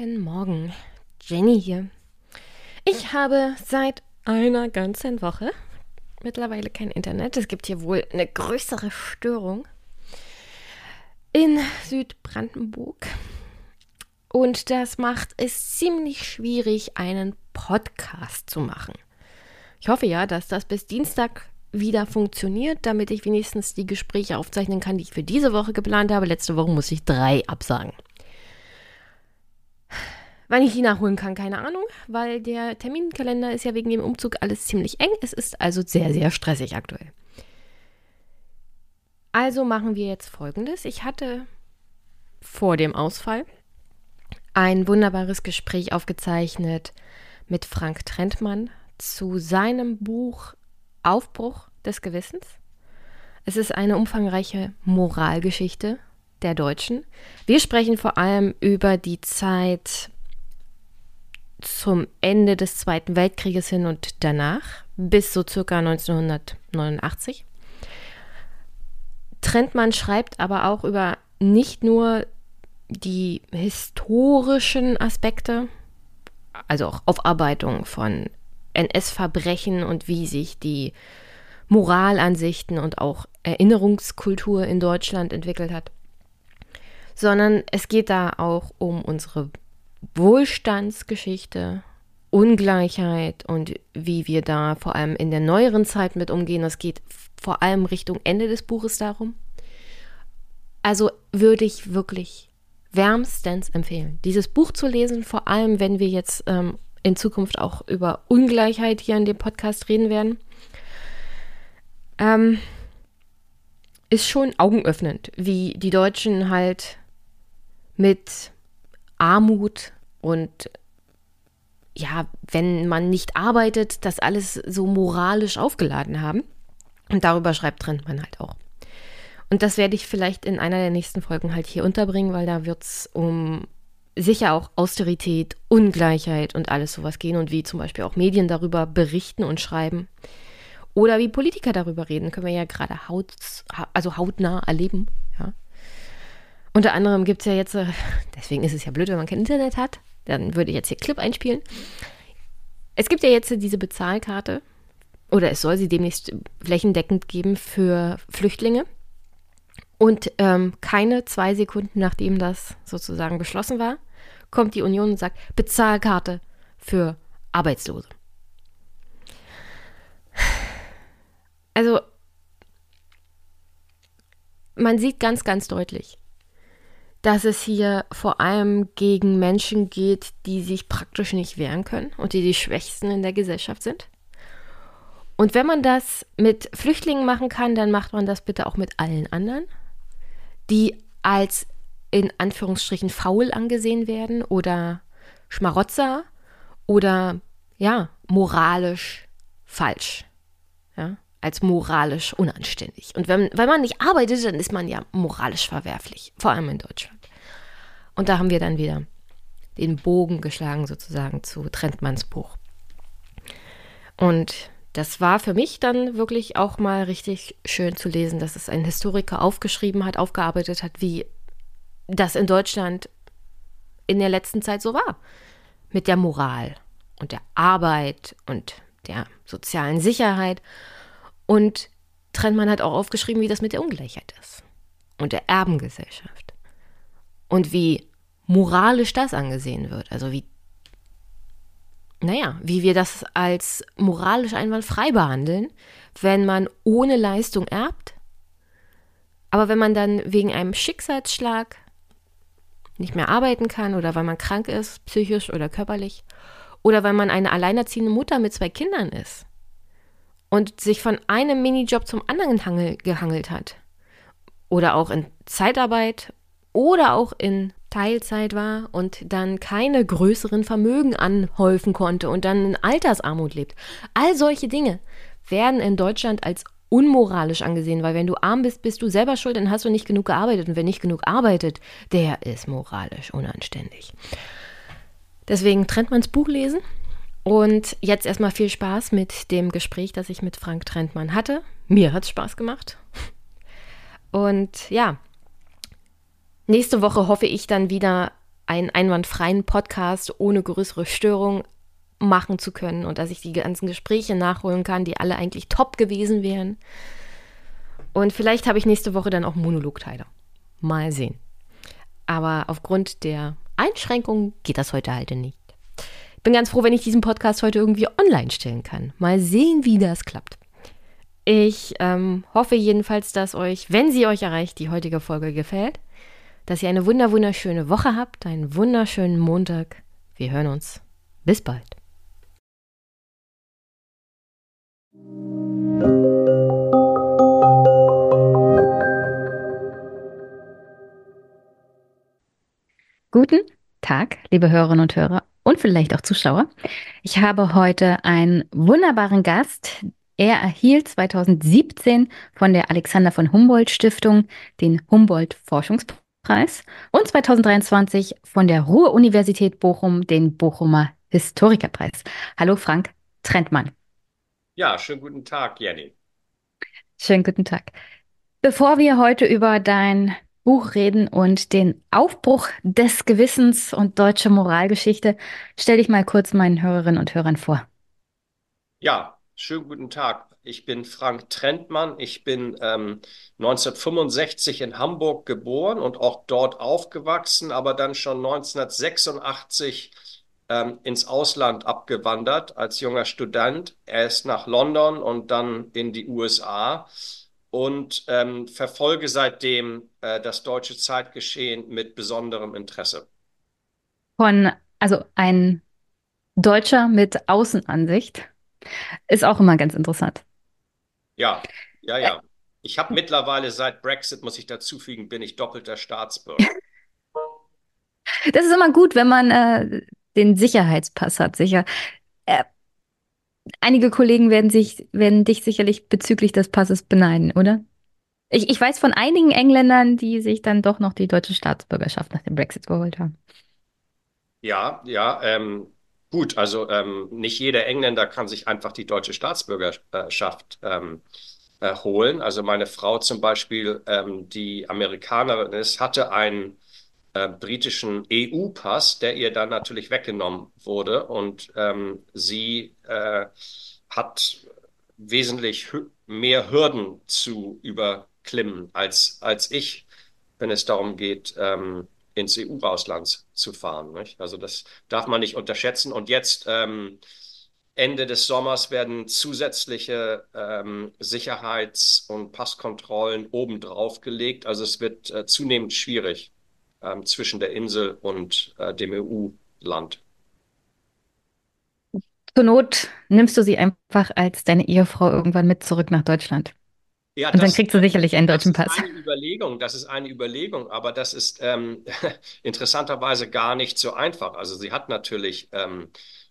Guten Morgen, Jenny hier. Ich habe seit einer ganzen Woche mittlerweile kein Internet. Es gibt hier wohl eine größere Störung in Südbrandenburg. Und das macht es ziemlich schwierig, einen Podcast zu machen. Ich hoffe ja, dass das bis Dienstag wieder funktioniert, damit ich wenigstens die Gespräche aufzeichnen kann, die ich für diese Woche geplant habe. Letzte Woche muss ich drei absagen. Wann ich die nachholen kann, keine Ahnung, weil der Terminkalender ist ja wegen dem Umzug alles ziemlich eng. Es ist also sehr, sehr stressig aktuell. Also machen wir jetzt folgendes. Ich hatte vor dem Ausfall ein wunderbares Gespräch aufgezeichnet mit Frank Trentmann zu seinem Buch Aufbruch des Gewissens. Es ist eine umfangreiche Moralgeschichte der Deutschen. Wir sprechen vor allem über die Zeit zum Ende des Zweiten Weltkrieges hin und danach, bis so circa 1989. Trentmann schreibt aber auch über nicht nur die historischen Aspekte, also auch Aufarbeitung von NS-Verbrechen und wie sich die Moralansichten und auch Erinnerungskultur in Deutschland entwickelt hat, sondern es geht da auch um unsere Wohlstandsgeschichte, Ungleichheit und wie wir da vor allem in der neueren Zeit mit umgehen. Das geht vor allem Richtung Ende des Buches darum. Also würde ich wirklich wärmstens empfehlen, dieses Buch zu lesen, vor allem wenn wir jetzt ähm, in Zukunft auch über Ungleichheit hier in dem Podcast reden werden. Ähm, ist schon augenöffnend, wie die Deutschen halt mit Armut und ja, wenn man nicht arbeitet, das alles so moralisch aufgeladen haben. Und darüber schreibt Trentmann halt auch. Und das werde ich vielleicht in einer der nächsten Folgen halt hier unterbringen, weil da wird es um sicher auch Austerität, Ungleichheit und alles sowas gehen und wie zum Beispiel auch Medien darüber berichten und schreiben. Oder wie Politiker darüber reden, können wir ja gerade haut, also hautnah erleben. Unter anderem gibt es ja jetzt, äh, deswegen ist es ja blöd, wenn man kein Internet hat, dann würde ich jetzt hier Clip einspielen. Es gibt ja jetzt diese Bezahlkarte, oder es soll sie demnächst flächendeckend geben für Flüchtlinge. Und ähm, keine zwei Sekunden nachdem das sozusagen beschlossen war, kommt die Union und sagt, Bezahlkarte für Arbeitslose. Also, man sieht ganz, ganz deutlich, dass es hier vor allem gegen Menschen geht, die sich praktisch nicht wehren können und die die Schwächsten in der Gesellschaft sind. Und wenn man das mit Flüchtlingen machen kann, dann macht man das bitte auch mit allen anderen, die als in Anführungsstrichen faul angesehen werden oder Schmarotzer oder ja, moralisch falsch. Ja, als moralisch unanständig. Und wenn, wenn man nicht arbeitet, dann ist man ja moralisch verwerflich, vor allem in Deutschland. Und da haben wir dann wieder den Bogen geschlagen sozusagen zu Trentmanns Buch. Und das war für mich dann wirklich auch mal richtig schön zu lesen, dass es ein Historiker aufgeschrieben hat, aufgearbeitet hat, wie das in Deutschland in der letzten Zeit so war. Mit der Moral und der Arbeit und der sozialen Sicherheit und Trentmann hat auch aufgeschrieben, wie das mit der Ungleichheit ist und der Erbengesellschaft. Und wie moralisch das angesehen wird. Also wie, naja, wie wir das als moralisch einwandfrei behandeln, wenn man ohne Leistung erbt. Aber wenn man dann wegen einem Schicksalsschlag nicht mehr arbeiten kann oder weil man krank ist, psychisch oder körperlich, oder weil man eine alleinerziehende Mutter mit zwei Kindern ist, und sich von einem Minijob zum anderen gehangelt hat. Oder auch in Zeitarbeit oder auch in Teilzeit war und dann keine größeren Vermögen anhäufen konnte und dann in Altersarmut lebt. All solche Dinge werden in Deutschland als unmoralisch angesehen, weil wenn du arm bist, bist du selber schuld, dann hast du nicht genug gearbeitet und wer nicht genug arbeitet, der ist moralisch unanständig. Deswegen trennt man's Buch lesen und jetzt erstmal viel Spaß mit dem Gespräch, das ich mit Frank Trentmann hatte. Mir hat es Spaß gemacht. Und ja, nächste Woche hoffe ich dann wieder einen einwandfreien Podcast ohne größere Störung machen zu können und dass ich die ganzen Gespräche nachholen kann, die alle eigentlich top gewesen wären. Und vielleicht habe ich nächste Woche dann auch Monologteile. Mal sehen. Aber aufgrund der Einschränkungen geht das heute halt nicht. Bin ganz froh, wenn ich diesen Podcast heute irgendwie online stellen kann. Mal sehen, wie das klappt. Ich ähm, hoffe jedenfalls, dass euch, wenn sie euch erreicht, die heutige Folge gefällt, dass ihr eine wunder wunderschöne Woche habt, einen wunderschönen Montag. Wir hören uns. Bis bald. Guten Tag, liebe Hörerinnen und Hörer und vielleicht auch Zuschauer. Ich habe heute einen wunderbaren Gast. Er erhielt 2017 von der Alexander von Humboldt Stiftung den Humboldt Forschungspreis und 2023 von der Ruhr-Universität Bochum den Bochumer Historikerpreis. Hallo Frank Trentmann. Ja, schönen guten Tag, Jenny. Schönen guten Tag. Bevor wir heute über dein Buch reden und den Aufbruch des Gewissens und deutsche Moralgeschichte, stell dich mal kurz meinen Hörerinnen und Hörern vor. Ja, schönen guten Tag. Ich bin Frank Trentmann. Ich bin ähm, 1965 in Hamburg geboren und auch dort aufgewachsen, aber dann schon 1986 ähm, ins Ausland abgewandert als junger Student. Erst nach London und dann in die USA und ähm, verfolge seitdem äh, das deutsche Zeitgeschehen mit besonderem Interesse. Von, also ein Deutscher mit Außenansicht ist auch immer ganz interessant. Ja, ja, ja. Ich habe mittlerweile seit Brexit, muss ich dazu fügen, bin ich doppelter Staatsbürger. Das ist immer gut, wenn man äh, den Sicherheitspass hat, sicher. Äh, einige Kollegen werden sich, werden dich sicherlich bezüglich des Passes beneiden, oder? Ich, ich weiß von einigen Engländern, die sich dann doch noch die deutsche Staatsbürgerschaft nach dem Brexit geholt haben. Ja, ja, ähm, gut, also ähm, nicht jeder Engländer kann sich einfach die deutsche Staatsbürgerschaft ähm, äh, holen. Also meine Frau zum Beispiel, ähm, die Amerikanerin ist, hatte einen äh, britischen EU-Pass, der ihr dann natürlich weggenommen wurde. Und ähm, sie äh, hat wesentlich mehr Hürden zu überklimmen als, als ich, wenn es darum geht, ähm, ins EU-Ausland zu fahren. Nicht? Also das darf man nicht unterschätzen. Und jetzt ähm, Ende des Sommers werden zusätzliche ähm, Sicherheits- und Passkontrollen obendrauf gelegt. Also es wird äh, zunehmend schwierig ähm, zwischen der Insel und äh, dem EU-Land. Zur Not nimmst du sie einfach als deine Ehefrau irgendwann mit zurück nach Deutschland. Ja, und dann kriegst du sicherlich einen deutschen Pass. Das ist eine Überlegung, das ist eine Überlegung, aber das ist ähm, interessanterweise gar nicht so einfach. Also sie hat natürlich ähm,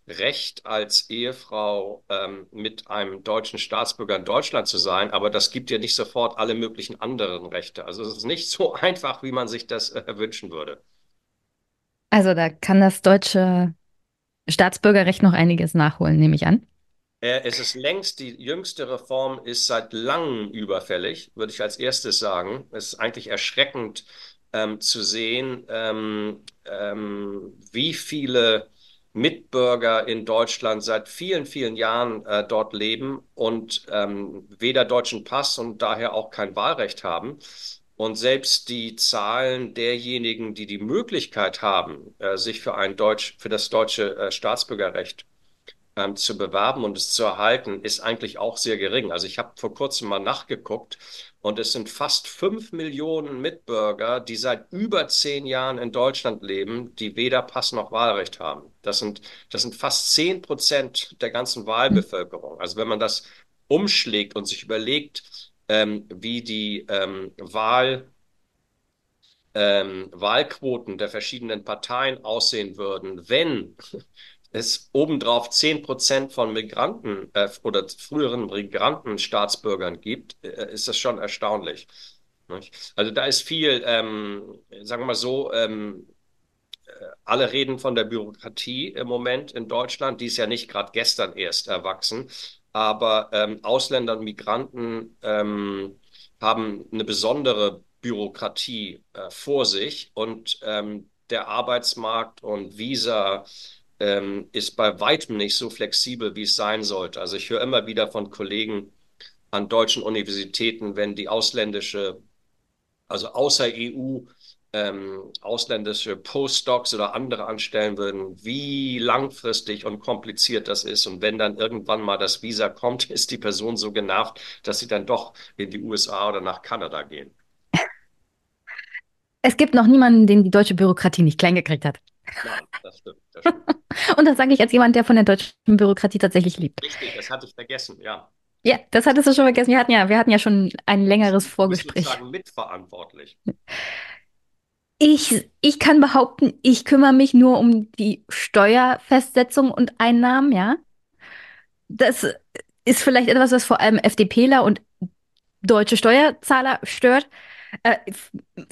Recht als Ehefrau ähm, mit einem deutschen Staatsbürger in Deutschland zu sein, aber das gibt ihr nicht sofort alle möglichen anderen Rechte. Also es ist nicht so einfach, wie man sich das äh, wünschen würde. Also da kann das deutsche Staatsbürgerrecht noch einiges nachholen, nehme ich an. Äh, es ist längst, die jüngste Reform ist seit langem überfällig, würde ich als erstes sagen. Es ist eigentlich erschreckend ähm, zu sehen, ähm, ähm, wie viele Mitbürger in Deutschland seit vielen, vielen Jahren äh, dort leben und ähm, weder deutschen Pass und daher auch kein Wahlrecht haben. Und selbst die Zahlen derjenigen, die die Möglichkeit haben, äh, sich für ein Deutsch, für das deutsche äh, Staatsbürgerrecht ähm, zu bewerben und es zu erhalten, ist eigentlich auch sehr gering. Also ich habe vor kurzem mal nachgeguckt und es sind fast fünf Millionen Mitbürger, die seit über zehn Jahren in Deutschland leben, die weder Pass noch Wahlrecht haben. Das sind, das sind fast zehn Prozent der ganzen Wahlbevölkerung. Also wenn man das umschlägt und sich überlegt, ähm, wie die ähm, Wahl ähm, Wahlquoten der verschiedenen Parteien aussehen würden, wenn es obendrauf zehn Prozent von Migranten äh, oder früheren Migrantenstaatsbürgern gibt, äh, ist das schon erstaunlich. Also da ist viel, ähm, sagen wir mal so, ähm, äh, alle reden von der Bürokratie im Moment in Deutschland, die ist ja nicht gerade gestern erst erwachsen, aber ähm, Ausländer und Migranten ähm, haben eine besondere Bürokratie äh, vor sich und ähm, der Arbeitsmarkt und Visa ähm, ist bei weitem nicht so flexibel, wie es sein sollte. Also ich höre immer wieder von Kollegen an deutschen Universitäten, wenn die ausländische, also außer EU, ähm, ausländische Postdocs oder andere anstellen würden, wie langfristig und kompliziert das ist. Und wenn dann irgendwann mal das Visa kommt, ist die Person so genervt, dass sie dann doch in die USA oder nach Kanada gehen. Es gibt noch niemanden, den die deutsche Bürokratie nicht klein gekriegt hat. Nein, das stimmt. Das stimmt. Und das sage ich als jemand, der von der deutschen Bürokratie tatsächlich liebt. Richtig, das hatte ich vergessen, ja. Ja, das hattest du schon vergessen. Wir hatten ja, wir hatten ja schon ein längeres Vorgespräch. Du sozusagen mitverantwortlich. Ich, ich kann behaupten, ich kümmere mich nur um die Steuerfestsetzung und Einnahmen, ja. Das ist vielleicht etwas, was vor allem FDPler und deutsche Steuerzahler stört. Äh,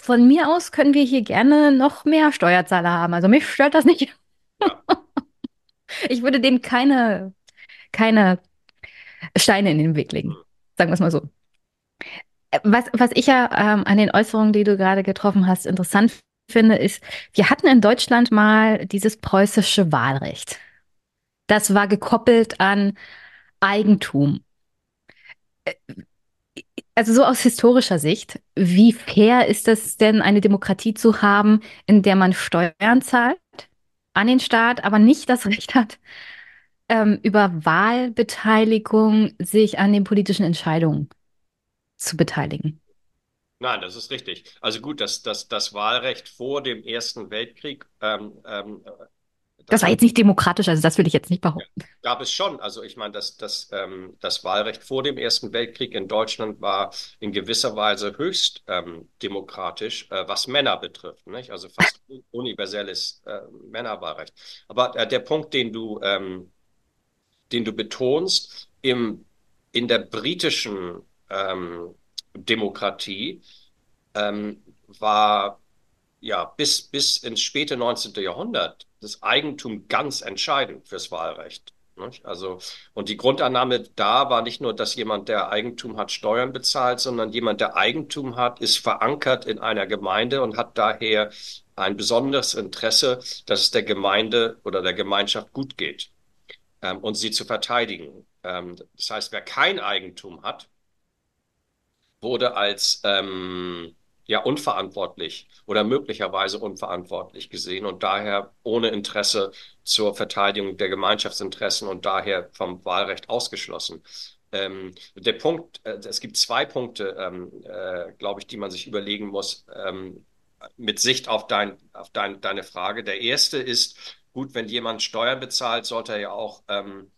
von mir aus können wir hier gerne noch mehr Steuerzahler haben. Also mich stört das nicht. Ja. Ich würde denen keine, keine Steine in den Weg legen. Sagen wir es mal so. Was, was ich ja ähm, an den Äußerungen, die du gerade getroffen hast, interessant finde, ist, wir hatten in Deutschland mal dieses preußische Wahlrecht. Das war gekoppelt an Eigentum. Also so aus historischer Sicht, wie fair ist es denn, eine Demokratie zu haben, in der man Steuern zahlt an den Staat, aber nicht das Recht hat, ähm, über Wahlbeteiligung sich an den politischen Entscheidungen zu beteiligen? Nein, das ist richtig. Also gut, das, das, das Wahlrecht vor dem Ersten Weltkrieg ähm, ähm, das war jetzt nicht demokratisch, also das will ich jetzt nicht behaupten. Gab es schon. Also ich meine, das, das, ähm, das Wahlrecht vor dem Ersten Weltkrieg in Deutschland war in gewisser Weise höchst ähm, demokratisch, äh, was Männer betrifft. Nicht? Also fast universelles äh, Männerwahlrecht. Aber äh, der Punkt, den du, ähm, den du betonst, im, in der britischen ähm, Demokratie ähm, war ja bis, bis ins späte 19. Jahrhundert das Eigentum ganz entscheidend fürs Wahlrecht. Also, und die Grundannahme da war nicht nur, dass jemand, der Eigentum hat, Steuern bezahlt, sondern jemand, der Eigentum hat, ist verankert in einer Gemeinde und hat daher ein besonderes Interesse, dass es der Gemeinde oder der Gemeinschaft gut geht ähm, und sie zu verteidigen. Ähm, das heißt, wer kein Eigentum hat, wurde als ähm, ja unverantwortlich oder möglicherweise unverantwortlich gesehen und daher ohne Interesse zur Verteidigung der Gemeinschaftsinteressen und daher vom Wahlrecht ausgeschlossen. Ähm, der Punkt, äh, es gibt zwei Punkte, ähm, äh, glaube ich, die man sich überlegen muss ähm, mit Sicht auf, dein, auf dein, deine Frage. Der erste ist, gut, wenn jemand Steuern bezahlt, sollte er ja auch ähm,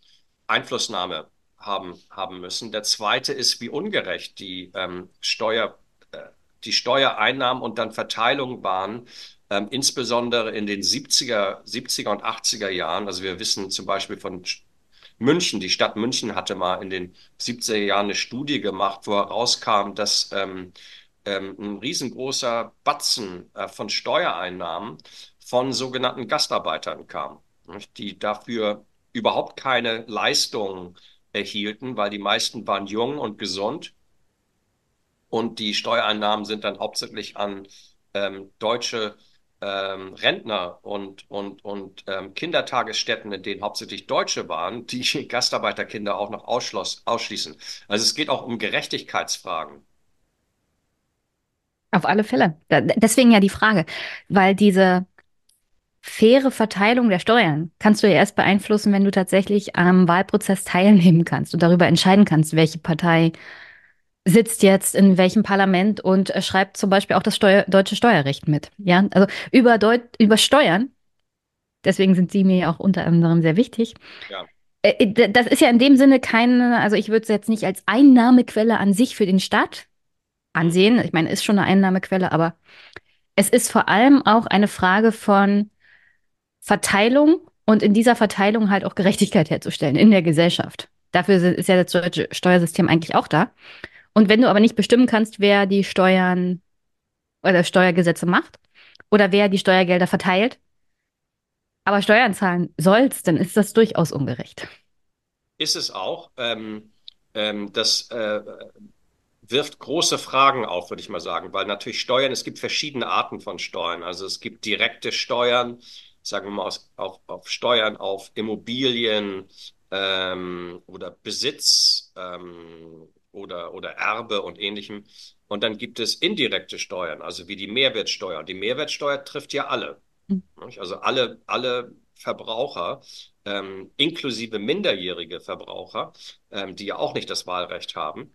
Einflussnahme haben, haben müssen. Der zweite ist, wie ungerecht die ähm, Steuer die Steuereinnahmen und dann Verteilung waren, ähm, insbesondere in den 70er, 70er und 80er Jahren. Also wir wissen zum Beispiel von München, die Stadt München hatte mal in den 70er Jahren eine Studie gemacht, wo herauskam, dass ähm, ähm, ein riesengroßer Batzen äh, von Steuereinnahmen von sogenannten Gastarbeitern kam, nicht? die dafür überhaupt keine Leistungen erhielten, weil die meisten waren jung und gesund und die Steuereinnahmen sind dann hauptsächlich an ähm, deutsche ähm, Rentner und, und, und ähm, Kindertagesstätten, in denen hauptsächlich Deutsche waren, die Gastarbeiterkinder auch noch ausschloss, ausschließen. Also es geht auch um Gerechtigkeitsfragen. Auf alle Fälle. Deswegen ja die Frage, weil diese faire Verteilung der Steuern kannst du ja erst beeinflussen, wenn du tatsächlich am Wahlprozess teilnehmen kannst und darüber entscheiden kannst, welche Partei sitzt jetzt in welchem Parlament und äh, schreibt zum Beispiel auch das Steuer, deutsche Steuerrecht mit. Ja, also über, Deut über Steuern, deswegen sind sie mir auch unter anderem sehr wichtig. Ja. Äh, äh, das ist ja in dem Sinne keine, also ich würde es jetzt nicht als Einnahmequelle an sich für den Staat ansehen. Ich meine, ist schon eine Einnahmequelle, aber es ist vor allem auch eine Frage von Verteilung und in dieser Verteilung halt auch Gerechtigkeit herzustellen in der Gesellschaft. Dafür ist ja das deutsche Steuersystem eigentlich auch da. Und wenn du aber nicht bestimmen kannst, wer die Steuern oder Steuergesetze macht oder wer die Steuergelder verteilt, aber Steuern zahlen sollst, dann ist das durchaus ungerecht. Ist es auch. Ähm, ähm, das, äh, wirft große Fragen auf, würde ich mal sagen, weil natürlich Steuern, es gibt verschiedene Arten von Steuern. Also es gibt direkte Steuern, sagen wir mal aus, auf, auf Steuern auf Immobilien ähm, oder Besitz ähm, oder, oder Erbe und ähnlichem. Und dann gibt es indirekte Steuern, also wie die Mehrwertsteuer. Die Mehrwertsteuer trifft ja alle. Mhm. Also alle, alle Verbraucher, ähm, inklusive minderjährige Verbraucher, ähm, die ja auch nicht das Wahlrecht haben.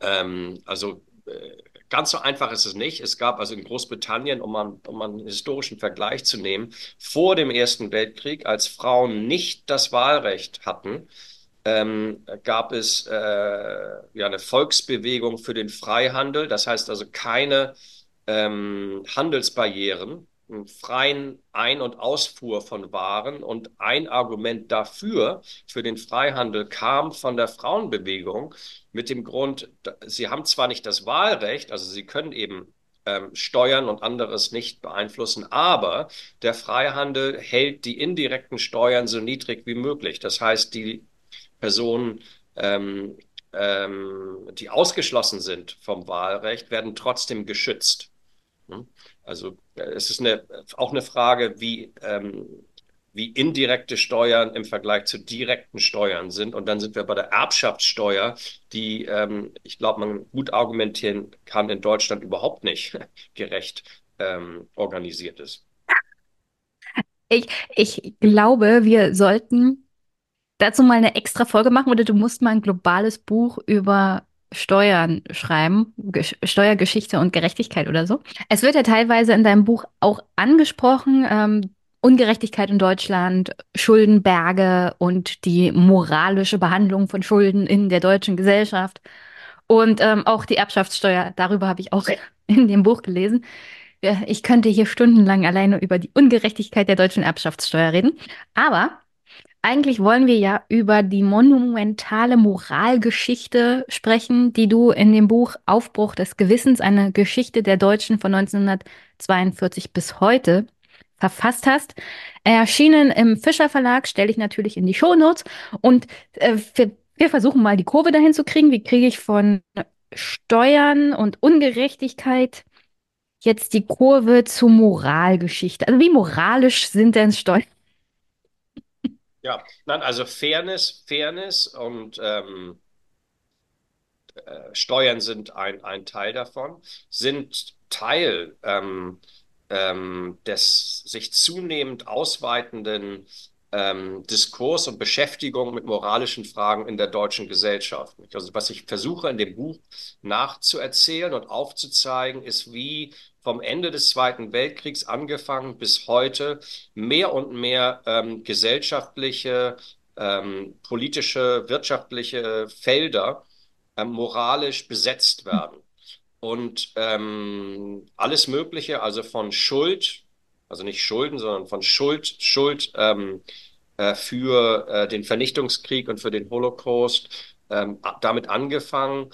Ähm, also äh, ganz so einfach ist es nicht. Es gab also in Großbritannien, um mal, um mal einen historischen Vergleich zu nehmen, vor dem Ersten Weltkrieg, als Frauen nicht das Wahlrecht hatten, ähm, gab es äh, ja eine Volksbewegung für den Freihandel. Das heißt also keine ähm, Handelsbarrieren freien Ein- und Ausfuhr von Waren. Und ein Argument dafür, für den Freihandel, kam von der Frauenbewegung mit dem Grund, sie haben zwar nicht das Wahlrecht, also sie können eben ähm, Steuern und anderes nicht beeinflussen, aber der Freihandel hält die indirekten Steuern so niedrig wie möglich. Das heißt, die Personen, ähm, ähm, die ausgeschlossen sind vom Wahlrecht, werden trotzdem geschützt. Hm? Also äh, es ist eine, auch eine Frage, wie, ähm, wie indirekte Steuern im Vergleich zu direkten Steuern sind. Und dann sind wir bei der Erbschaftssteuer, die, ähm, ich glaube, man gut argumentieren kann, in Deutschland überhaupt nicht gerecht ähm, organisiert ist. Ich, ich glaube, wir sollten dazu mal eine extra Folge machen oder du musst mal ein globales Buch über Steuern schreiben, Gesch Steuergeschichte und Gerechtigkeit oder so. Es wird ja teilweise in deinem Buch auch angesprochen, ähm, Ungerechtigkeit in Deutschland, Schuldenberge und die moralische Behandlung von Schulden in der deutschen Gesellschaft. Und ähm, auch die Erbschaftssteuer, darüber habe ich auch in dem Buch gelesen. Ich könnte hier stundenlang alleine über die Ungerechtigkeit der deutschen Erbschaftssteuer reden. Aber eigentlich wollen wir ja über die monumentale Moralgeschichte sprechen, die du in dem Buch Aufbruch des Gewissens, eine Geschichte der Deutschen von 1942 bis heute verfasst hast. Erschienen im Fischer Verlag, stelle ich natürlich in die Shownotes. Und äh, wir, wir versuchen mal die Kurve dahin zu kriegen. Wie kriege ich von Steuern und Ungerechtigkeit jetzt die Kurve zur Moralgeschichte? Also wie moralisch sind denn Steuern? Ja, nein, also Fairness, Fairness und ähm, äh, Steuern sind ein, ein Teil davon, sind Teil ähm, ähm, des sich zunehmend ausweitenden ähm, Diskurs und Beschäftigung mit moralischen Fragen in der deutschen Gesellschaft. Also was ich versuche in dem Buch nachzuerzählen und aufzuzeigen, ist, wie vom Ende des Zweiten Weltkriegs angefangen bis heute mehr und mehr ähm, gesellschaftliche, ähm, politische, wirtschaftliche Felder ähm, moralisch besetzt werden. Und ähm, alles Mögliche, also von Schuld, also nicht Schulden, sondern von Schuld, Schuld ähm, äh, für äh, den Vernichtungskrieg und für den Holocaust, ähm, damit angefangen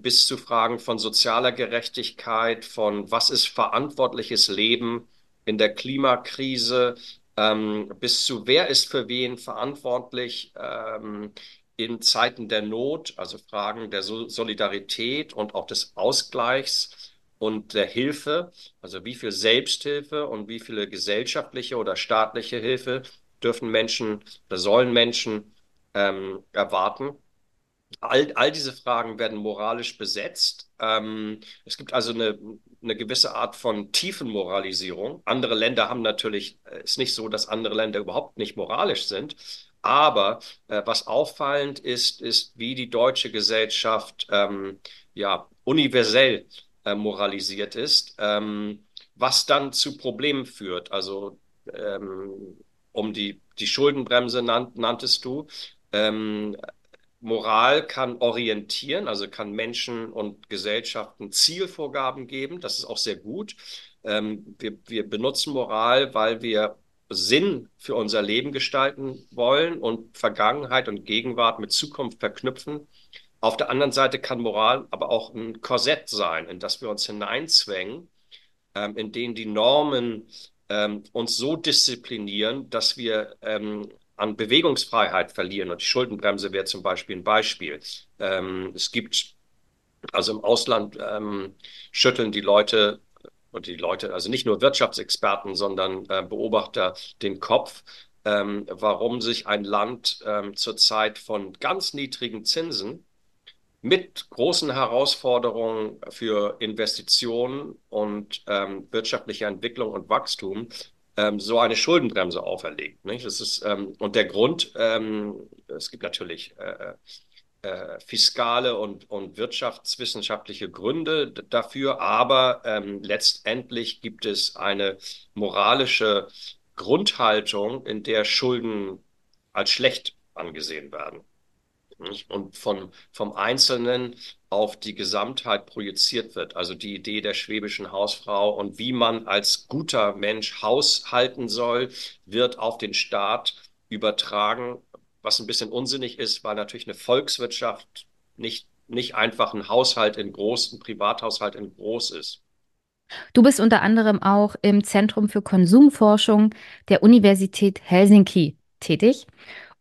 bis zu Fragen von sozialer Gerechtigkeit, von was ist verantwortliches Leben in der Klimakrise, ähm, bis zu wer ist für wen verantwortlich ähm, in Zeiten der Not, also Fragen der Solidarität und auch des Ausgleichs und der Hilfe, also wie viel Selbsthilfe und wie viele gesellschaftliche oder staatliche Hilfe dürfen Menschen oder sollen Menschen ähm, erwarten. All, all diese Fragen werden moralisch besetzt. Ähm, es gibt also eine, eine gewisse Art von Tiefenmoralisierung. Andere Länder haben natürlich, es äh, ist nicht so, dass andere Länder überhaupt nicht moralisch sind. Aber äh, was auffallend ist, ist, wie die deutsche Gesellschaft ähm, ja, universell äh, moralisiert ist, ähm, was dann zu Problemen führt. Also ähm, um die, die Schuldenbremse nannt, nanntest du. Ähm, Moral kann orientieren, also kann Menschen und Gesellschaften Zielvorgaben geben. Das ist auch sehr gut. Ähm, wir, wir benutzen Moral, weil wir Sinn für unser Leben gestalten wollen und Vergangenheit und Gegenwart mit Zukunft verknüpfen. Auf der anderen Seite kann Moral aber auch ein Korsett sein, in das wir uns hineinzwängen, ähm, in dem die Normen ähm, uns so disziplinieren, dass wir ähm, an Bewegungsfreiheit verlieren. Und die Schuldenbremse wäre zum Beispiel ein Beispiel. Ähm, es gibt Also im Ausland ähm, schütteln die Leute und die Leute, also nicht nur Wirtschaftsexperten, sondern äh, Beobachter den Kopf, ähm, warum sich ein Land ähm, zur Zeit von ganz niedrigen Zinsen mit großen Herausforderungen für Investitionen und ähm, wirtschaftliche Entwicklung und Wachstum ähm, so eine Schuldenbremse auferlegt. Nicht? Das ist, ähm, und der Grund, ähm, es gibt natürlich äh, äh, fiskale und, und wirtschaftswissenschaftliche Gründe dafür, aber ähm, letztendlich gibt es eine moralische Grundhaltung, in der Schulden als schlecht angesehen werden. Und von, vom Einzelnen auf die Gesamtheit projiziert wird. Also die Idee der schwäbischen Hausfrau und wie man als guter Mensch haushalten soll, wird auf den Staat übertragen was ein bisschen unsinnig ist, weil natürlich eine Volkswirtschaft nicht, nicht einfach ein Haushalt in groß, ein Privathaushalt in groß ist. Du bist unter anderem auch im Zentrum für Konsumforschung der Universität Helsinki tätig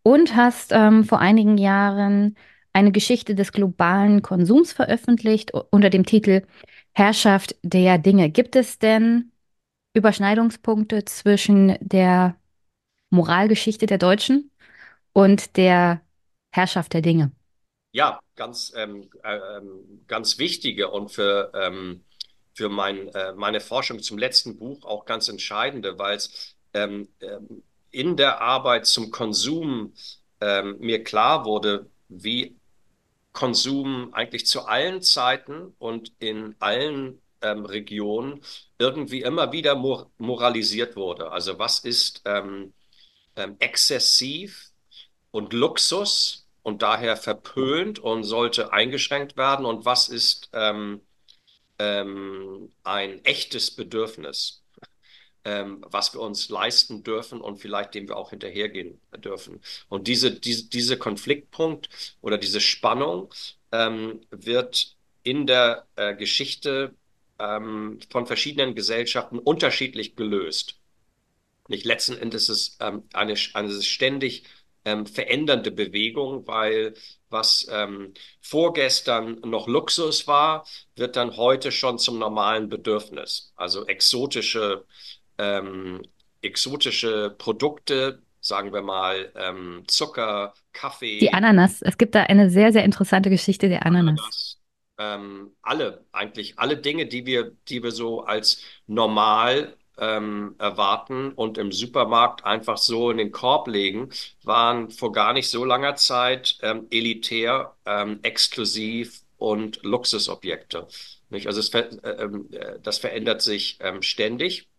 und hast ähm, vor einigen Jahren eine Geschichte des globalen Konsums veröffentlicht unter dem Titel Herrschaft der Dinge. Gibt es denn Überschneidungspunkte zwischen der Moralgeschichte der Deutschen und der Herrschaft der Dinge. Ja, ganz, ähm, äh, ähm, ganz wichtige und für, ähm, für mein, äh, meine Forschung zum letzten Buch auch ganz entscheidende, weil es ähm, ähm, in der Arbeit zum Konsum ähm, mir klar wurde, wie Konsum eigentlich zu allen Zeiten und in allen ähm, Regionen irgendwie immer wieder mor moralisiert wurde. Also was ist ähm, ähm, exzessiv und Luxus und daher verpönt und sollte eingeschränkt werden und was ist ähm, ähm, ein echtes Bedürfnis, ähm, was wir uns leisten dürfen und vielleicht dem wir auch hinterhergehen dürfen. Und diese, diese, diese Konfliktpunkt oder diese Spannung ähm, wird in der äh, Geschichte ähm, von verschiedenen Gesellschaften unterschiedlich gelöst. Nicht letzten Endes ist es ähm, eine, eine ständig ähm, verändernde Bewegung, weil was ähm, vorgestern noch Luxus war, wird dann heute schon zum normalen Bedürfnis. Also exotische, ähm, exotische Produkte, sagen wir mal ähm, Zucker, Kaffee. Die Ananas. Es gibt da eine sehr, sehr interessante Geschichte der Ananas. Ananas ähm, alle, eigentlich alle Dinge, die wir, die wir so als normal ähm, erwarten und im Supermarkt einfach so in den Korb legen, waren vor gar nicht so langer Zeit ähm, elitär, ähm, exklusiv und Luxusobjekte. Nicht? Also es, äh, ähm, äh, das verändert sich ständig.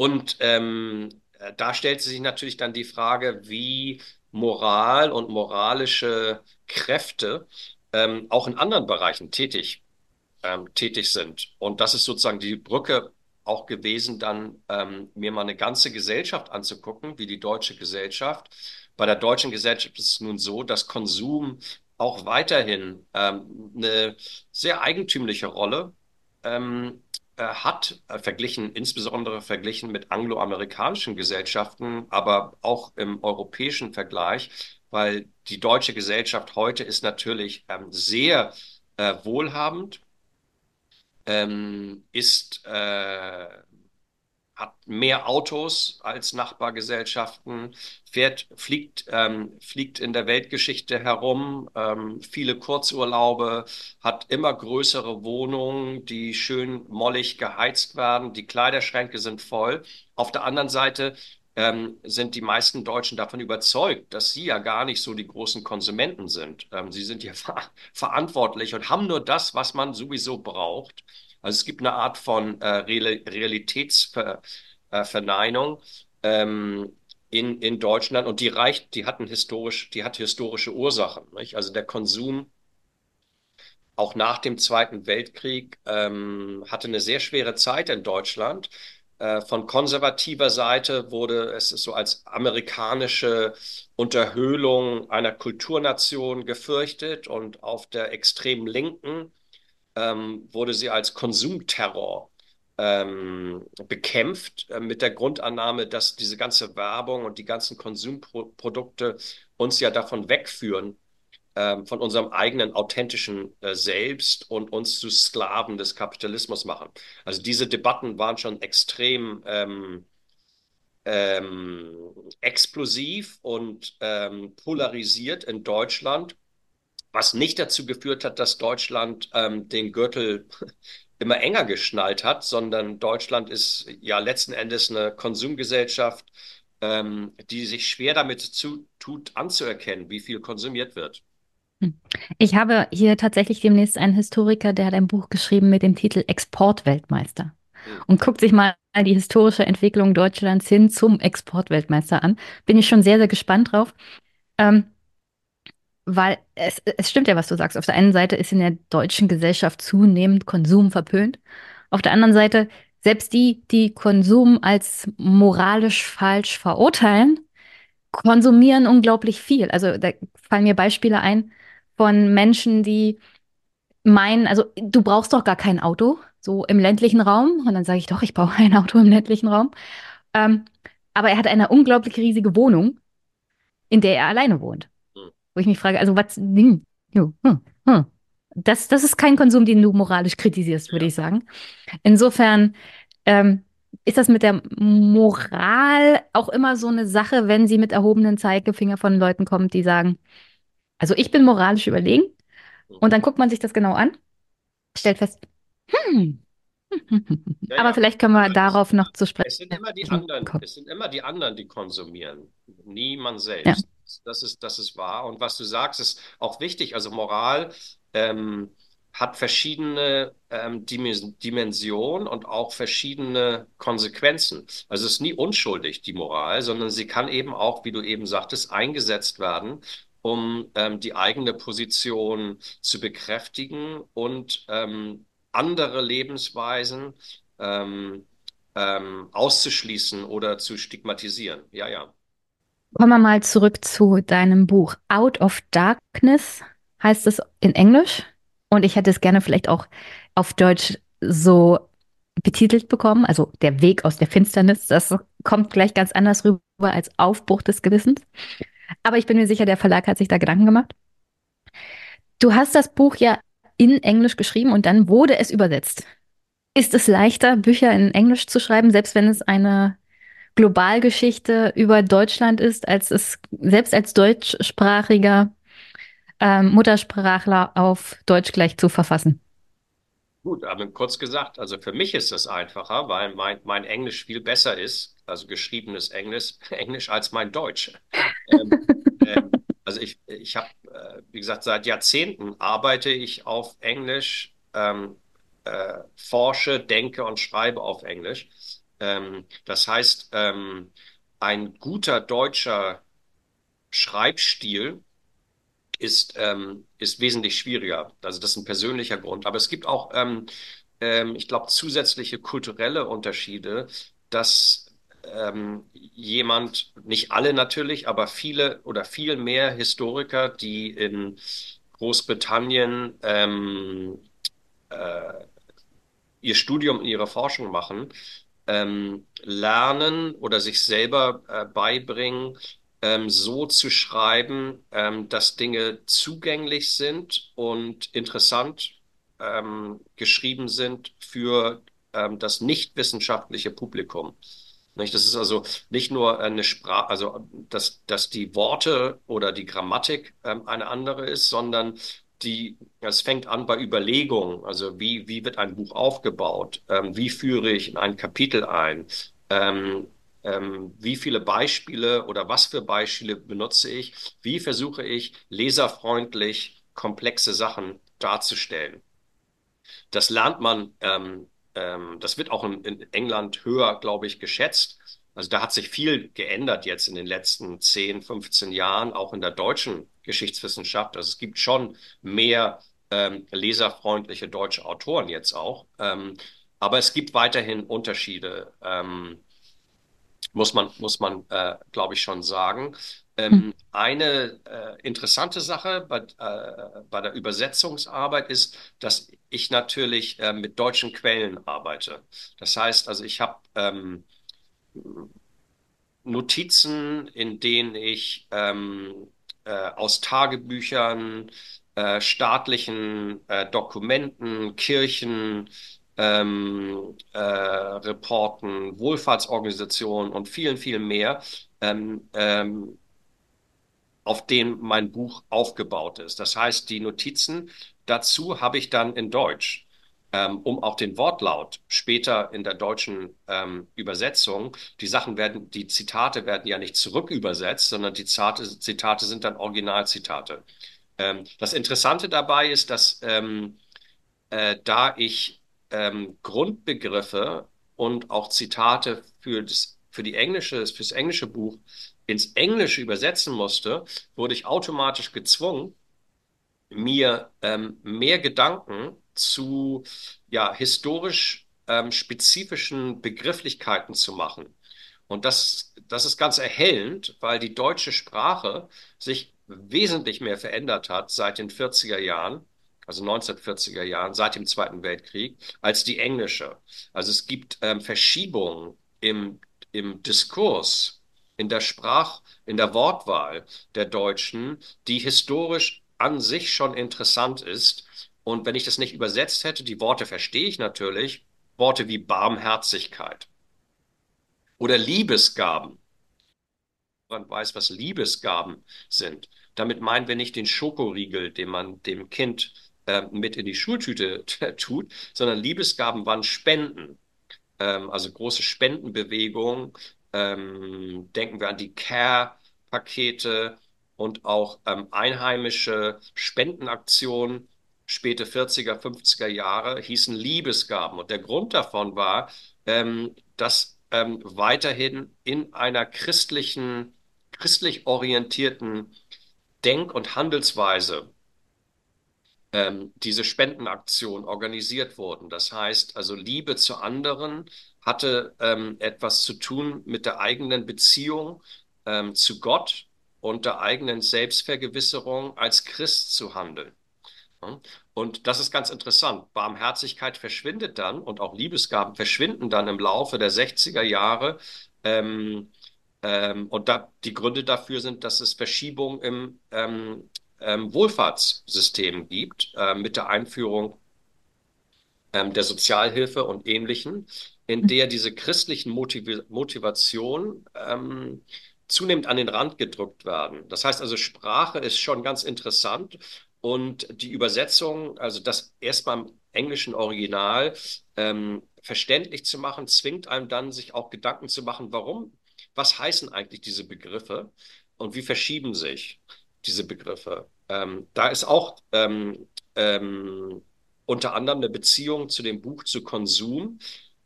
Und ähm, äh, da stellt sich natürlich dann die Frage, wie Moral und moralische Kräfte auch in anderen Bereichen tätig, tätig sind. Und das ist sozusagen die Brücke auch gewesen, dann ähm, mir mal eine ganze Gesellschaft anzugucken, wie die deutsche Gesellschaft. Bei der deutschen Gesellschaft ist es nun so, dass Konsum auch weiterhin ähm, eine sehr eigentümliche Rolle ähm, äh, hat, äh, verglichen, insbesondere verglichen mit angloamerikanischen Gesellschaften, aber auch im europäischen Vergleich, weil die deutsche Gesellschaft heute ist natürlich ähm, sehr äh, wohlhabend ähm, ist, äh, hat mehr Autos als Nachbargesellschaften, fährt, fliegt, ähm, fliegt in der Weltgeschichte herum, ähm, viele Kurzurlaube, hat immer größere Wohnungen, die schön mollig geheizt werden, die Kleiderschränke sind voll. Auf der anderen Seite ähm, sind die meisten Deutschen davon überzeugt, dass sie ja gar nicht so die großen Konsumenten sind. Ähm, sie sind ja ver verantwortlich und haben nur das, was man sowieso braucht. Also es gibt eine Art von äh, Realitätsverneinung ähm, in, in Deutschland und die reicht, die hatten historisch, die hat historische Ursachen. Nicht? Also der Konsum auch nach dem Zweiten Weltkrieg ähm, hatte eine sehr schwere Zeit in Deutschland. Äh, von konservativer Seite wurde es so als amerikanische Unterhöhlung einer Kulturnation gefürchtet und auf der extremen Linken ähm, wurde sie als Konsumterror ähm, bekämpft, äh, mit der Grundannahme, dass diese ganze Werbung und die ganzen Konsumprodukte uns ja davon wegführen, ähm, von unserem eigenen authentischen äh, Selbst und uns zu Sklaven des Kapitalismus machen. Also diese Debatten waren schon extrem ähm, ähm, explosiv und ähm, polarisiert in Deutschland, was nicht dazu geführt hat, dass Deutschland ähm, den Gürtel immer enger geschnallt hat, sondern Deutschland ist ja letzten Endes eine Konsumgesellschaft, ähm, die sich schwer damit zu, tut, anzuerkennen, wie viel konsumiert wird. Hm. Ich habe hier tatsächlich demnächst einen Historiker, der hat ein Buch geschrieben mit dem Titel Exportweltmeister hm. und guckt sich mal die historische Entwicklung Deutschlands hin zum Exportweltmeister an. Bin ich schon sehr, sehr gespannt drauf. Ähm, weil es, es stimmt ja, was du sagst. Auf der einen Seite ist in der deutschen Gesellschaft zunehmend Konsum verpönt. Auf der anderen Seite, selbst die, die Konsum als moralisch falsch verurteilen, konsumieren unglaublich viel. Also da fallen mir Beispiele ein von Menschen, die meinen, also du brauchst doch gar kein Auto, so im ländlichen Raum. Und dann sage ich doch, ich brauche ein Auto im ländlichen Raum. Ähm, aber er hat eine unglaublich riesige Wohnung, in der er alleine wohnt. Wo ich mich frage, also was, hm, hm, hm. Das, das ist kein Konsum, den du moralisch kritisierst, würde ja. ich sagen. Insofern ähm, ist das mit der Moral auch immer so eine Sache, wenn sie mit erhobenen Zeigefinger von Leuten kommt, die sagen, also ich bin moralisch überlegen. Und dann guckt man sich das genau an, stellt fest, hm. Ja, Aber ja. vielleicht können wir darauf noch zu sprechen. Es sind immer die anderen, es sind immer die anderen, die konsumieren, nie man selbst. Ja. Das ist, das ist wahr. Und was du sagst, ist auch wichtig. Also Moral ähm, hat verschiedene ähm, Dimensionen und auch verschiedene Konsequenzen. Also es ist nie unschuldig, die Moral, sondern sie kann eben auch, wie du eben sagtest, eingesetzt werden, um ähm, die eigene Position zu bekräftigen und ähm, andere Lebensweisen ähm, ähm, auszuschließen oder zu stigmatisieren. Ja, ja. Kommen wir mal zurück zu deinem Buch. Out of Darkness heißt es in Englisch. Und ich hätte es gerne vielleicht auch auf Deutsch so betitelt bekommen. Also der Weg aus der Finsternis. Das kommt gleich ganz anders rüber als Aufbruch des Gewissens. Aber ich bin mir sicher, der Verlag hat sich da Gedanken gemacht. Du hast das Buch ja in Englisch geschrieben und dann wurde es übersetzt. Ist es leichter, Bücher in Englisch zu schreiben, selbst wenn es eine Globalgeschichte über Deutschland ist, als es selbst als deutschsprachiger ähm, Muttersprachler auf Deutsch gleich zu verfassen? Gut, aber kurz gesagt, also für mich ist das einfacher, weil mein, mein Englisch viel besser ist, also geschriebenes Englisch, Englisch als mein Deutsch. ähm, ähm, also ich, ich habe, äh, wie gesagt, seit Jahrzehnten arbeite ich auf Englisch, ähm, äh, forsche, denke und schreibe auf Englisch. Ähm, das heißt, ähm, ein guter deutscher Schreibstil ist, ähm, ist wesentlich schwieriger. Also das ist ein persönlicher Grund. Aber es gibt auch, ähm, ähm, ich glaube, zusätzliche kulturelle Unterschiede, dass ähm, jemand, nicht alle natürlich, aber viele oder viel mehr Historiker, die in Großbritannien ähm, äh, ihr Studium, ihre Forschung machen, ähm, lernen oder sich selber äh, beibringen, ähm, so zu schreiben, ähm, dass Dinge zugänglich sind und interessant ähm, geschrieben sind für ähm, das nicht wissenschaftliche Publikum. Nicht? Das ist also nicht nur eine Sprache, also dass, dass die Worte oder die Grammatik ähm, eine andere ist, sondern die, es fängt an bei Überlegungen, also wie, wie wird ein Buch aufgebaut, ähm, wie führe ich in ein Kapitel ein, ähm, ähm, wie viele Beispiele oder was für Beispiele benutze ich, wie versuche ich leserfreundlich komplexe Sachen darzustellen. Das lernt man, ähm, ähm, das wird auch in, in England höher, glaube ich, geschätzt. Also da hat sich viel geändert jetzt in den letzten 10, 15 Jahren, auch in der deutschen Geschichtswissenschaft. Also es gibt schon mehr ähm, leserfreundliche deutsche Autoren jetzt auch. Ähm, aber es gibt weiterhin Unterschiede. Ähm, muss man, muss man äh, glaube ich, schon sagen. Ähm, hm. Eine äh, interessante Sache bei, äh, bei der Übersetzungsarbeit ist, dass ich natürlich äh, mit deutschen Quellen arbeite. Das heißt, also ich habe ähm, Notizen, in denen ich ähm, äh, aus Tagebüchern, äh, staatlichen äh, Dokumenten, Kirchen, ähm, äh, Reporten, Wohlfahrtsorganisationen und vielen, vielen mehr, ähm, ähm, auf denen mein Buch aufgebaut ist. Das heißt, die Notizen dazu habe ich dann in Deutsch ähm, um auch den Wortlaut später in der deutschen ähm, Übersetzung, die Sachen werden, die Zitate werden ja nicht zurückübersetzt, sondern die Zitate, Zitate sind dann Originalzitate. Ähm, das Interessante dabei ist, dass ähm, äh, da ich ähm, Grundbegriffe und auch Zitate für das, für die englische, fürs englische Buch ins Englische übersetzen musste, wurde ich automatisch gezwungen, mir ähm, mehr Gedanken zu ja, historisch ähm, spezifischen Begrifflichkeiten zu machen. Und das, das ist ganz erhellend, weil die deutsche Sprache sich wesentlich mehr verändert hat seit den 40er Jahren, also 1940er Jahren, seit dem Zweiten Weltkrieg, als die englische. Also es gibt ähm, Verschiebungen im, im Diskurs, in der Sprach, in der Wortwahl der Deutschen, die historisch an sich schon interessant ist und wenn ich das nicht übersetzt hätte, die Worte verstehe ich natürlich, Worte wie Barmherzigkeit oder Liebesgaben. Man weiß, was Liebesgaben sind. Damit meinen wir nicht den Schokoriegel, den man dem Kind äh, mit in die Schultüte tut, sondern Liebesgaben waren Spenden. Ähm, also große Spendenbewegungen. Ähm, denken wir an die Care-Pakete und auch ähm, einheimische Spendenaktionen späte 40er, 50er Jahre hießen Liebesgaben. Und der Grund davon war, ähm, dass ähm, weiterhin in einer christlichen, christlich orientierten Denk- und Handelsweise ähm, diese Spendenaktionen organisiert wurden. Das heißt, also Liebe zu anderen hatte ähm, etwas zu tun mit der eigenen Beziehung ähm, zu Gott und der eigenen Selbstvergewisserung als Christ zu handeln. Und das ist ganz interessant. Barmherzigkeit verschwindet dann und auch Liebesgaben verschwinden dann im Laufe der 60er Jahre. Ähm, ähm, und da, die Gründe dafür sind, dass es Verschiebungen im ähm, ähm Wohlfahrtssystem gibt, äh, mit der Einführung ähm, der Sozialhilfe und Ähnlichen, in der diese christlichen Motiv Motivationen ähm, zunehmend an den Rand gedrückt werden. Das heißt also, Sprache ist schon ganz interessant und die Übersetzung, also das erstmal im englischen Original ähm, verständlich zu machen, zwingt einem dann, sich auch Gedanken zu machen, warum, was heißen eigentlich diese Begriffe und wie verschieben sich diese Begriffe. Ähm, da ist auch ähm, ähm, unter anderem eine Beziehung zu dem Buch zu Konsum,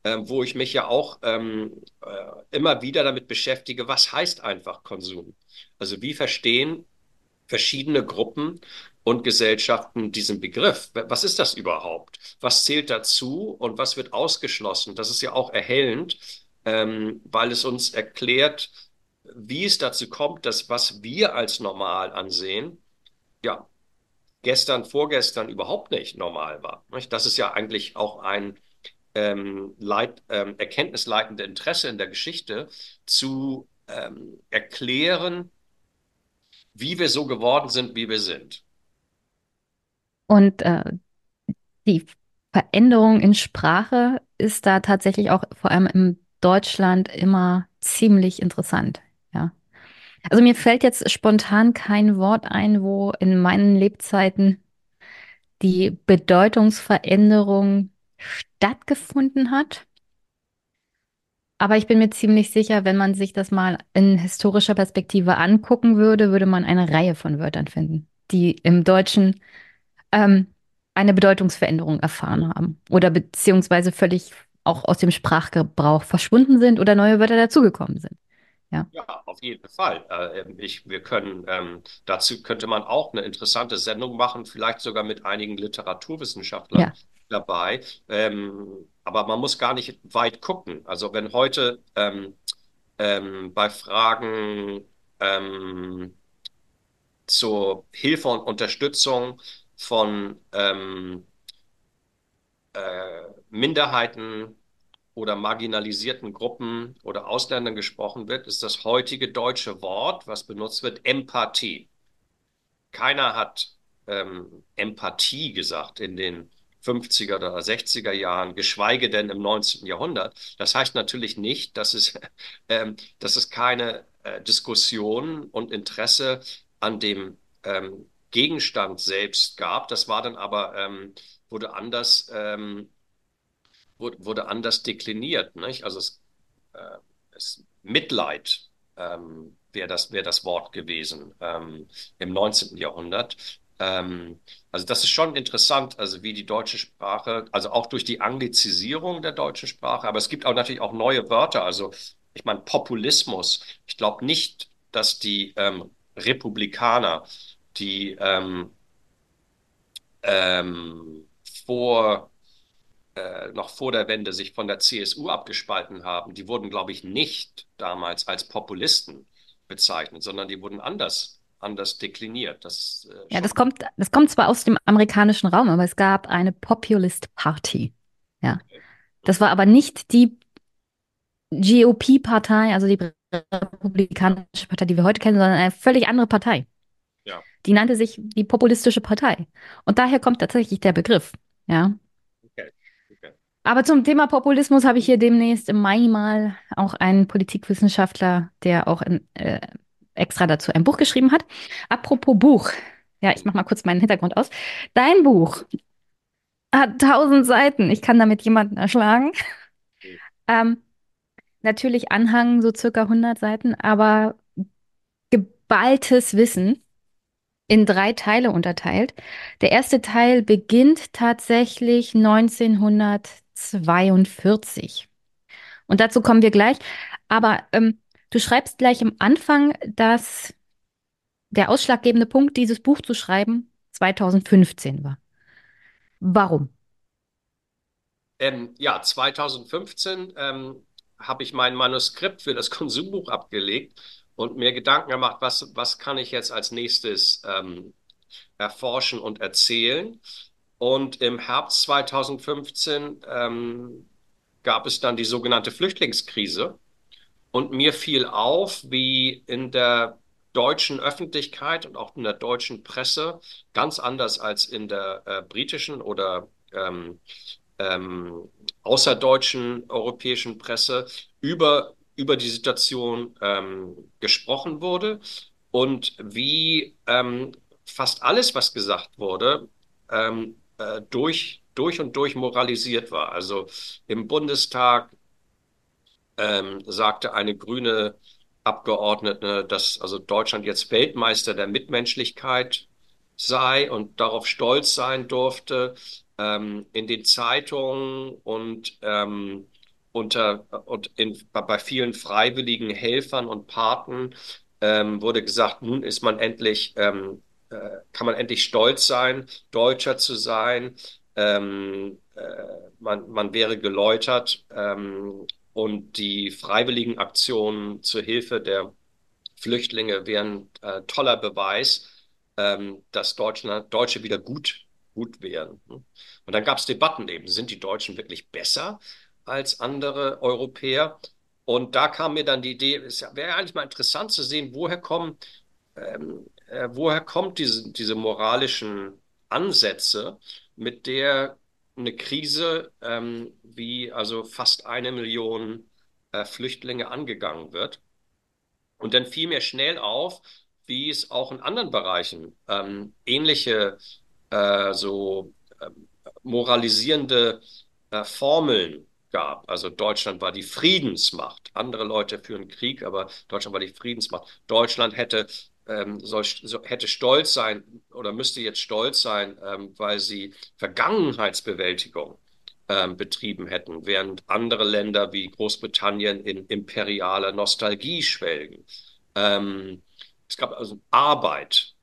ähm, wo ich mich ja auch ähm, äh, immer wieder damit beschäftige, was heißt einfach Konsum? Also wie verstehen verschiedene Gruppen und Gesellschaften diesen Begriff. Was ist das überhaupt? Was zählt dazu und was wird ausgeschlossen? Das ist ja auch erhellend, ähm, weil es uns erklärt, wie es dazu kommt, dass was wir als normal ansehen, ja, gestern, vorgestern überhaupt nicht normal war. Das ist ja eigentlich auch ein ähm, Leit, ähm, erkenntnisleitende Interesse in der Geschichte, zu ähm, erklären, wie wir so geworden sind, wie wir sind. Und äh, die Veränderung in Sprache ist da tatsächlich auch vor allem in Deutschland immer ziemlich interessant. Ja. Also mir fällt jetzt spontan kein Wort ein, wo in meinen Lebzeiten die Bedeutungsveränderung stattgefunden hat. Aber ich bin mir ziemlich sicher, wenn man sich das mal in historischer Perspektive angucken würde, würde man eine Reihe von Wörtern finden, die im Deutschen ähm, eine Bedeutungsveränderung erfahren haben oder beziehungsweise völlig auch aus dem Sprachgebrauch verschwunden sind oder neue Wörter dazugekommen sind. Ja. ja, auf jeden Fall. Äh, ich, wir können, ähm, dazu könnte man auch eine interessante Sendung machen, vielleicht sogar mit einigen Literaturwissenschaftlern ja. dabei. Ähm, aber man muss gar nicht weit gucken. Also wenn heute ähm, ähm bei Fragen ähm, zur Hilfe und Unterstützung von ähm, äh, Minderheiten oder marginalisierten Gruppen oder Ausländern gesprochen wird, ist das heutige deutsche Wort, was benutzt wird, Empathie. keiner hat ähm, Empathie gesagt in den 50er oder 60er Jahren, geschweige denn im 19. Jahrhundert. Das heißt natürlich nicht, dass es, ähm, dass es keine äh, Diskussion und Interesse an dem ähm, Gegenstand selbst gab. Das war dann aber, ähm, wurde anders, ähm, wurde, wurde, anders dekliniert. Nicht? Also es, äh, es Mitleid ähm, wäre das, wär das Wort gewesen ähm, im 19. Jahrhundert. Ähm, also das ist schon interessant, also wie die deutsche Sprache, also auch durch die Anglizisierung der deutschen Sprache, aber es gibt auch natürlich auch neue Wörter. Also ich meine Populismus. Ich glaube nicht, dass die ähm, Republikaner, die ähm, ähm, vor äh, noch vor der Wende sich von der CSU abgespalten haben, die wurden, glaube ich, nicht damals als Populisten bezeichnet, sondern die wurden anders anders dekliniert. Das, äh, ja, das kommt, das kommt zwar aus dem amerikanischen Raum, aber es gab eine Populist Party. Ja. Das war aber nicht die GOP-Partei, also die Republikanische Partei, die wir heute kennen, sondern eine völlig andere Partei. Ja. Die nannte sich die Populistische Partei. Und daher kommt tatsächlich der Begriff. Ja. Okay. okay. Aber zum Thema Populismus habe ich hier demnächst im Mai mal auch einen Politikwissenschaftler, der auch in, äh, extra dazu ein Buch geschrieben hat. Apropos Buch. Ja, ich mache mal kurz meinen Hintergrund aus. Dein Buch hat tausend Seiten. Ich kann damit jemanden erschlagen. Ähm, natürlich Anhang so circa 100 Seiten, aber geballtes Wissen in drei Teile unterteilt. Der erste Teil beginnt tatsächlich 1942. Und dazu kommen wir gleich. Aber ähm, Du schreibst gleich am Anfang, dass der ausschlaggebende Punkt, dieses Buch zu schreiben, 2015 war. Warum? Ähm, ja, 2015 ähm, habe ich mein Manuskript für das Konsumbuch abgelegt und mir Gedanken gemacht, was, was kann ich jetzt als nächstes ähm, erforschen und erzählen. Und im Herbst 2015 ähm, gab es dann die sogenannte Flüchtlingskrise. Und mir fiel auf, wie in der deutschen Öffentlichkeit und auch in der deutschen Presse, ganz anders als in der äh, britischen oder ähm, ähm, außerdeutschen europäischen Presse, über, über die Situation ähm, gesprochen wurde und wie ähm, fast alles, was gesagt wurde, ähm, äh, durch, durch und durch moralisiert war. Also im Bundestag, ähm, sagte eine grüne Abgeordnete, dass also Deutschland jetzt Weltmeister der Mitmenschlichkeit sei und darauf stolz sein durfte. Ähm, in den Zeitungen und ähm, unter und in, bei vielen freiwilligen Helfern und Paten ähm, wurde gesagt, nun ist man endlich, ähm, äh, kann man endlich stolz sein, Deutscher zu sein. Ähm, äh, man, man wäre geläutert ähm, und die freiwilligen Aktionen zur Hilfe der Flüchtlinge wären äh, toller Beweis, ähm, dass Deutschland, Deutsche wieder gut, gut wären. Und dann gab es Debatten eben, sind die Deutschen wirklich besser als andere Europäer? Und da kam mir dann die Idee, es wäre eigentlich mal interessant zu sehen, woher kommen, ähm, äh, woher kommt diese, diese moralischen Ansätze, mit der eine Krise, ähm, wie also fast eine Million äh, Flüchtlinge angegangen wird. Und dann fiel mir schnell auf, wie es auch in anderen Bereichen ähm, ähnliche äh, so äh, moralisierende Formeln gab. Also Deutschland war die Friedensmacht. Andere Leute führen Krieg, aber Deutschland war die Friedensmacht. Deutschland hätte ähm, soll, so, hätte stolz sein oder müsste jetzt stolz sein, ähm, weil sie Vergangenheitsbewältigung ähm, betrieben hätten, während andere Länder wie Großbritannien in imperialer Nostalgie schwelgen. Ähm, es gab also Arbeit.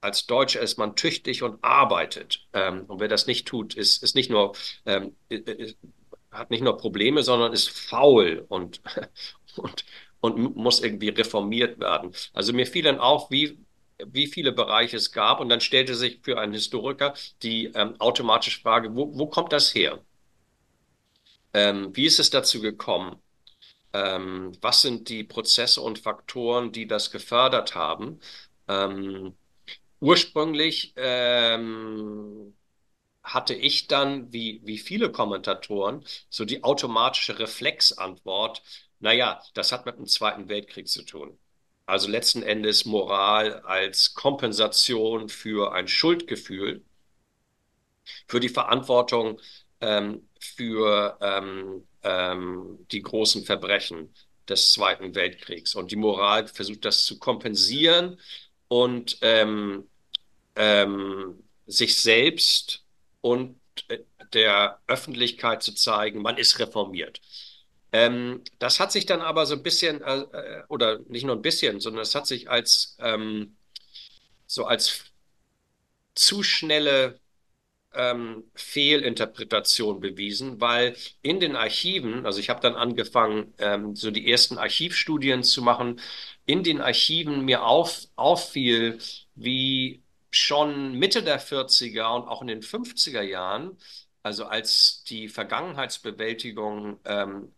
Als Deutscher ist man tüchtig und arbeitet. Ähm, und wer das nicht tut, ist, ist nicht nur, ähm, hat nicht nur Probleme, sondern ist faul und, und, und muss irgendwie reformiert werden. Also mir fiel dann auf, wie, wie viele Bereiche es gab und dann stellte sich für einen Historiker die ähm, automatische Frage, wo, wo kommt das her? Ähm, wie ist es dazu gekommen? Ähm, was sind die Prozesse und Faktoren, die das gefördert haben? Ähm, ursprünglich ähm, hatte ich dann, wie, wie viele Kommentatoren, so die automatische Reflexantwort, naja, das hat mit dem Zweiten Weltkrieg zu tun. Also letzten Endes Moral als Kompensation für ein Schuldgefühl, für die Verantwortung ähm, für ähm, ähm, die großen Verbrechen des Zweiten Weltkriegs. Und die Moral versucht das zu kompensieren und ähm, ähm, sich selbst und äh, der Öffentlichkeit zu zeigen, man ist reformiert. Ähm, das hat sich dann aber so ein bisschen, äh, äh oder nicht nur ein bisschen, sondern es hat sich als ähm, so als zu schnelle ähm, Fehlinterpretation bewiesen, weil in den Archiven, also ich habe dann angefangen, ähm, so die ersten Archivstudien zu machen, in den Archiven mir auf, auffiel, wie schon Mitte der 40er und auch in den 50er Jahren, also als die Vergangenheitsbewältigung ähm,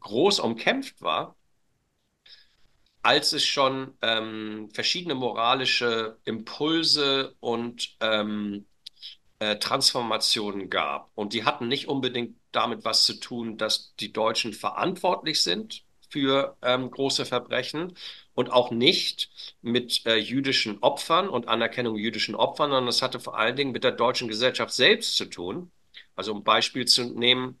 groß umkämpft war, als es schon ähm, verschiedene moralische Impulse und ähm, äh, Transformationen gab. Und die hatten nicht unbedingt damit was zu tun, dass die Deutschen verantwortlich sind für ähm, große Verbrechen und auch nicht mit äh, jüdischen Opfern und Anerkennung jüdischen Opfern, sondern es hatte vor allen Dingen mit der deutschen Gesellschaft selbst zu tun. Also um Beispiel zu nehmen,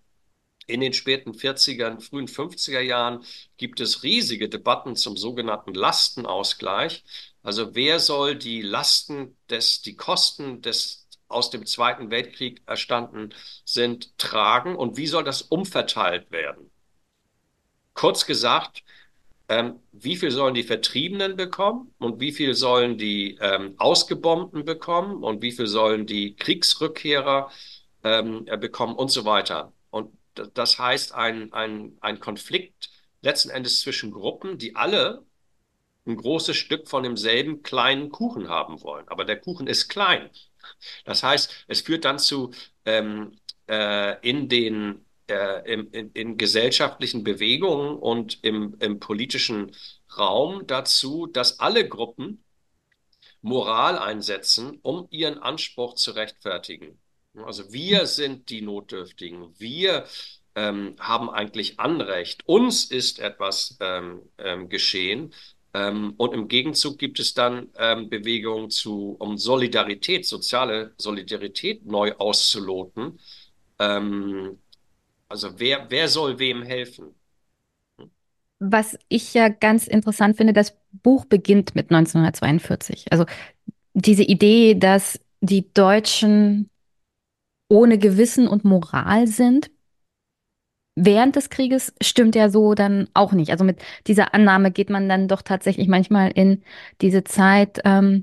in den späten 40er, frühen 50er Jahren gibt es riesige Debatten zum sogenannten Lastenausgleich. Also wer soll die Lasten des, die Kosten des aus dem Zweiten Weltkrieg erstanden sind, tragen und wie soll das umverteilt werden? Kurz gesagt, ähm, wie viel sollen die Vertriebenen bekommen und wie viel sollen die ähm, Ausgebombten bekommen und wie viel sollen die Kriegsrückkehrer ähm, bekommen und so weiter. Und das heißt, ein, ein, ein Konflikt letzten Endes zwischen Gruppen, die alle ein großes Stück von demselben kleinen Kuchen haben wollen. Aber der Kuchen ist klein. Das heißt, es führt dann zu ähm, äh, in den äh, in, in, in, gesellschaftlichen Bewegungen und im, im politischen Raum dazu, dass alle Gruppen Moral einsetzen, um ihren Anspruch zu rechtfertigen. Also wir sind die Notdürftigen, wir ähm, haben eigentlich Anrecht, uns ist etwas ähm, ähm, geschehen. Ähm, und im Gegenzug gibt es dann ähm, Bewegungen zu, um Solidarität, soziale Solidarität neu auszuloten. Also wer, wer soll wem helfen? Was ich ja ganz interessant finde, das Buch beginnt mit 1942. Also diese Idee, dass die Deutschen ohne Gewissen und Moral sind, während des Krieges stimmt ja so dann auch nicht. Also mit dieser Annahme geht man dann doch tatsächlich manchmal in diese Zeit ähm,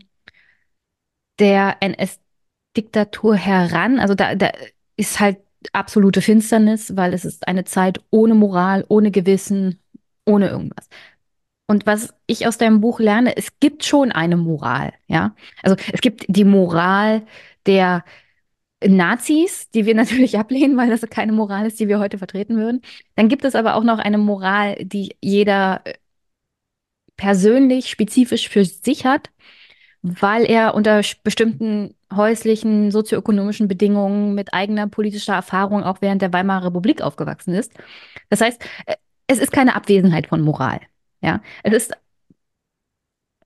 der NS-Diktatur heran. Also da, da ist halt absolute Finsternis, weil es ist eine Zeit ohne Moral, ohne Gewissen, ohne irgendwas. Und was ich aus deinem Buch lerne, es gibt schon eine Moral, ja. Also es gibt die Moral der Nazis, die wir natürlich ablehnen, weil das keine Moral ist, die wir heute vertreten würden. Dann gibt es aber auch noch eine Moral, die jeder äh, persönlich, spezifisch für sich hat, weil er unter bestimmten häuslichen, sozioökonomischen Bedingungen mit eigener politischer Erfahrung auch während der Weimarer Republik aufgewachsen ist. Das heißt, äh, es ist keine Abwesenheit von Moral. Ja, es ist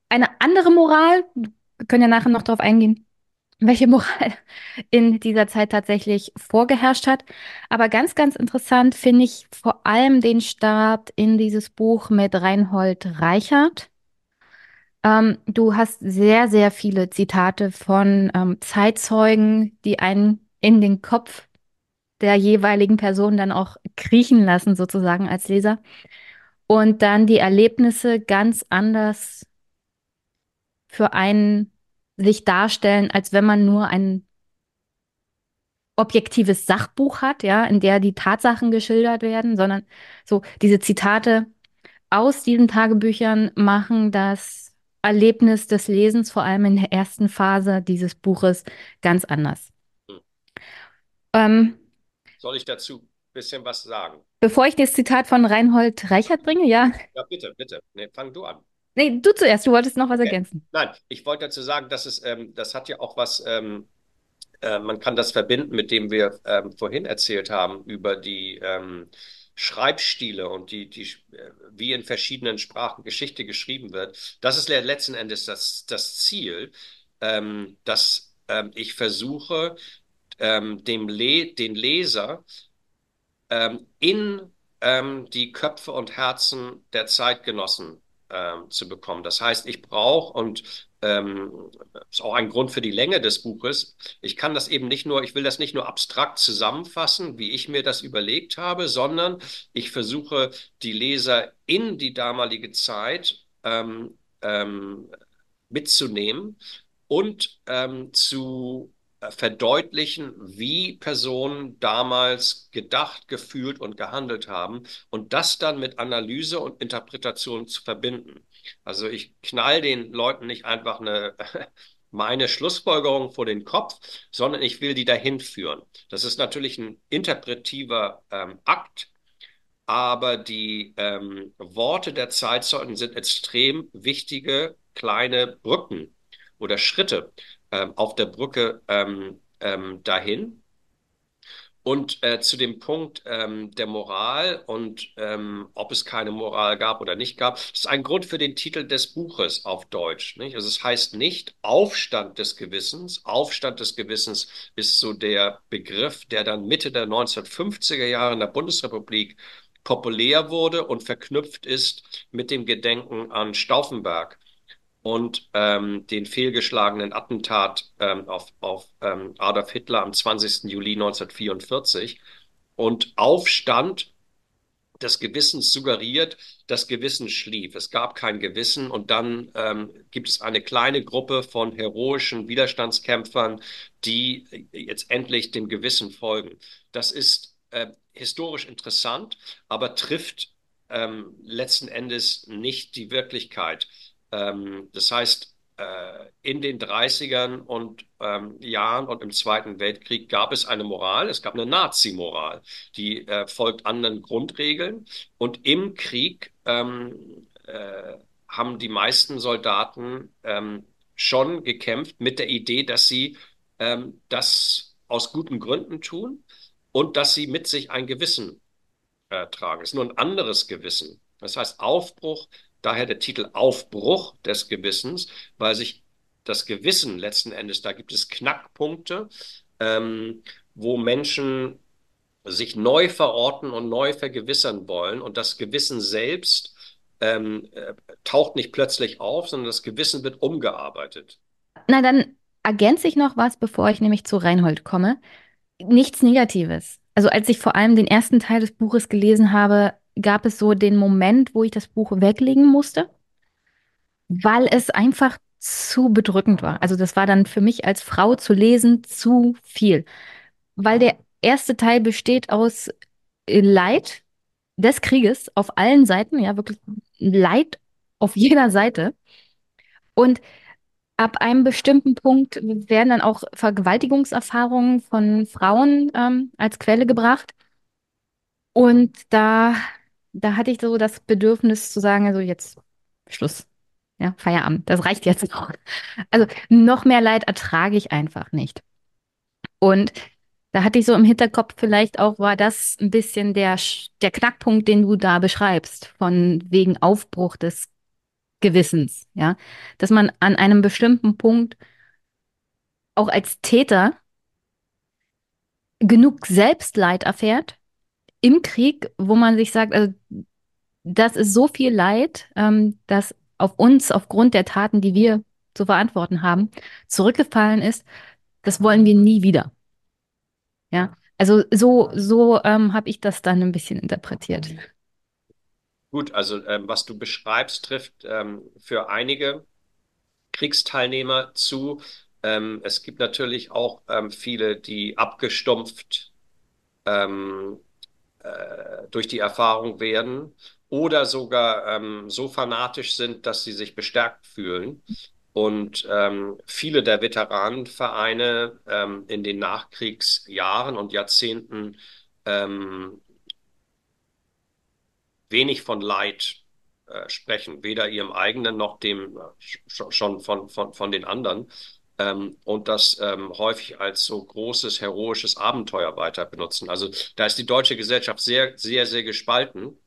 eine andere Moral. Wir können ja nachher noch darauf eingehen, welche Moral in dieser Zeit tatsächlich vorgeherrscht hat. Aber ganz, ganz interessant finde ich vor allem den Start in dieses Buch mit Reinhold Reichert. Ähm, du hast sehr, sehr viele Zitate von ähm, Zeitzeugen, die einen in den Kopf der jeweiligen Person dann auch kriechen lassen, sozusagen als Leser. Und dann die Erlebnisse ganz anders für einen sich darstellen, als wenn man nur ein objektives Sachbuch hat, ja, in der die Tatsachen geschildert werden, sondern so diese Zitate aus diesen Tagebüchern machen das Erlebnis des Lesens, vor allem in der ersten Phase dieses Buches, ganz anders. Hm. Ähm, Soll ich dazu ein bisschen was sagen? Bevor ich das Zitat von Reinhold Reichert bringe, ja. Ja, bitte, bitte. Nee, fang du an. Nee, du zuerst, du wolltest noch was ergänzen. Nein, ich wollte dazu sagen, dass es, ähm, das hat ja auch was, ähm, äh, man kann das verbinden mit dem wir ähm, vorhin erzählt haben über die ähm, Schreibstile und die, die, äh, wie in verschiedenen Sprachen Geschichte geschrieben wird. Das ist letzten Endes das, das Ziel, ähm, dass ähm, ich versuche, ähm, dem Le den Leser ähm, in ähm, die Köpfe und Herzen der Zeitgenossen ähm, zu bekommen. Das heißt, ich brauche und ähm, ist auch ein Grund für die Länge des Buches. Ich kann das eben nicht nur, ich will das nicht nur abstrakt zusammenfassen, wie ich mir das überlegt habe, sondern ich versuche, die Leser in die damalige Zeit ähm, ähm, mitzunehmen und ähm, zu verdeutlichen, wie Personen damals gedacht, gefühlt und gehandelt haben und das dann mit Analyse und Interpretation zu verbinden. Also ich knall den Leuten nicht einfach eine meine Schlussfolgerung vor den Kopf, sondern ich will die dahin führen. Das ist natürlich ein interpretiver ähm, Akt, aber die ähm, Worte der Zeitzeugen sind extrem wichtige kleine Brücken oder Schritte ähm, auf der Brücke ähm, ähm, dahin. Und äh, zu dem Punkt ähm, der Moral und ähm, ob es keine Moral gab oder nicht gab, das ist ein Grund für den Titel des Buches auf Deutsch. Nicht? Also es heißt nicht Aufstand des Gewissens. Aufstand des Gewissens ist so der Begriff, der dann Mitte der 1950er Jahre in der Bundesrepublik populär wurde und verknüpft ist mit dem Gedenken an Stauffenberg und ähm, den fehlgeschlagenen Attentat ähm, auf, auf ähm, Adolf Hitler am 20. Juli 1944. Und Aufstand des Gewissens suggeriert, das Gewissen schlief. Es gab kein Gewissen und dann ähm, gibt es eine kleine Gruppe von heroischen Widerstandskämpfern, die jetzt endlich dem Gewissen folgen. Das ist äh, historisch interessant, aber trifft ähm, letzten Endes nicht die Wirklichkeit. Ähm, das heißt, äh, in den 30ern und ähm, Jahren und im Zweiten Weltkrieg gab es eine Moral, es gab eine Nazi-Moral, die äh, folgt anderen Grundregeln. Und im Krieg ähm, äh, haben die meisten Soldaten ähm, schon gekämpft mit der Idee, dass sie ähm, das aus guten Gründen tun und dass sie mit sich ein Gewissen äh, tragen. Es ist nur ein anderes Gewissen. Das heißt, Aufbruch Daher der Titel Aufbruch des Gewissens, weil sich das Gewissen letzten Endes, da gibt es Knackpunkte, ähm, wo Menschen sich neu verorten und neu vergewissern wollen. Und das Gewissen selbst ähm, äh, taucht nicht plötzlich auf, sondern das Gewissen wird umgearbeitet. Na, dann ergänze ich noch was, bevor ich nämlich zu Reinhold komme. Nichts Negatives. Also als ich vor allem den ersten Teil des Buches gelesen habe, gab es so den Moment, wo ich das Buch weglegen musste, weil es einfach zu bedrückend war. Also das war dann für mich als Frau zu lesen zu viel, weil der erste Teil besteht aus äh, Leid des Krieges auf allen Seiten, ja, wirklich Leid auf jeder Seite. Und ab einem bestimmten Punkt werden dann auch Vergewaltigungserfahrungen von Frauen ähm, als Quelle gebracht. Und da da hatte ich so das Bedürfnis zu sagen, also jetzt Schluss. Ja, Feierabend. Das reicht jetzt auch. Also noch mehr Leid ertrage ich einfach nicht. Und da hatte ich so im Hinterkopf vielleicht auch, war das ein bisschen der, der Knackpunkt, den du da beschreibst, von wegen Aufbruch des Gewissens, ja. Dass man an einem bestimmten Punkt auch als Täter genug Selbstleid erfährt, im Krieg, wo man sich sagt, also das ist so viel Leid, ähm, das auf uns aufgrund der Taten, die wir zu verantworten haben, zurückgefallen ist, das wollen wir nie wieder. Ja, also so, so ähm, habe ich das dann ein bisschen interpretiert. Gut, also ähm, was du beschreibst, trifft ähm, für einige Kriegsteilnehmer zu. Ähm, es gibt natürlich auch ähm, viele, die abgestumpft ähm, äh, durch die Erfahrung werden oder sogar ähm, so fanatisch sind, dass sie sich bestärkt fühlen. Und ähm, viele der Veteranenvereine ähm, in den Nachkriegsjahren und Jahrzehnten ähm, wenig von Leid äh, sprechen, weder ihrem eigenen noch dem äh, schon von, von, von den anderen. Ähm, und das ähm, häufig als so großes, heroisches Abenteuer weiter benutzen. Also da ist die deutsche Gesellschaft sehr, sehr, sehr gespalten,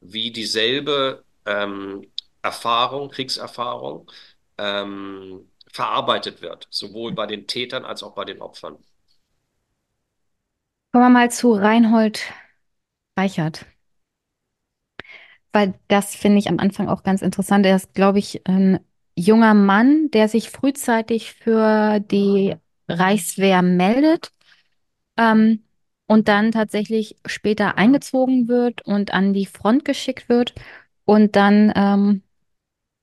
wie dieselbe ähm, Erfahrung, Kriegserfahrung, ähm, verarbeitet wird, sowohl bei den Tätern als auch bei den Opfern. Kommen wir mal zu Reinhold Reichert. Weil das finde ich am Anfang auch ganz interessant. Er ist, glaube ich, ein junger Mann, der sich frühzeitig für die Reichswehr meldet ähm, und dann tatsächlich später eingezogen wird und an die Front geschickt wird und dann ähm,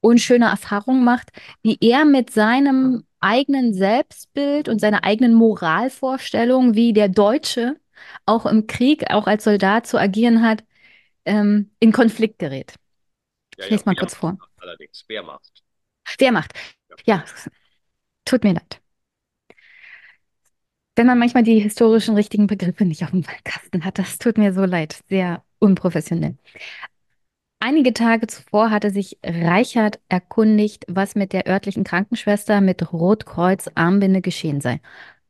unschöne Erfahrungen macht, die er mit seinem eigenen Selbstbild und seiner eigenen Moralvorstellung, wie der Deutsche auch im Krieg, auch als Soldat zu agieren hat, ähm, in Konflikt gerät. Ja, ich lese ja, mal kurz vor. Allerdings, Wehrmacht. Wehrmacht. Ja, tut mir leid. Wenn man manchmal die historischen richtigen Begriffe nicht auf dem Kasten hat, das tut mir so leid. Sehr unprofessionell. Einige Tage zuvor hatte sich Reichert erkundigt, was mit der örtlichen Krankenschwester mit Rotkreuz-Armbinde geschehen sei.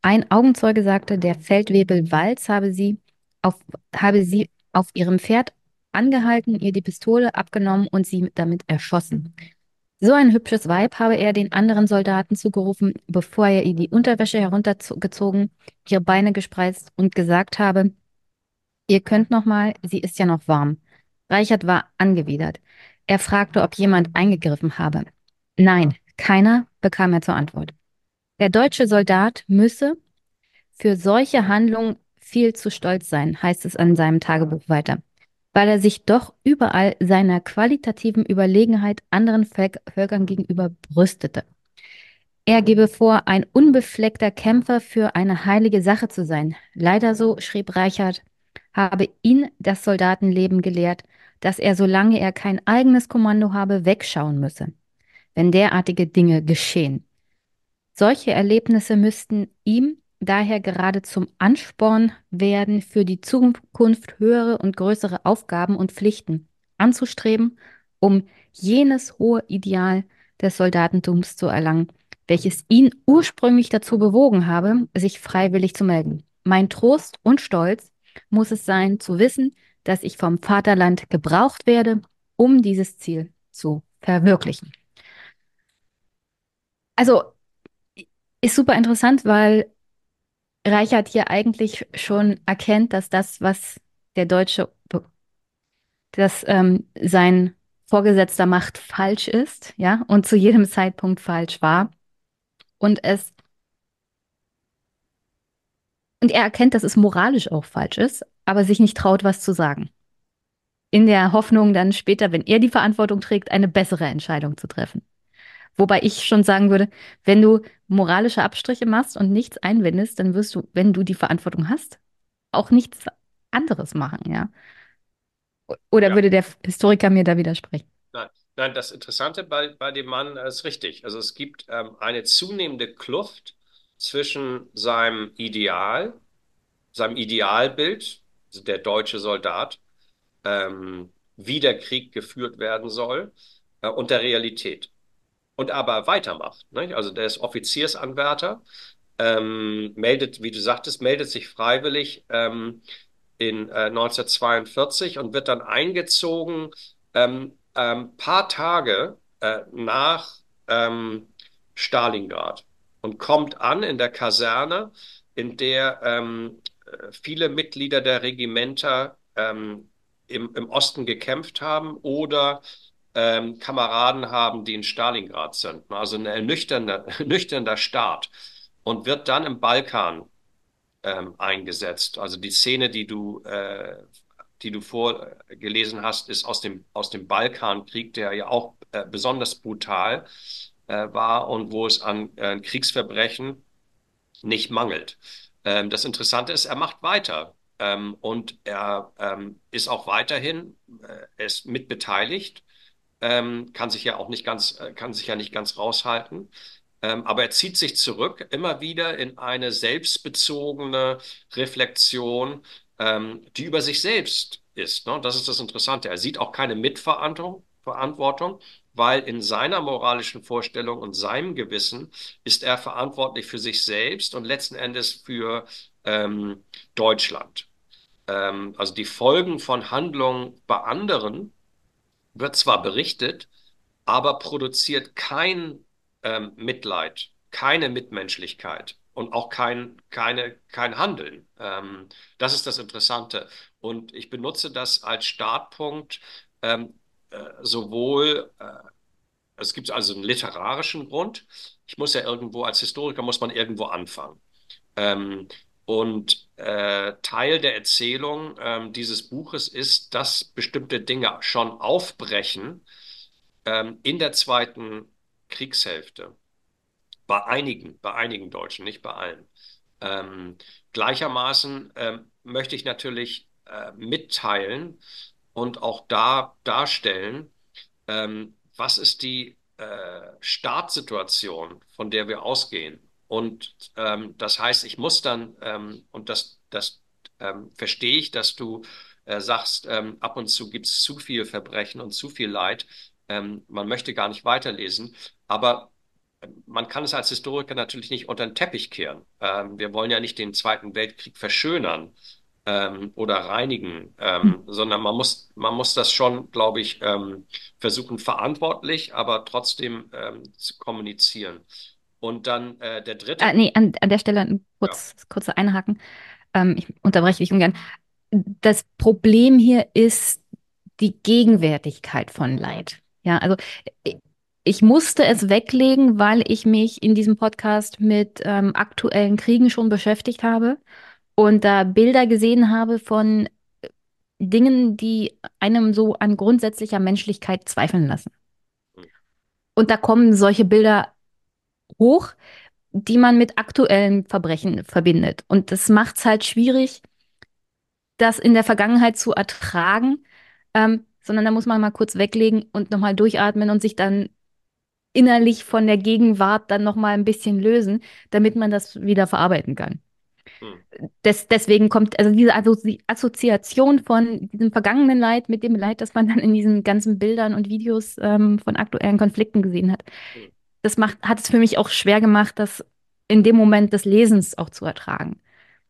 Ein Augenzeuge sagte, der Feldwebel Walz habe sie auf, habe sie auf ihrem Pferd angehalten, ihr die Pistole abgenommen und sie damit erschossen. So ein hübsches Weib habe er den anderen Soldaten zugerufen, bevor er ihr die Unterwäsche heruntergezogen, ihre Beine gespreizt und gesagt habe, ihr könnt noch mal, sie ist ja noch warm. Reichert war angewidert. Er fragte, ob jemand eingegriffen habe. Nein, keiner, bekam er zur Antwort. Der deutsche Soldat müsse für solche Handlungen viel zu stolz sein, heißt es an seinem Tagebuch weiter, weil er sich doch überall seiner qualitativen Überlegenheit anderen Völkern gegenüber brüstete. Er gebe vor, ein unbefleckter Kämpfer für eine heilige Sache zu sein. Leider so, schrieb Reichert, habe ihn das Soldatenleben gelehrt, dass er, solange er kein eigenes Kommando habe, wegschauen müsse, wenn derartige Dinge geschehen. Solche Erlebnisse müssten ihm daher gerade zum Ansporn werden, für die Zukunft höhere und größere Aufgaben und Pflichten anzustreben, um jenes hohe Ideal des Soldatentums zu erlangen, welches ihn ursprünglich dazu bewogen habe, sich freiwillig zu melden. Mein Trost und Stolz muss es sein, zu wissen, dass ich vom Vaterland gebraucht werde, um dieses Ziel zu verwirklichen. Also ist super interessant, weil Reichert hier eigentlich schon erkennt, dass das, was der Deutsche, dass ähm, sein Vorgesetzter macht, falsch ist, ja, und zu jedem Zeitpunkt falsch war. Und es und er erkennt, dass es moralisch auch falsch ist, aber sich nicht traut, was zu sagen. In der Hoffnung, dann später, wenn er die Verantwortung trägt, eine bessere Entscheidung zu treffen. Wobei ich schon sagen würde, wenn du moralische Abstriche machst und nichts einwendest, dann wirst du, wenn du die Verantwortung hast, auch nichts anderes machen, ja. Oder ja. würde der Historiker mir da widersprechen? Nein, nein das Interessante bei, bei dem Mann ist richtig. Also es gibt ähm, eine zunehmende Kluft zwischen seinem Ideal, seinem Idealbild, also der deutsche Soldat, ähm, wie der Krieg geführt werden soll äh, und der Realität. Und aber weitermacht. Ne? Also der ist Offiziersanwärter, ähm, meldet, wie du sagtest, meldet sich freiwillig ähm, in äh, 1942 und wird dann eingezogen ähm, ähm, paar Tage äh, nach ähm, Stalingrad und kommt an in der Kaserne, in der ähm, äh, viele Mitglieder der Regimenter ähm, im, im Osten gekämpft haben oder ähm, Kameraden haben, die in Stalingrad sind. Also ein ernüchternder, nüchterner Start. Und wird dann im Balkan ähm, eingesetzt. Also die Szene, die du, äh, die du vorgelesen hast, ist aus dem, aus dem Balkankrieg, der ja auch äh, besonders brutal äh, war und wo es an äh, Kriegsverbrechen nicht mangelt. Ähm, das Interessante ist, er macht weiter. Ähm, und er ähm, ist auch weiterhin, äh, ist mitbeteiligt, ähm, kann sich ja auch nicht ganz, äh, kann sich ja nicht ganz raushalten. Ähm, aber er zieht sich zurück, immer wieder in eine selbstbezogene Reflexion, ähm, die über sich selbst ist. Ne? Das ist das Interessante. Er sieht auch keine Mitverantwortung Verantwortung, weil in seiner moralischen Vorstellung und seinem Gewissen ist er verantwortlich für sich selbst und letzten Endes für ähm, Deutschland. Ähm, also die Folgen von Handlungen bei anderen wird zwar berichtet, aber produziert kein ähm, Mitleid, keine Mitmenschlichkeit und auch kein, keine, kein Handeln. Ähm, das ist das Interessante. Und ich benutze das als Startpunkt ähm, äh, sowohl, äh, es gibt also einen literarischen Grund. Ich muss ja irgendwo, als Historiker muss man irgendwo anfangen. Ähm, und äh, Teil der Erzählung ähm, dieses Buches ist, dass bestimmte Dinge schon aufbrechen ähm, in der zweiten Kriegshälfte. Bei einigen, bei einigen Deutschen, nicht bei allen. Ähm, gleichermaßen ähm, möchte ich natürlich äh, mitteilen und auch da darstellen, ähm, was ist die äh, Startsituation, von der wir ausgehen. Und ähm, das heißt, ich muss dann, ähm, und das, das ähm, verstehe ich, dass du äh, sagst, ab und zu gibt es zu viel Verbrechen und zu viel Leid. man möchte gar nicht weiterlesen, aber man kann es als Historiker natürlich nicht unter den Teppich kehren. Ähm, wir wollen ja nicht den Zweiten Weltkrieg verschönern ähm, oder reinigen, ähm, hm. sondern man muss, man muss das schon, glaube ich, ähm, versuchen, verantwortlich, aber trotzdem ähm, zu kommunizieren. Und dann äh, der dritte. Ah, nee, an, an der Stelle kurz, ja. kurze Einhaken. Ähm, ich unterbreche dich ungern. Das Problem hier ist die Gegenwärtigkeit von Leid. Ja, also ich musste es weglegen, weil ich mich in diesem Podcast mit ähm, aktuellen Kriegen schon beschäftigt habe und da Bilder gesehen habe von äh, Dingen, die einem so an grundsätzlicher Menschlichkeit zweifeln lassen. Und da kommen solche Bilder hoch, die man mit aktuellen Verbrechen verbindet. Und das macht es halt schwierig, das in der Vergangenheit zu ertragen, ähm, sondern da muss man mal kurz weglegen und nochmal durchatmen und sich dann innerlich von der Gegenwart dann nochmal ein bisschen lösen, damit man das wieder verarbeiten kann. Hm. Des, deswegen kommt also diese Assozi Assoziation von diesem vergangenen Leid mit dem Leid, das man dann in diesen ganzen Bildern und Videos ähm, von aktuellen Konflikten gesehen hat. Hm. Das macht, hat es für mich auch schwer gemacht, das in dem Moment des Lesens auch zu ertragen.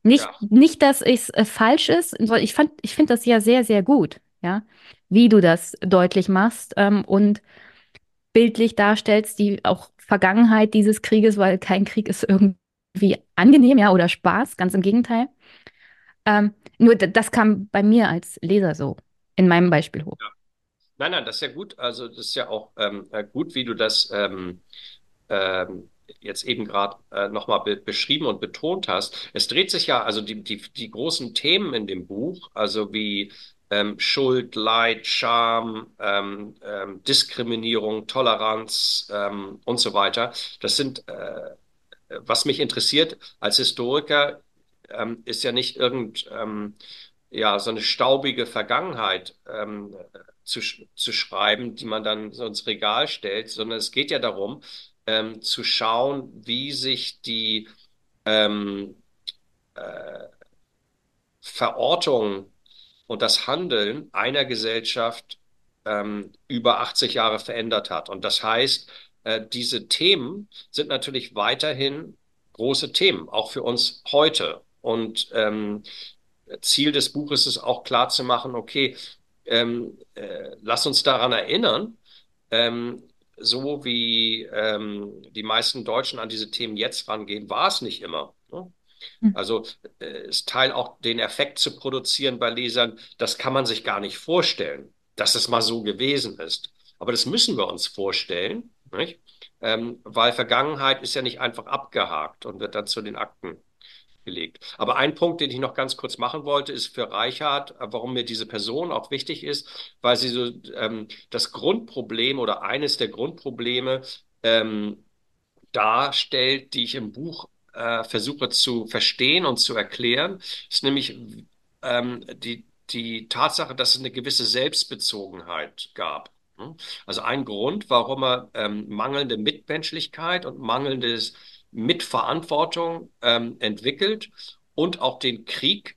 Nicht, ja. nicht dass es äh, falsch ist, ich ich finde das ja sehr, sehr gut, ja, wie du das deutlich machst ähm, und bildlich darstellst, die auch Vergangenheit dieses Krieges, weil kein Krieg ist irgendwie angenehm, ja, oder Spaß, ganz im Gegenteil. Ähm, nur das kam bei mir als Leser so in meinem Beispiel hoch. Ja. Nein, nein, das ist ja gut. Also das ist ja auch ähm, äh, gut, wie du das ähm, ähm, jetzt eben gerade äh, nochmal be beschrieben und betont hast. Es dreht sich ja, also die, die, die großen Themen in dem Buch, also wie ähm, Schuld, Leid, Scham, ähm, ähm, Diskriminierung, Toleranz ähm, und so weiter. Das sind, äh, was mich interessiert als Historiker, ähm, ist ja nicht irgend, ähm, ja, so eine staubige Vergangenheit zu, zu schreiben, die man dann so ins Regal stellt, sondern es geht ja darum, zu schauen, wie sich die äh, Verortung und das Handeln einer Gesellschaft ähm, über 80 Jahre verändert hat. Und das heißt, äh, diese Themen sind natürlich weiterhin große Themen, auch für uns heute. Und ähm, Ziel des Buches ist auch klar zu machen, okay, ähm, äh, lass uns daran erinnern, ähm, so wie ähm, die meisten Deutschen an diese Themen jetzt rangehen, war es nicht immer. Ne? Hm. Also äh, es teilt auch den Effekt zu produzieren bei Lesern, das kann man sich gar nicht vorstellen, dass es mal so gewesen ist. Aber das müssen wir uns vorstellen? Ähm, weil Vergangenheit ist ja nicht einfach abgehakt und wird dann zu den Akten gelegt. Aber ein Punkt, den ich noch ganz kurz machen wollte, ist für Reichard, warum mir diese Person auch wichtig ist, weil sie so ähm, das Grundproblem oder eines der Grundprobleme ähm, darstellt, die ich im Buch äh, versuche zu verstehen und zu erklären, ist nämlich ähm, die, die Tatsache, dass es eine gewisse Selbstbezogenheit gab. Hm? Also ein Grund, warum er ähm, mangelnde Mitmenschlichkeit und mangelndes Mitverantwortung ähm, entwickelt und auch den Krieg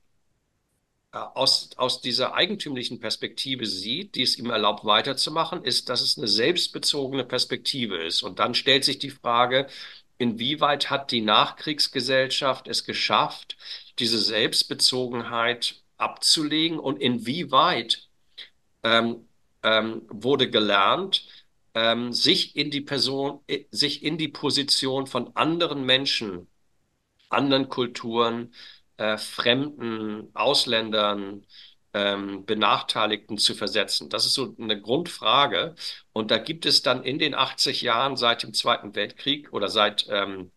aus, aus dieser eigentümlichen Perspektive sieht, die es ihm erlaubt weiterzumachen, ist, dass es eine selbstbezogene Perspektive ist. Und dann stellt sich die Frage, inwieweit hat die Nachkriegsgesellschaft es geschafft, diese Selbstbezogenheit abzulegen und inwieweit ähm, ähm, wurde gelernt, ähm, sich in die Person, äh, sich in die Position von anderen Menschen, anderen Kulturen, äh, Fremden, Ausländern, ähm, Benachteiligten zu versetzen. Das ist so eine Grundfrage. Und da gibt es dann in den 80 Jahren seit dem Zweiten Weltkrieg oder seit ähm,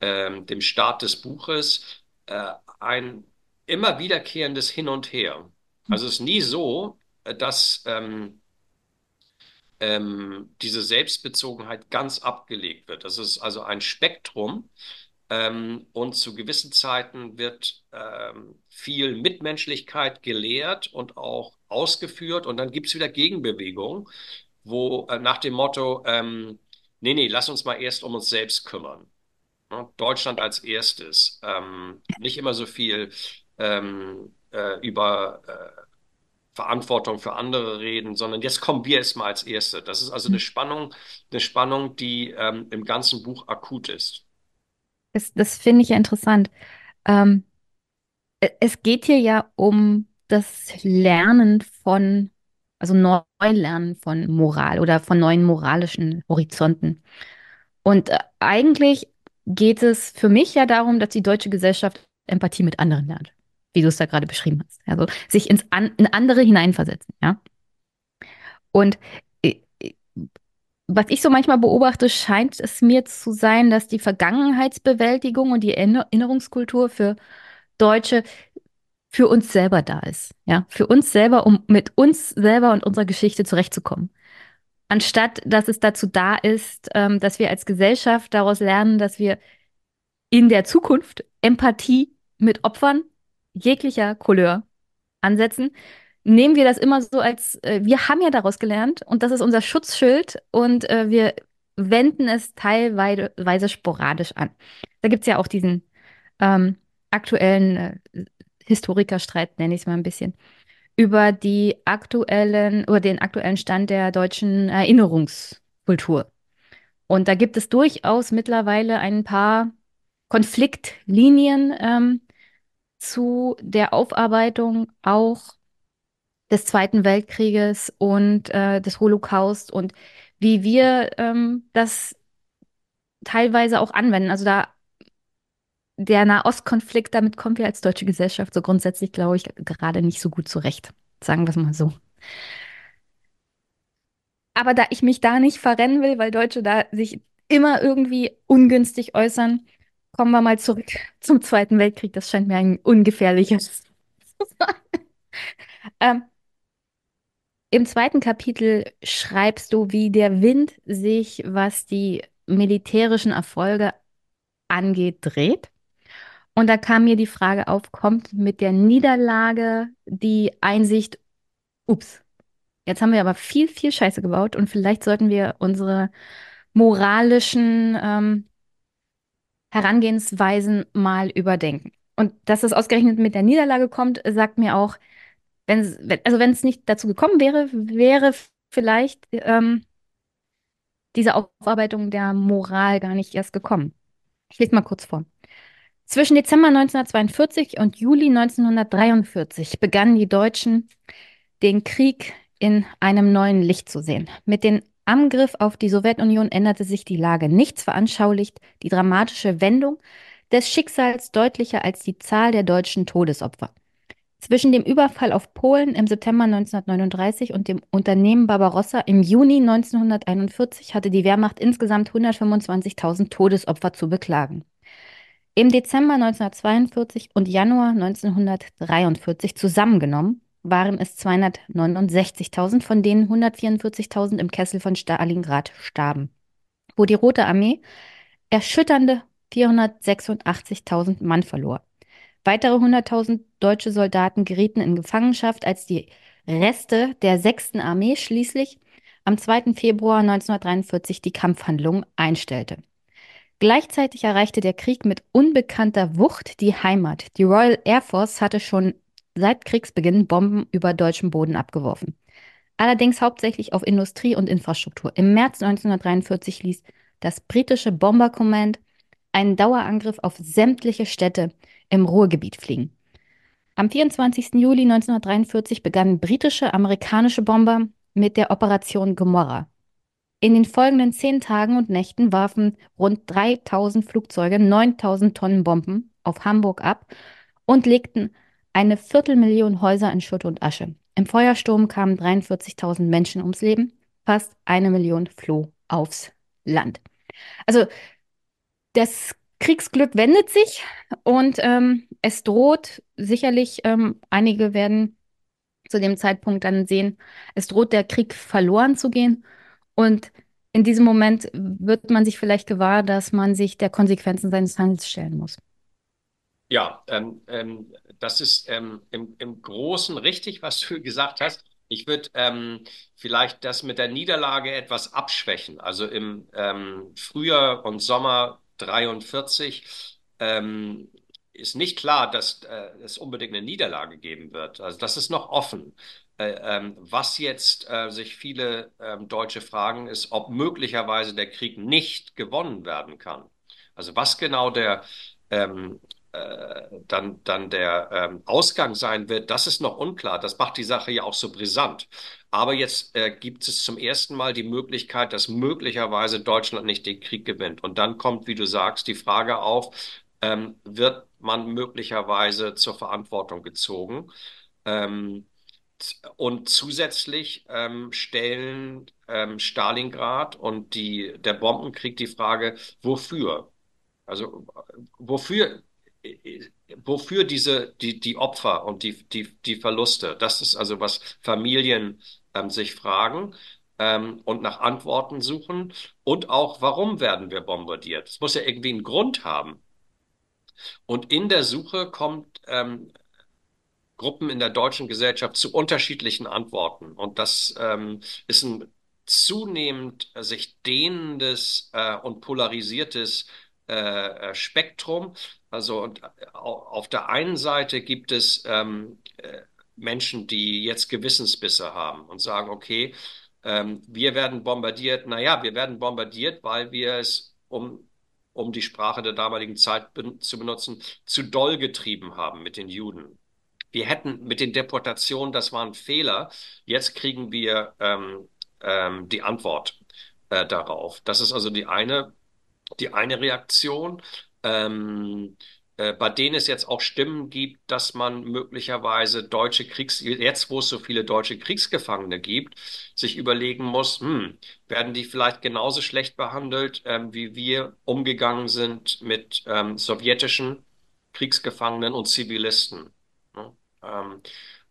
ähm, dem Start des Buches äh, ein immer wiederkehrendes Hin und Her. Also es ist nie so, äh, dass ähm, ähm, diese Selbstbezogenheit ganz abgelegt wird. Das ist also ein Spektrum. Ähm, und zu gewissen Zeiten wird ähm, viel Mitmenschlichkeit gelehrt und auch ausgeführt. Und dann gibt es wieder Gegenbewegungen, wo äh, nach dem Motto, ähm, nee, nee, lass uns mal erst um uns selbst kümmern. Ja, Deutschland als erstes. Ähm, nicht immer so viel ähm, äh, über äh, Verantwortung für andere reden, sondern jetzt kommen wir erstmal als Erste. Das ist also eine Spannung, eine Spannung, die ähm, im ganzen Buch akut ist. Das, das finde ich ja interessant. Ähm, e, es geht hier ja um das Lernen von, also Neulernen von Moral oder von neuen moralischen Horizonten. Und äh, eigentlich geht es für mich ja darum, dass die deutsche Gesellschaft Empathie mit anderen lernt wie du es da gerade beschrieben hast. Also sich ins an, in andere hineinversetzen, ja. Und äh, äh, was ich so manchmal beobachte, scheint es mir zu sein, dass die Vergangenheitsbewältigung und die Erinnerungskultur für Deutsche für uns selber da ist. Ja, für uns selber, um mit uns selber und unserer Geschichte zurechtzukommen. Anstatt dass es dazu da ist, ähm, dass wir als Gesellschaft daraus lernen, dass wir in der Zukunft Empathie mit Opfern jeglicher Couleur ansetzen, nehmen wir das immer so als, äh, wir haben ja daraus gelernt und das ist unser Schutzschild und äh, wir wenden es teilweise sporadisch an. Da gibt es ja auch diesen ähm, aktuellen äh, Historikerstreit, nenne ich es mal ein bisschen, über die aktuellen, über den aktuellen Stand der deutschen Erinnerungskultur. Und da gibt es durchaus mittlerweile ein paar Konfliktlinien, ähm, zu der Aufarbeitung auch des Zweiten Weltkrieges und äh, des Holocaust und wie wir ähm, das teilweise auch anwenden. Also da der Nahostkonflikt, damit kommen wir als deutsche Gesellschaft so grundsätzlich, glaube ich, gerade nicht so gut zurecht. Sagen wir es mal so. Aber da ich mich da nicht verrennen will, weil Deutsche da sich immer irgendwie ungünstig äußern, Kommen wir mal zurück zum Zweiten Weltkrieg. Das scheint mir ein ungefährliches zu sein. ähm, Im zweiten Kapitel schreibst du, wie der Wind sich, was die militärischen Erfolge angeht, dreht. Und da kam mir die Frage auf, kommt mit der Niederlage die Einsicht, ups, jetzt haben wir aber viel, viel Scheiße gebaut und vielleicht sollten wir unsere moralischen ähm, Herangehensweisen mal überdenken. Und dass es ausgerechnet mit der Niederlage kommt, sagt mir auch, wenn, also wenn es nicht dazu gekommen wäre, wäre vielleicht ähm, diese Aufarbeitung der Moral gar nicht erst gekommen. Ich lese mal kurz vor. Zwischen Dezember 1942 und Juli 1943 begannen die Deutschen, den Krieg in einem neuen Licht zu sehen. Mit den Angriff auf die Sowjetunion änderte sich die Lage. Nichts veranschaulicht die dramatische Wendung des Schicksals deutlicher als die Zahl der deutschen Todesopfer. Zwischen dem Überfall auf Polen im September 1939 und dem Unternehmen Barbarossa im Juni 1941 hatte die Wehrmacht insgesamt 125.000 Todesopfer zu beklagen. Im Dezember 1942 und Januar 1943 zusammengenommen waren es 269.000, von denen 144.000 im Kessel von Stalingrad starben, wo die Rote Armee erschütternde 486.000 Mann verlor. Weitere 100.000 deutsche Soldaten gerieten in Gefangenschaft, als die Reste der 6. Armee schließlich am 2. Februar 1943 die Kampfhandlungen einstellte. Gleichzeitig erreichte der Krieg mit unbekannter Wucht die Heimat. Die Royal Air Force hatte schon seit Kriegsbeginn Bomben über deutschem Boden abgeworfen. Allerdings hauptsächlich auf Industrie und Infrastruktur. Im März 1943 ließ das britische Bomber Command einen Dauerangriff auf sämtliche Städte im Ruhrgebiet fliegen. Am 24. Juli 1943 begannen britische, amerikanische Bomber mit der Operation Gomorrah. In den folgenden zehn Tagen und Nächten warfen rund 3000 Flugzeuge 9000 Tonnen Bomben auf Hamburg ab und legten eine Viertelmillion Häuser in Schutt und Asche. Im Feuersturm kamen 43.000 Menschen ums Leben, fast eine Million floh aufs Land. Also das Kriegsglück wendet sich und ähm, es droht sicherlich, ähm, einige werden zu dem Zeitpunkt dann sehen, es droht der Krieg verloren zu gehen. Und in diesem Moment wird man sich vielleicht gewahr, dass man sich der Konsequenzen seines Handels stellen muss. Ja, ähm, ähm, das ist ähm, im, im Großen richtig, was du gesagt hast. Ich würde ähm, vielleicht das mit der Niederlage etwas abschwächen. Also im ähm, Frühjahr und Sommer 43 ähm, ist nicht klar, dass äh, es unbedingt eine Niederlage geben wird. Also das ist noch offen. Äh, ähm, was jetzt äh, sich viele ähm, Deutsche fragen, ist, ob möglicherweise der Krieg nicht gewonnen werden kann. Also was genau der ähm, äh, dann, dann der ähm, Ausgang sein wird, das ist noch unklar. Das macht die Sache ja auch so brisant. Aber jetzt äh, gibt es zum ersten Mal die Möglichkeit, dass möglicherweise Deutschland nicht den Krieg gewinnt. Und dann kommt, wie du sagst, die Frage auf, ähm, wird man möglicherweise zur Verantwortung gezogen? Ähm, und zusätzlich ähm, stellen ähm, Stalingrad und die, der Bombenkrieg die Frage, wofür? Also wofür, wofür diese, die, die Opfer und die, die, die Verluste? Das ist also, was Familien ähm, sich fragen ähm, und nach Antworten suchen. Und auch, warum werden wir bombardiert? Es muss ja irgendwie einen Grund haben. Und in der Suche kommt ähm, Gruppen in der deutschen Gesellschaft zu unterschiedlichen Antworten. Und das ähm, ist ein zunehmend sich dehnendes äh, und polarisiertes äh, Spektrum. Also und äh, auf der einen Seite gibt es ähm, äh, Menschen, die jetzt Gewissensbisse haben und sagen, okay, ähm, wir werden bombardiert. Naja, wir werden bombardiert, weil wir es, um, um die Sprache der damaligen Zeit ben zu benutzen, zu doll getrieben haben mit den Juden. Wir hätten mit den Deportationen, das war ein Fehler. Jetzt kriegen wir ähm, ähm, die Antwort äh, darauf. Das ist also die eine, die eine Reaktion. Ähm, äh, bei denen es jetzt auch Stimmen gibt, dass man möglicherweise deutsche Kriegs, jetzt wo es so viele deutsche Kriegsgefangene gibt, sich überlegen muss, hm, werden die vielleicht genauso schlecht behandelt, ähm, wie wir umgegangen sind mit ähm, sowjetischen Kriegsgefangenen und Zivilisten. Ne? Ähm,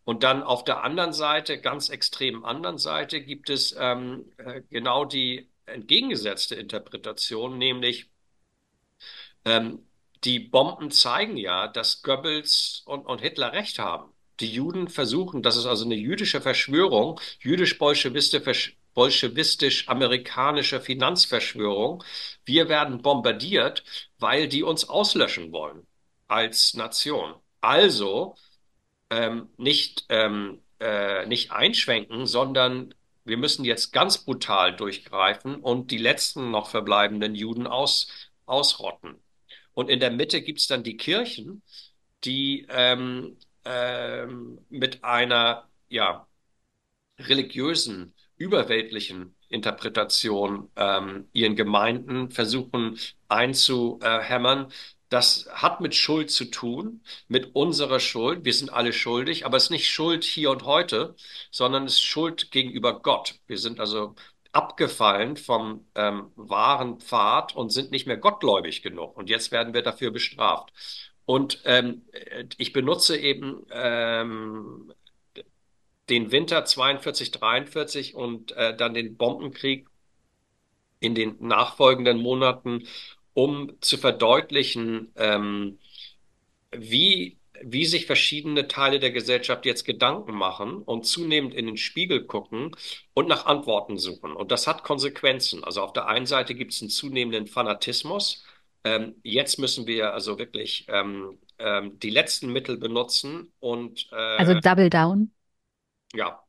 und dann auf der anderen Seite, ganz extrem anderen Seite, gibt es ähm, äh, genau die entgegengesetzte Interpretation, nämlich ähm, die Bomben zeigen ja, dass Goebbels und, und Hitler recht haben. Die Juden versuchen, das ist also eine jüdische Verschwörung, jüdisch-bolschewistisch-amerikanische Finanzverschwörung. Wir werden bombardiert, weil die uns auslöschen wollen als Nation. Also ähm, nicht, ähm, äh, nicht einschwenken, sondern wir müssen jetzt ganz brutal durchgreifen und die letzten noch verbleibenden Juden aus, ausrotten. Und in der Mitte gibt es dann die Kirchen, die ähm, ähm, mit einer ja, religiösen, überweltlichen Interpretation ähm, ihren Gemeinden versuchen einzuhämmern. Das hat mit Schuld zu tun, mit unserer Schuld. Wir sind alle schuldig, aber es ist nicht Schuld hier und heute, sondern es ist Schuld gegenüber Gott. Wir sind also abgefallen vom ähm, wahren Pfad und sind nicht mehr gottgläubig genug. Und jetzt werden wir dafür bestraft. Und ähm, ich benutze eben ähm, den Winter 42, 43 und äh, dann den Bombenkrieg in den nachfolgenden Monaten, um zu verdeutlichen, ähm, wie wie sich verschiedene Teile der Gesellschaft jetzt Gedanken machen und zunehmend in den Spiegel gucken und nach Antworten suchen. Und das hat Konsequenzen. Also auf der einen Seite gibt es einen zunehmenden Fanatismus. Ähm, jetzt müssen wir also wirklich ähm, ähm, die letzten Mittel benutzen und Also äh, Double Down. ja.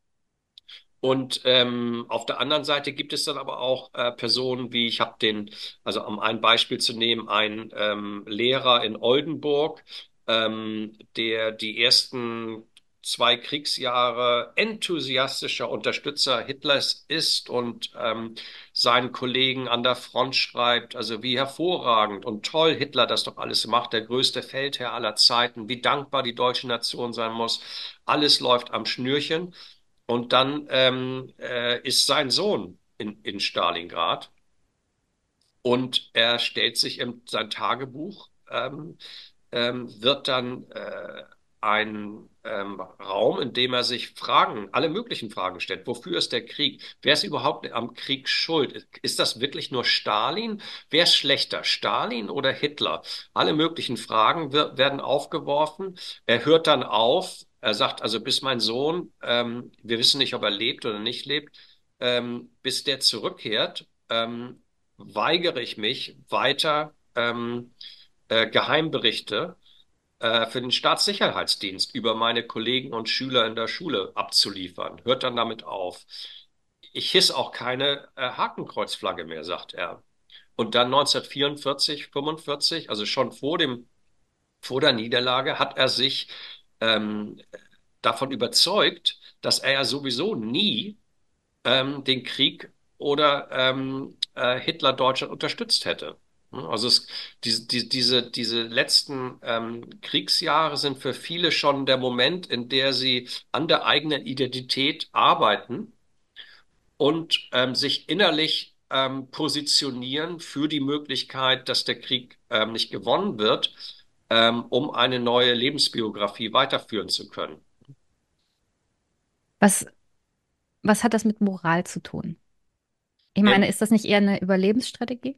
Und ähm, auf der anderen Seite gibt es dann aber auch äh, Personen wie, ich habe den, also um ein Beispiel zu nehmen, ein ähm, Lehrer in Oldenburg, ähm, der die ersten zwei Kriegsjahre enthusiastischer Unterstützer Hitlers ist und ähm, seinen Kollegen an der Front schreibt, also wie hervorragend und toll Hitler das doch alles macht, der größte Feldherr aller Zeiten, wie dankbar die deutsche Nation sein muss, alles läuft am Schnürchen. Und dann ähm, äh, ist sein Sohn in, in Stalingrad und er stellt sich in sein Tagebuch, ähm, ähm, wird dann äh, ein ähm, Raum, in dem er sich Fragen, alle möglichen Fragen stellt. Wofür ist der Krieg? Wer ist überhaupt am Krieg schuld? Ist das wirklich nur Stalin? Wer ist schlechter, Stalin oder Hitler? Alle möglichen Fragen werden aufgeworfen. Er hört dann auf. Er sagt also, bis mein Sohn, ähm, wir wissen nicht, ob er lebt oder nicht lebt, ähm, bis der zurückkehrt, ähm, weigere ich mich weiter ähm, äh, Geheimberichte äh, für den Staatssicherheitsdienst über meine Kollegen und Schüler in der Schule abzuliefern. Hört dann damit auf. Ich hiss auch keine äh, Hakenkreuzflagge mehr, sagt er. Und dann 1944, 45, also schon vor dem, vor der Niederlage, hat er sich ähm, davon überzeugt, dass er ja sowieso nie ähm, den Krieg oder ähm, äh, Hitler Deutschland unterstützt hätte. Ne? Also es, diese, die, diese, diese letzten ähm, Kriegsjahre sind für viele schon der Moment, in der sie an der eigenen Identität arbeiten und ähm, sich innerlich ähm, positionieren für die Möglichkeit, dass der Krieg ähm, nicht gewonnen wird, ähm, um eine neue Lebensbiografie weiterführen zu können. Was, was hat das mit Moral zu tun? Ich meine, Ähm, ist das nicht eher eine Überlebensstrategie?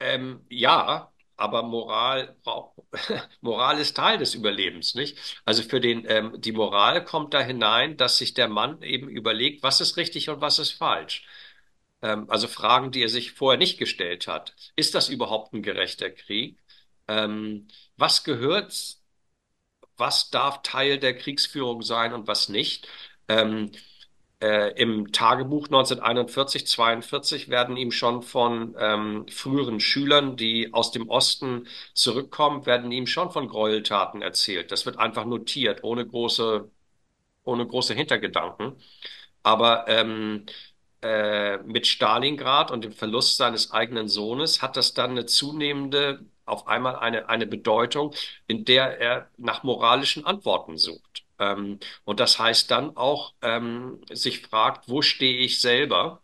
Ähm, ja, aber Moral braucht, Moral ist Teil des Überlebens, nicht? Also für den, ähm, die Moral kommt da hinein, dass sich der Mann eben überlegt, was ist richtig und was ist falsch. Ähm, also Fragen, die er sich vorher nicht gestellt hat. Ist das überhaupt ein gerechter Krieg? Ähm, was gehört, was darf Teil der Kriegsführung sein und was nicht? Ähm, äh, im Tagebuch 1941, 42 werden ihm schon von ähm, früheren Schülern, die aus dem Osten zurückkommen, werden ihm schon von Gräueltaten erzählt. Das wird einfach notiert, ohne große, ohne große Hintergedanken. Aber ähm, äh, mit Stalingrad und dem Verlust seines eigenen Sohnes hat das dann eine zunehmende, auf einmal eine, eine Bedeutung, in der er nach moralischen Antworten sucht. Ähm, und das heißt dann auch, ähm, sich fragt, wo stehe ich selber?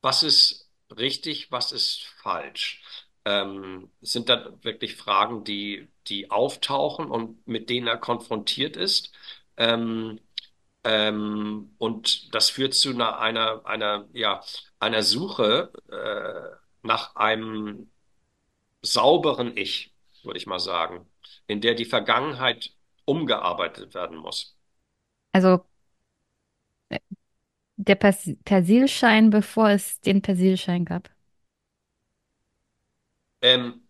Was ist richtig? Was ist falsch? Ähm, sind dann wirklich Fragen, die, die auftauchen und mit denen er konfrontiert ist. Ähm, ähm, und das führt zu einer, einer, einer, ja, einer Suche äh, nach einem sauberen Ich, würde ich mal sagen, in der die Vergangenheit umgearbeitet werden muss. Also äh, der Pers Persilschein, bevor es den Persilschein gab. Ähm,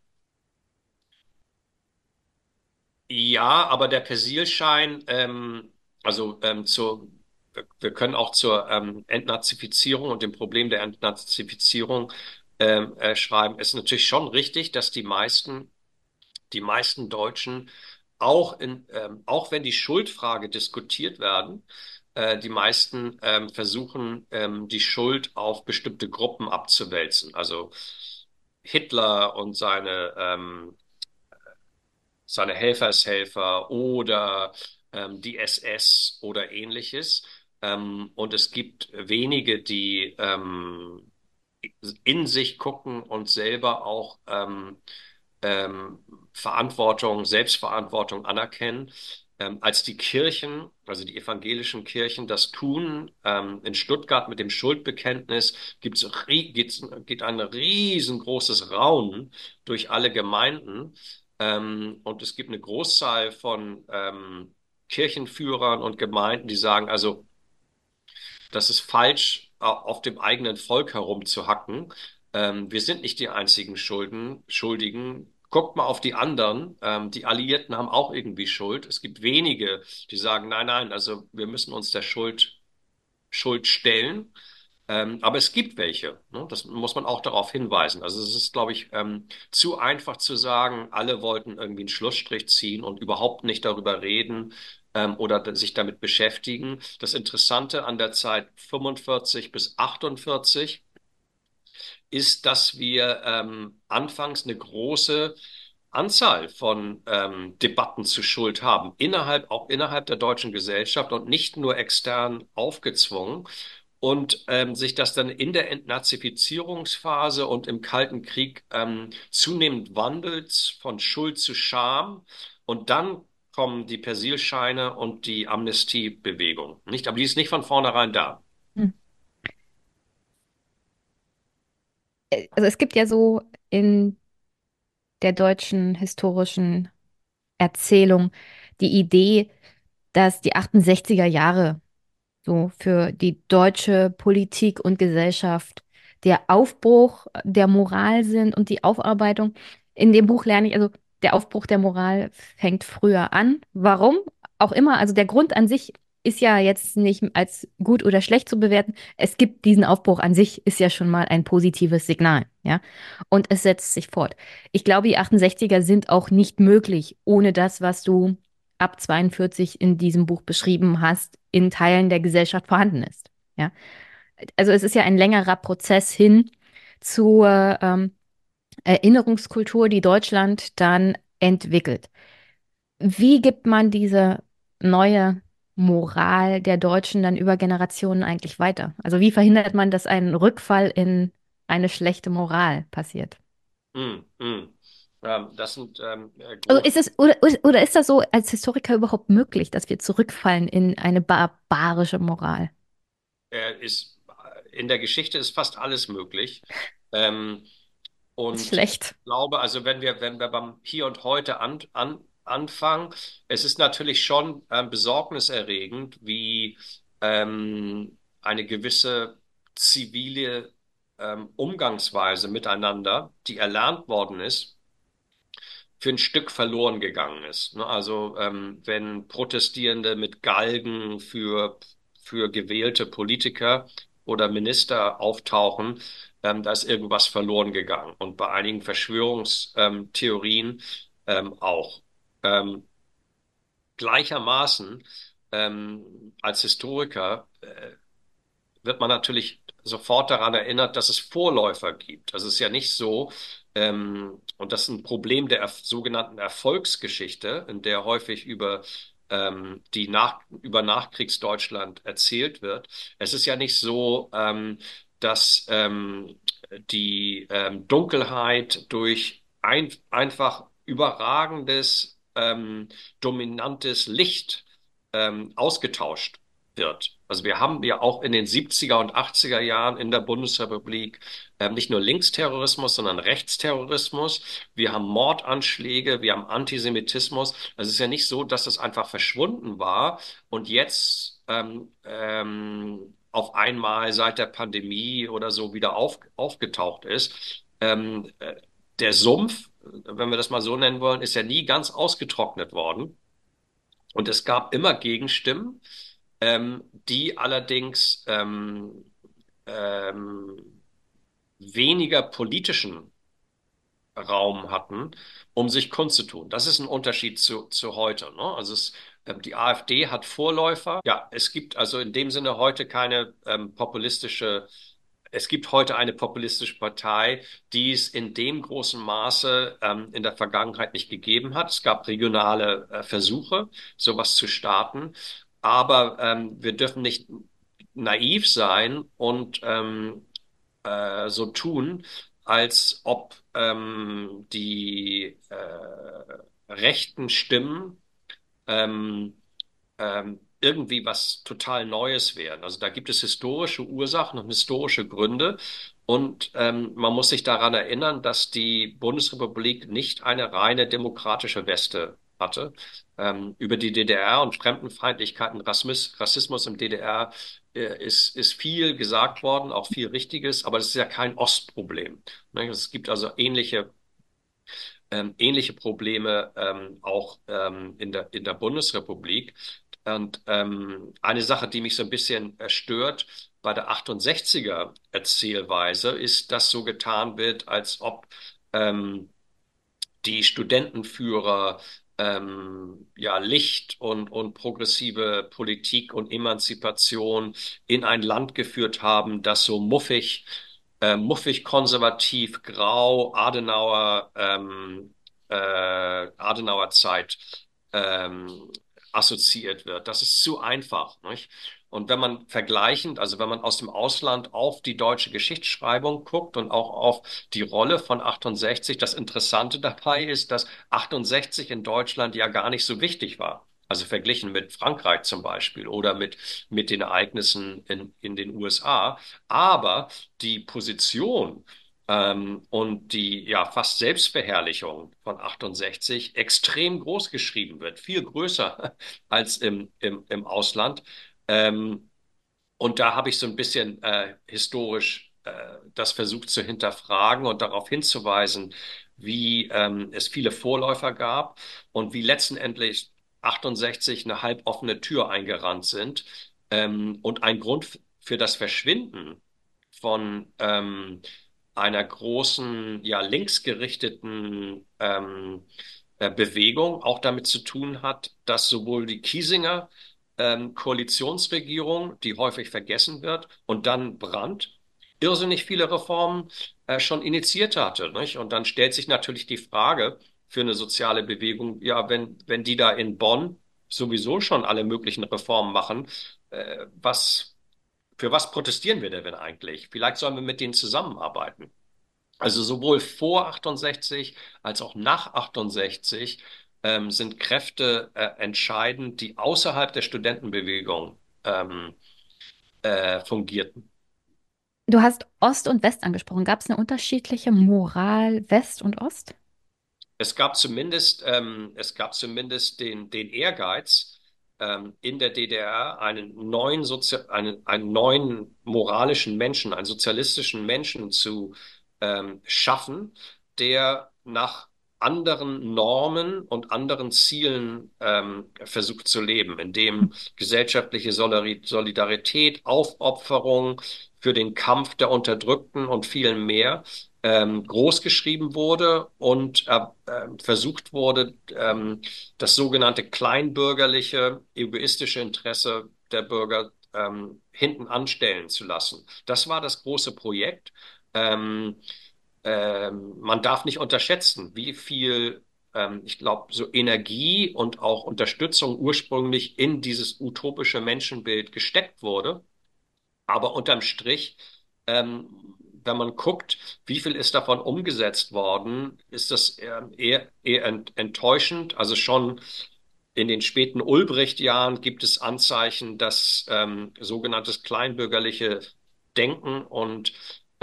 ja, aber der Persilschein, ähm, also ähm, zur, wir wir können auch zur ähm, Entnazifizierung und dem Problem der Entnazifizierung ähm, äh, schreiben, ist natürlich schon richtig, dass die meisten die meisten Deutschen, auch in, ähm, auch wenn die Schuldfrage diskutiert werden, äh, die meisten ähm, versuchen, ähm, die Schuld auf bestimmte Gruppen abzuwälzen. Also Hitler und seine, ähm, seine Helfershelfer oder ähm, die SS oder ähnliches. Ähm, und es gibt wenige, die ähm, in sich gucken und selber auch ähm, ähm, Verantwortung, Selbstverantwortung anerkennen. Ähm, als die Kirchen, also die evangelischen Kirchen, das tun, ähm, in Stuttgart mit dem Schuldbekenntnis gibt's, geht's, geht ein riesengroßes Raunen durch alle Gemeinden. Ähm, und es gibt eine Großzahl von ähm, Kirchenführern und Gemeinden, die sagen, also das ist falsch, auf dem eigenen Volk herumzuhacken. Ähm, wir sind nicht die einzigen Schulden, Schuldigen. guckt mal auf die anderen. Ähm, die Alliierten haben auch irgendwie Schuld. Es gibt wenige, die sagen, nein, nein, also wir müssen uns der Schuld, Schuld stellen. Ähm, aber es gibt welche. Ne? Das muss man auch darauf hinweisen. Also es ist, glaube ich, ähm, zu einfach zu sagen, alle wollten irgendwie einen Schlussstrich ziehen und überhaupt nicht darüber reden ähm, oder sich damit beschäftigen. Das Interessante an der Zeit 45 bis 48 ist, dass wir ähm, anfangs eine große Anzahl von ähm, Debatten zu Schuld haben, innerhalb, auch innerhalb der deutschen Gesellschaft und nicht nur extern aufgezwungen. Und ähm, sich das dann in der Entnazifizierungsphase und im Kalten Krieg ähm, zunehmend wandelt von Schuld zu Scham. Und dann kommen die Persilscheine und die Amnestiebewegung. Nicht, aber die ist nicht von vornherein da. Hm. Also es gibt ja so in der deutschen historischen Erzählung die Idee, dass die 68er Jahre so für die deutsche Politik und Gesellschaft der Aufbruch der Moral sind und die Aufarbeitung. In dem Buch lerne ich, also der Aufbruch der Moral fängt früher an. Warum? Auch immer, also der Grund an sich ist ja jetzt nicht als gut oder schlecht zu bewerten. Es gibt diesen Aufbruch an sich, ist ja schon mal ein positives Signal, ja. Und es setzt sich fort. Ich glaube, die 68er sind auch nicht möglich ohne das, was du ab 42 in diesem Buch beschrieben hast, in Teilen der Gesellschaft vorhanden ist, ja. Also es ist ja ein längerer Prozess hin zur ähm, Erinnerungskultur, die Deutschland dann entwickelt. Wie gibt man diese neue Moral der Deutschen dann über Generationen eigentlich weiter? Also wie verhindert man, dass ein Rückfall in eine schlechte Moral passiert? Mm, mm. Ähm, das sind ähm, also ist es, oder, oder ist das so als Historiker überhaupt möglich, dass wir zurückfallen in eine barbarische Moral? Äh, ist, in der Geschichte ist fast alles möglich. Ähm, und schlecht. ich glaube, also wenn wir, wenn wir beim Hier und Heute an, an, anfangen, es ist natürlich schon ähm, besorgniserregend, wie ähm, eine gewisse zivile ähm, Umgangsweise miteinander, die erlernt worden ist, für ein Stück verloren gegangen ist. Ne? Also ähm, wenn Protestierende mit Galgen für, für gewählte Politiker oder Minister auftauchen, ähm, da ist irgendwas verloren gegangen. Und bei einigen Verschwörungstheorien ähm, auch. Ähm, gleichermaßen ähm, als Historiker äh, wird man natürlich sofort daran erinnert, dass es Vorläufer gibt. Also ist ja nicht so, ähm, und das ist ein Problem der sogenannten Erfolgsgeschichte, in der häufig über ähm, die nach, über Nachkriegsdeutschland erzählt wird. Es ist ja nicht so, ähm, dass ähm, die ähm, Dunkelheit durch ein, einfach überragendes, ähm, dominantes Licht ähm, ausgetauscht wird. Also wir haben ja auch in den 70er und 80er Jahren in der Bundesrepublik nicht nur Linksterrorismus, sondern Rechtsterrorismus. Wir haben Mordanschläge, wir haben Antisemitismus. Also es ist ja nicht so, dass es einfach verschwunden war und jetzt ähm, ähm, auf einmal seit der Pandemie oder so wieder auf, aufgetaucht ist. Ähm, äh, der Sumpf, wenn wir das mal so nennen wollen, ist ja nie ganz ausgetrocknet worden. Und es gab immer Gegenstimmen, ähm, die allerdings ähm, ähm, weniger politischen Raum hatten, um sich kundzutun. Das ist ein Unterschied zu, zu heute. Ne? Also es, ähm, die AfD hat Vorläufer. Ja, es gibt also in dem Sinne heute keine ähm, populistische, es gibt heute eine populistische Partei, die es in dem großen Maße ähm, in der Vergangenheit nicht gegeben hat. Es gab regionale äh, Versuche, sowas zu starten. Aber ähm, wir dürfen nicht naiv sein und ähm, äh, so tun, als ob ähm, die äh, rechten Stimmen ähm, ähm, irgendwie was total Neues wären. Also da gibt es historische Ursachen und historische Gründe. Und ähm, man muss sich daran erinnern, dass die Bundesrepublik nicht eine reine demokratische Weste hatte. Ähm, über die DDR und Fremdenfeindlichkeit und Rassismus, Rassismus im DDR ist, ist viel gesagt worden, auch viel Richtiges, aber das ist ja kein Ostproblem. Ne? Es gibt also ähnliche ähm, ähnliche Probleme ähm, auch ähm, in der, in der Bundesrepublik. Und ähm, eine Sache, die mich so ein bisschen stört bei der 68er Erzählweise, ist, dass so getan wird, als ob ähm, die Studentenführer ähm, ja, Licht und, und progressive Politik und Emanzipation in ein Land geführt haben, das so muffig, äh, muffig konservativ, grau, Adenauer, ähm, äh, Adenauer Zeit ähm, assoziiert wird. Das ist zu einfach. Nicht? Und wenn man vergleichend, also wenn man aus dem Ausland auf die deutsche Geschichtsschreibung guckt und auch auf die Rolle von 68, das Interessante dabei ist, dass 68 in Deutschland ja gar nicht so wichtig war. Also verglichen mit Frankreich zum Beispiel oder mit, mit den Ereignissen in, in den USA. Aber die Position ähm, und die ja fast Selbstverherrlichung von 68 extrem groß geschrieben wird, viel größer als im, im, im Ausland. Ähm, und da habe ich so ein bisschen äh, historisch äh, das versucht zu hinterfragen und darauf hinzuweisen, wie ähm, es viele Vorläufer gab und wie letztendlich 68 eine halboffene Tür eingerannt sind. Ähm, und ein Grund für das Verschwinden von ähm, einer großen, ja, linksgerichteten ähm, äh, Bewegung auch damit zu tun hat, dass sowohl die Kiesinger ähm, Koalitionsregierung, die häufig vergessen wird, und dann Brandt irrsinnig viele Reformen äh, schon initiiert hatte. Nicht? Und dann stellt sich natürlich die Frage für eine soziale Bewegung, ja, wenn, wenn die da in Bonn sowieso schon alle möglichen Reformen machen, äh, was, für was protestieren wir denn eigentlich? Vielleicht sollen wir mit denen zusammenarbeiten. Also sowohl vor 68 als auch nach 68 ähm, sind Kräfte äh, entscheidend, die außerhalb der Studentenbewegung ähm, äh, fungierten. Du hast Ost und West angesprochen. Gab es eine unterschiedliche Moral West und Ost? Es gab zumindest, ähm, es gab zumindest den, den Ehrgeiz, ähm, in der DDR einen neuen, Sozi einen, einen neuen moralischen Menschen, einen sozialistischen Menschen zu ähm, schaffen, der nach anderen Normen und anderen Zielen ähm, versucht zu leben, in dem gesellschaftliche Solidarität, Aufopferung für den Kampf der Unterdrückten und vielen mehr ähm, großgeschrieben wurde und äh, äh, versucht wurde, ähm, das sogenannte kleinbürgerliche, egoistische Interesse der Bürger ähm, hinten anstellen zu lassen. Das war das große Projekt. Ähm, ähm, man darf nicht unterschätzen, wie viel, ähm, ich glaube, so Energie und auch Unterstützung ursprünglich in dieses utopische Menschenbild gesteckt wurde. Aber unterm Strich, ähm, wenn man guckt, wie viel ist davon umgesetzt worden, ist das eher, eher enttäuschend. Also schon in den späten Ulbricht-Jahren gibt es Anzeichen, dass ähm, sogenanntes kleinbürgerliche Denken und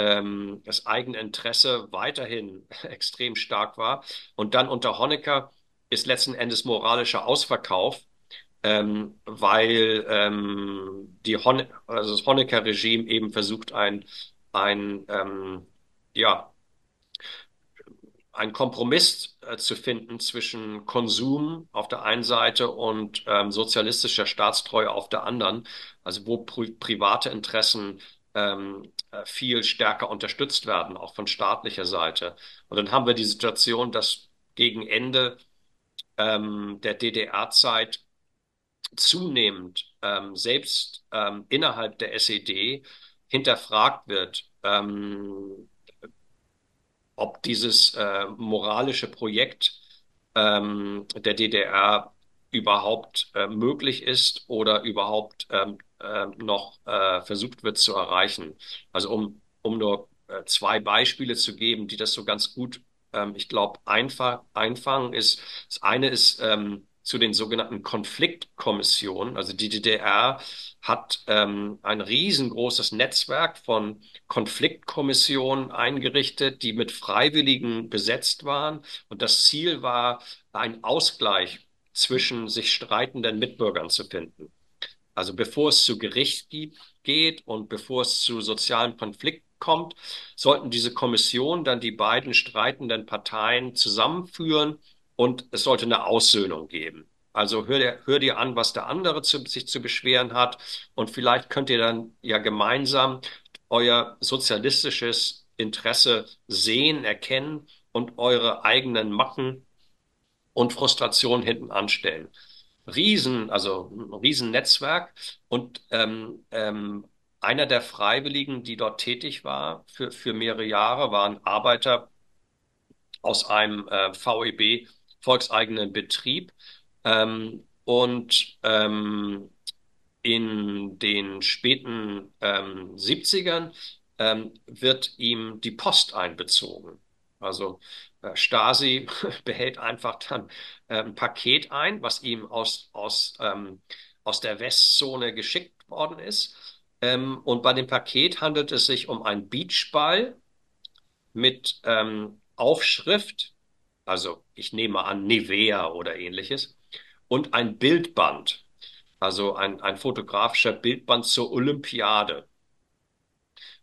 ähm, das eigene Interesse weiterhin extrem stark war. Und dann unter Honecker ist letzten Endes moralischer Ausverkauf, ähm, weil ähm, die Hon also das Honecker-Regime eben versucht, ein, ein ähm, ja, einen Kompromiss äh, zu finden zwischen Konsum auf der einen Seite und ähm, sozialistischer Staatstreue auf der anderen, also wo pri private Interessen ähm, äh, viel stärker unterstützt werden, auch von staatlicher Seite. Und dann haben wir die Situation, dass gegen Ende ähm, der DDR-Zeit zunehmend ähm, selbst ähm, innerhalb der SED hinterfragt wird, ähm, ob dieses äh, moralische Projekt ähm, der DDR überhaupt äh, möglich ist oder überhaupt ähm, äh, noch äh, versucht wird zu erreichen. Also um, um nur äh, zwei Beispiele zu geben, die das so ganz gut, ähm, ich glaube, einfach einfangen ist. Das eine ist ähm, zu den sogenannten Konfliktkommissionen. Also die DDR hat ähm, ein riesengroßes Netzwerk von Konfliktkommissionen eingerichtet, die mit Freiwilligen besetzt waren. Und das Ziel war, ein Ausgleich zwischen sich streitenden Mitbürgern zu finden. Also bevor es zu Gericht geht und bevor es zu sozialen Konflikten kommt, sollten diese Kommission dann die beiden streitenden Parteien zusammenführen und es sollte eine Aussöhnung geben. Also hör dir, hör dir an, was der andere zu, sich zu beschweren hat und vielleicht könnt ihr dann ja gemeinsam euer sozialistisches Interesse sehen, erkennen und eure eigenen Macken und Frustrationen hinten anstellen. Riesen, also ein Riesennetzwerk und ähm, ähm, einer der Freiwilligen, die dort tätig war für, für mehrere Jahre, war ein Arbeiter aus einem äh, VEB, volkseigenen Betrieb. Ähm, und ähm, in den späten ähm, 70ern ähm, wird ihm die Post einbezogen. Also Stasi behält einfach dann äh, ein Paket ein, was ihm aus, aus, ähm, aus der Westzone geschickt worden ist. Ähm, und bei dem Paket handelt es sich um einen Beachball mit ähm, Aufschrift, also ich nehme an Nivea oder ähnliches, und ein Bildband, also ein, ein fotografischer Bildband zur Olympiade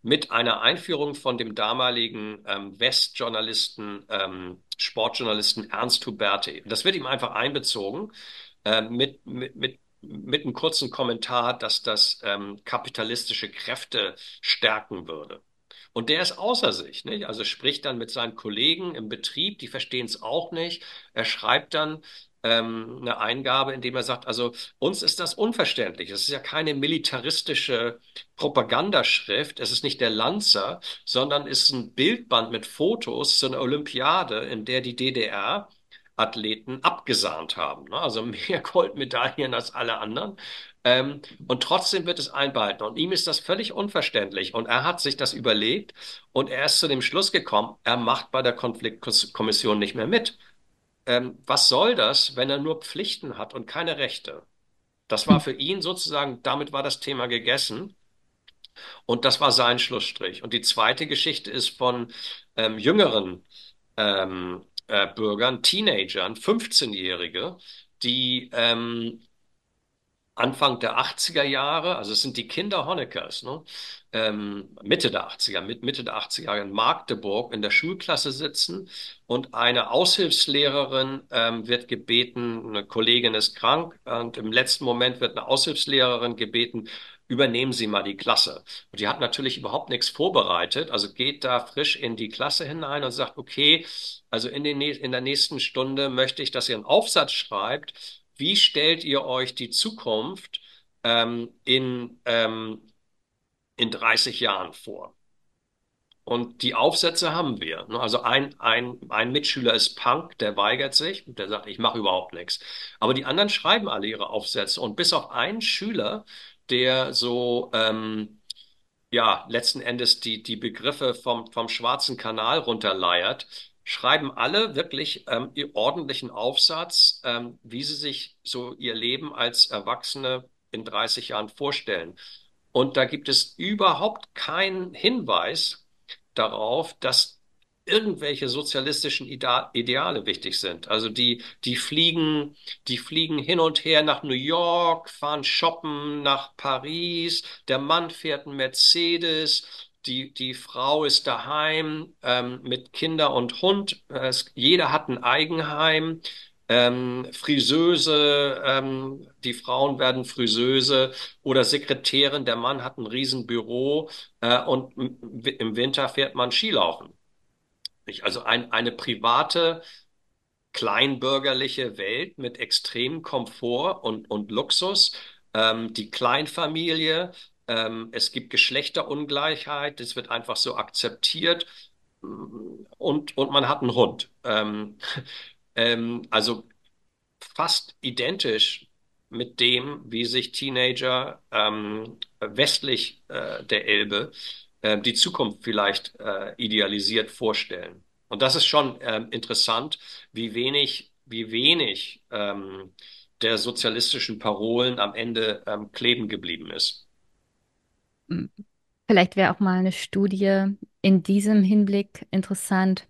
mit einer Einführung von dem damaligen ähm, Westjournalisten, ähm, Sportjournalisten Ernst Huberti. Das wird ihm einfach einbezogen äh, mit, mit, mit, mit einem kurzen Kommentar, dass das ähm, kapitalistische Kräfte stärken würde. Und der ist außer sich, nicht? Also spricht dann mit seinen Kollegen im Betrieb, die verstehen es auch nicht. Er schreibt dann, ähm, eine Eingabe, in dem er sagt, also uns ist das unverständlich. Es ist ja keine militaristische Propagandaschrift, es ist nicht der Lanzer, sondern es ist ein Bildband mit Fotos zu einer Olympiade, in der die DDR Athleten abgesahnt haben. Ne? Also mehr Goldmedaillen als alle anderen. Ähm, und trotzdem wird es einbehalten. Und ihm ist das völlig unverständlich. Und er hat sich das überlegt und er ist zu dem Schluss gekommen, er macht bei der Konfliktkommission nicht mehr mit ähm, was soll das, wenn er nur Pflichten hat und keine Rechte? Das war für ihn sozusagen, damit war das Thema gegessen. Und das war sein Schlussstrich. Und die zweite Geschichte ist von ähm, jüngeren ähm, äh, Bürgern, Teenagern, 15-Jährige, die ähm, Anfang der 80er Jahre, also es sind die Kinder Honeckers, ne? ähm, Mitte der 80er, mit Mitte der 80er Jahre in Magdeburg in der Schulklasse sitzen und eine Aushilfslehrerin ähm, wird gebeten, eine Kollegin ist krank und im letzten Moment wird eine Aushilfslehrerin gebeten, übernehmen Sie mal die Klasse. Und die hat natürlich überhaupt nichts vorbereitet, also geht da frisch in die Klasse hinein und sagt, okay, also in, den, in der nächsten Stunde möchte ich, dass ihr einen Aufsatz schreibt, wie stellt ihr euch die Zukunft ähm, in, ähm, in 30 Jahren vor? Und die Aufsätze haben wir. Ne? Also ein, ein, ein Mitschüler ist Punk, der weigert sich, der sagt, ich mache überhaupt nichts. Aber die anderen schreiben alle ihre Aufsätze. Und bis auf einen Schüler, der so, ähm, ja, letzten Endes die, die Begriffe vom, vom Schwarzen Kanal runterleiert, schreiben alle wirklich ähm, ordentlichen Aufsatz, ähm, wie sie sich so ihr Leben als Erwachsene in 30 Jahren vorstellen. Und da gibt es überhaupt keinen Hinweis darauf, dass irgendwelche sozialistischen Ideale wichtig sind. Also die, die fliegen, die fliegen hin und her nach New York, fahren shoppen nach Paris, der Mann fährt einen Mercedes, die, die Frau ist daheim ähm, mit Kinder und Hund. Es, jeder hat ein Eigenheim. Ähm, Friseuse, ähm, die Frauen werden Friseuse oder Sekretärin, der Mann hat ein Riesenbüro äh, und im Winter fährt man Skilaufen. Also ein, eine private, kleinbürgerliche Welt mit extremem Komfort und, und Luxus. Ähm, die Kleinfamilie, ähm, es gibt Geschlechterungleichheit, das wird einfach so akzeptiert und, und man hat einen Hund. Ähm, ähm, also fast identisch mit dem, wie sich Teenager ähm, westlich äh, der Elbe äh, die Zukunft vielleicht äh, idealisiert vorstellen. Und das ist schon ähm, interessant, wie wenig, wie wenig ähm, der sozialistischen Parolen am Ende kleben geblieben ist. Vielleicht wäre auch mal eine Studie in diesem Hinblick interessant,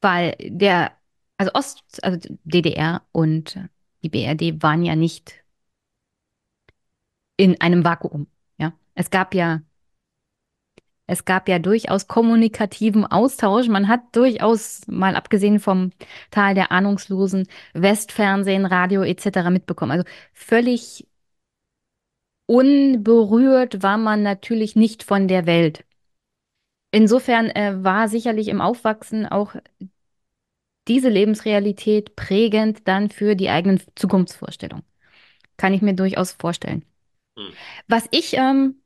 weil der, also Ost, also DDR und die BRD waren ja nicht in einem Vakuum. Ja, es gab ja Es gab ja durchaus kommunikativen Austausch. Man hat durchaus, mal abgesehen vom Tal der Ahnungslosen, Westfernsehen, Radio etc. mitbekommen. Also völlig unberührt war man natürlich nicht von der Welt. Insofern äh, war sicherlich im Aufwachsen auch diese Lebensrealität prägend dann für die eigenen Zukunftsvorstellungen. Kann ich mir durchaus vorstellen. Hm. Was ich ähm,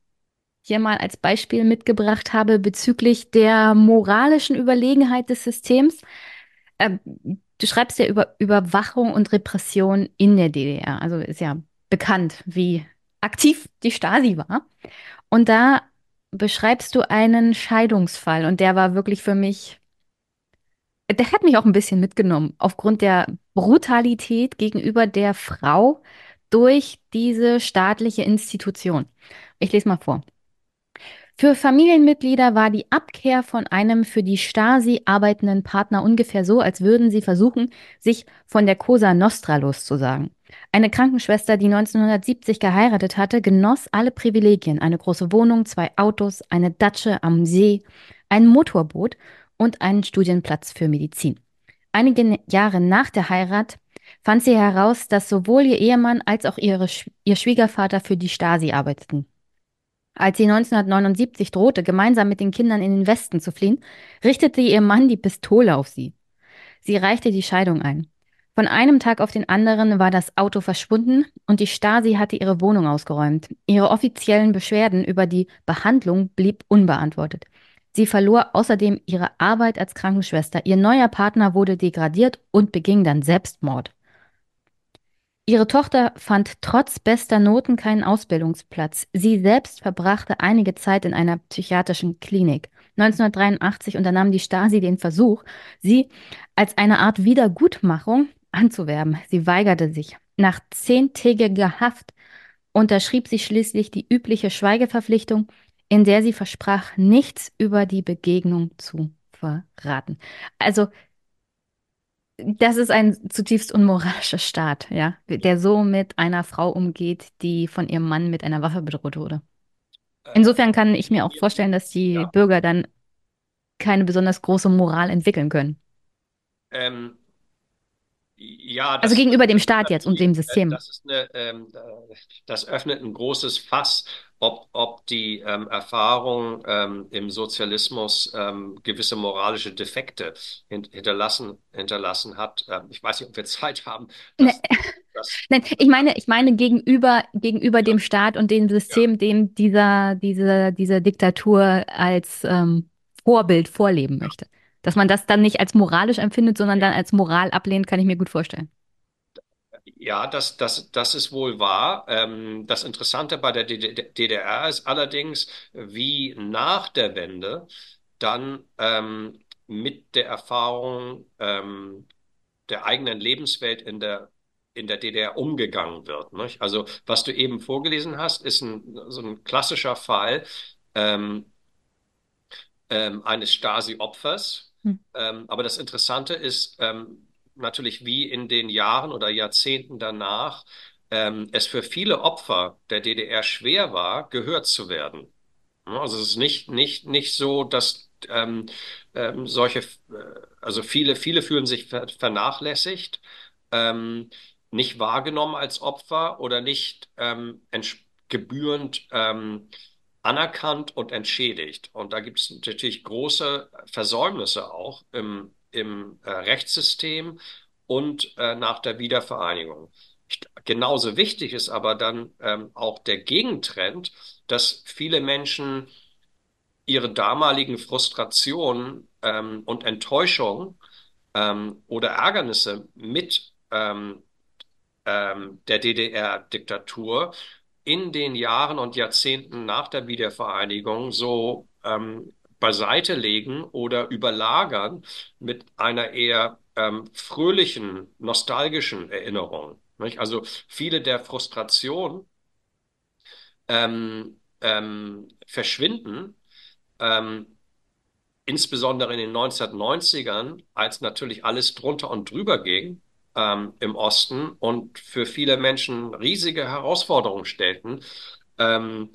hier mal als Beispiel mitgebracht habe bezüglich der moralischen Überlegenheit des Systems. Äh, du schreibst ja über Überwachung und Repression in der DDR. Also ist ja bekannt, wie aktiv die Stasi war. Und da beschreibst du einen Scheidungsfall und der war wirklich für mich, der hat mich auch ein bisschen mitgenommen, aufgrund der Brutalität gegenüber der Frau durch diese staatliche Institution. Ich lese mal vor. Für Familienmitglieder war die Abkehr von einem für die Stasi arbeitenden Partner ungefähr so, als würden sie versuchen, sich von der Cosa Nostra loszusagen. Eine Krankenschwester, die 1970 geheiratet hatte, genoss alle Privilegien, eine große Wohnung, zwei Autos, eine Datsche am See, ein Motorboot und einen Studienplatz für Medizin. Einige Jahre nach der Heirat fand sie heraus, dass sowohl ihr Ehemann als auch ihre, ihr Schwiegervater für die Stasi arbeiteten. Als sie 1979 drohte, gemeinsam mit den Kindern in den Westen zu fliehen, richtete ihr Mann die Pistole auf sie. Sie reichte die Scheidung ein. Von einem Tag auf den anderen war das Auto verschwunden und die Stasi hatte ihre Wohnung ausgeräumt. Ihre offiziellen Beschwerden über die Behandlung blieb unbeantwortet. Sie verlor außerdem ihre Arbeit als Krankenschwester. Ihr neuer Partner wurde degradiert und beging dann Selbstmord. Ihre Tochter fand trotz bester Noten keinen Ausbildungsplatz. Sie selbst verbrachte einige Zeit in einer psychiatrischen Klinik. 1983 unternahm die Stasi den Versuch, sie als eine Art Wiedergutmachung anzuwerben. Sie weigerte sich. Nach zehntägiger Haft unterschrieb sie schließlich die übliche Schweigeverpflichtung, in der sie versprach, nichts über die Begegnung zu verraten. Also das ist ein zutiefst unmoralischer Staat, ja, der so mit einer Frau umgeht, die von ihrem Mann mit einer Waffe bedroht wurde. Äh, Insofern kann ich mir auch vorstellen, dass die ja. Bürger dann keine besonders große Moral entwickeln können. Ähm, ja, also gegenüber dem Staat jetzt und dem System. Das, eine, ähm, das öffnet ein großes Fass, ob, ob die ähm, Erfahrung ähm, im Sozialismus ähm, gewisse moralische Defekte hinterlassen, hinterlassen hat. Ähm, ich weiß nicht, ob wir Zeit haben. Dass, nee. dass Nein, ich meine, ich meine gegenüber, gegenüber ja. dem Staat und dem System, ja. dem dieser, diese, diese Diktatur als ähm, Vorbild vorleben möchte. Dass man das dann nicht als moralisch empfindet, sondern dann als Moral ablehnt, kann ich mir gut vorstellen. Ja, das, das, das ist wohl wahr. Ähm, das Interessante bei der DDR ist allerdings, wie nach der Wende dann ähm, mit der Erfahrung ähm, der eigenen Lebenswelt in der, in der DDR umgegangen wird. Nicht? Also was du eben vorgelesen hast, ist ein, so ein klassischer Fall ähm, ähm, eines Stasi-Opfers. Hm. Ähm, aber das Interessante ist, ähm, natürlich wie in den Jahren oder Jahrzehnten danach ähm, es für viele Opfer der DDR schwer war, gehört zu werden. Also es ist nicht, nicht, nicht so, dass ähm, ähm, solche, äh, also viele, viele fühlen sich ver vernachlässigt, ähm, nicht wahrgenommen als Opfer oder nicht ähm, gebührend ähm, anerkannt und entschädigt. Und da gibt es natürlich große Versäumnisse auch im, im äh, Rechtssystem und äh, nach der Wiedervereinigung. Genauso wichtig ist aber dann ähm, auch der Gegentrend, dass viele Menschen ihre damaligen Frustrationen ähm, und Enttäuschungen ähm, oder Ärgernisse mit ähm, ähm, der DDR-Diktatur in den Jahren und Jahrzehnten nach der Wiedervereinigung so ähm, beiseite legen oder überlagern mit einer eher ähm, fröhlichen, nostalgischen Erinnerung. Nicht? Also viele der Frustrationen ähm, ähm, verschwinden, ähm, insbesondere in den 1990ern, als natürlich alles drunter und drüber ging ähm, im Osten und für viele Menschen riesige Herausforderungen stellten. Ähm,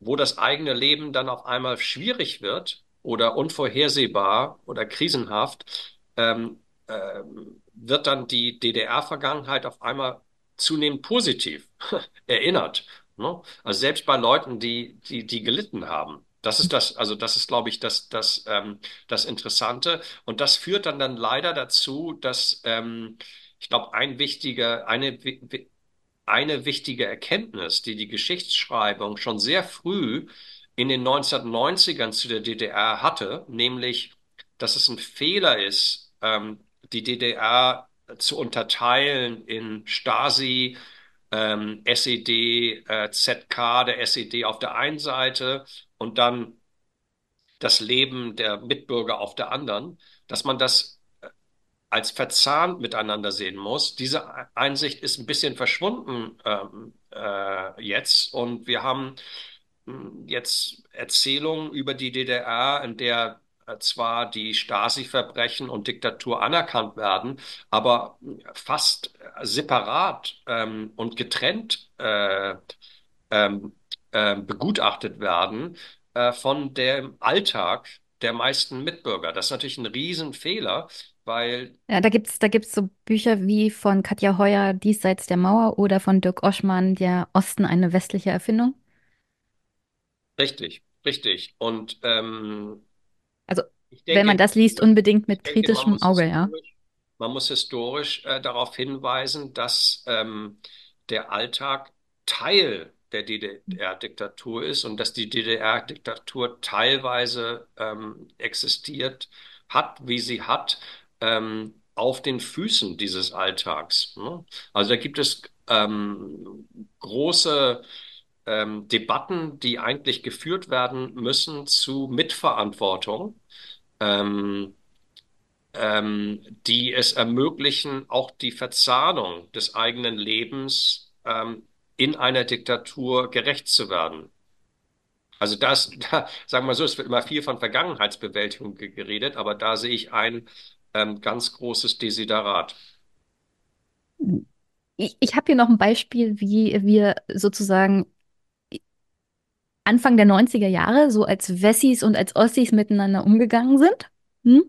wo das eigene Leben dann auf einmal schwierig wird oder unvorhersehbar oder krisenhaft, ähm, ähm, wird dann die DDR-Vergangenheit auf einmal zunehmend positiv erinnert. Ne? Also selbst bei Leuten, die, die, die gelitten haben. Das ist das, also das ist, glaube ich, das, das, ähm, das Interessante. Und das führt dann dann leider dazu, dass ähm, ich glaube, ein wichtiger, eine, eine wichtige Erkenntnis, die die Geschichtsschreibung schon sehr früh in den 1990ern zu der DDR hatte, nämlich, dass es ein Fehler ist, ähm, die DDR zu unterteilen in Stasi, ähm, SED, äh, ZK, der SED auf der einen Seite und dann das Leben der Mitbürger auf der anderen, dass man das als verzahnt miteinander sehen muss. Diese Einsicht ist ein bisschen verschwunden ähm, äh, jetzt und wir haben hm, jetzt Erzählungen über die DDR, in der äh, zwar die Stasi-Verbrechen und Diktatur anerkannt werden, aber fast separat ähm, und getrennt äh, ähm, äh, begutachtet werden äh, von dem Alltag der meisten Mitbürger. Das ist natürlich ein Riesenfehler, weil. Ja, da gibt's, da gibt's so Bücher wie von Katja Heuer, Diesseits der Mauer oder von Dirk Oschmann, Der Osten eine westliche Erfindung. Richtig, richtig. Und ähm, Also, ich wenn man denke, das liest, unbedingt ich mit denke, man kritischem muss Auge, ja. historisch, man muss historisch äh, darauf hinweisen, dass ähm, der Alltag Teil der DDR-Diktatur ist und dass die DDR-Diktatur teilweise ähm, existiert hat, wie sie hat, ähm, auf den Füßen dieses Alltags. Ne? Also da gibt es ähm, große ähm, Debatten, die eigentlich geführt werden müssen zu Mitverantwortung, ähm, ähm, die es ermöglichen, auch die Verzahnung des eigenen Lebens ähm, in einer Diktatur gerecht zu werden. Also das, da, sagen wir so, es wird immer viel von Vergangenheitsbewältigung ge- geredet, aber da sehe ich ein ähm, ganz großes Desiderat. Ich, ich habe hier noch ein Beispiel, wie wir sozusagen Anfang der 90er Jahre so als Wessis und als Ossis miteinander umgegangen sind. Hm?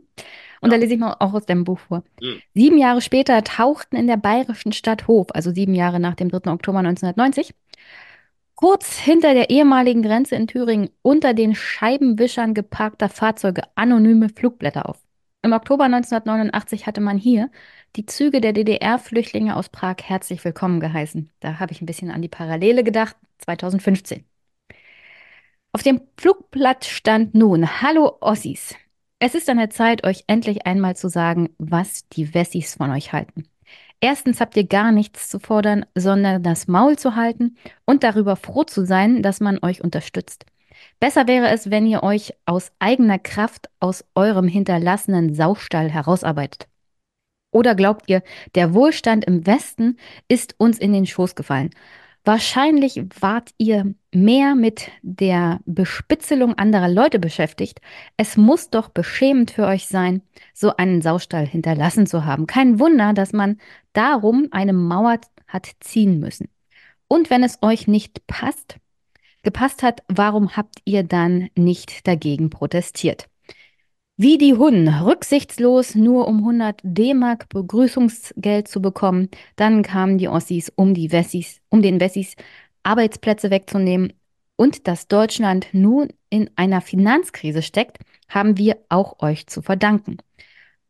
Und da Ja. lese ich mal auch aus deinem Buch vor. Hm. Sieben Jahre später tauchten in der bayerischen Stadt Hof, also sieben Jahre nach dem 3. Oktober 1990, kurz hinter der ehemaligen Grenze in Thüringen unter den Scheibenwischern geparkter Fahrzeuge anonyme Flugblätter auf. Im Oktober 1989 hatte man hier die Züge der DDR-Flüchtlinge aus Prag herzlich willkommen geheißen. Da habe ich ein bisschen an die Parallele gedacht, 2015. Auf dem Flugblatt stand nun: Hallo Ossis. Es ist an der Zeit, euch endlich einmal zu sagen, was die Wessis von euch halten. Erstens habt ihr gar nichts zu fordern, sondern das Maul zu halten und darüber froh zu sein, dass man euch unterstützt. Besser wäre es, wenn ihr euch aus eigener Kraft aus eurem hinterlassenen Saustall herausarbeitet. Oder glaubt ihr, der Wohlstand im Westen ist uns in den Schoß gefallen? Wahrscheinlich wart ihr mehr mit der Bespitzelung anderer Leute beschäftigt. Es muss doch beschämend für euch sein, so einen Saustall hinterlassen zu haben. Kein Wunder, dass man darum eine Mauer hat ziehen müssen. Und wenn es euch nicht passt, gepasst hat, warum habt ihr dann nicht dagegen protestiert? Wie die Hunden, rücksichtslos nur um 100 D-Mark Begrüßungsgeld zu bekommen, dann kamen die Ossis, um die Wessis, um den Wessis Arbeitsplätze wegzunehmen. Und dass Deutschland nun in einer Finanzkrise steckt, haben wir auch euch zu verdanken.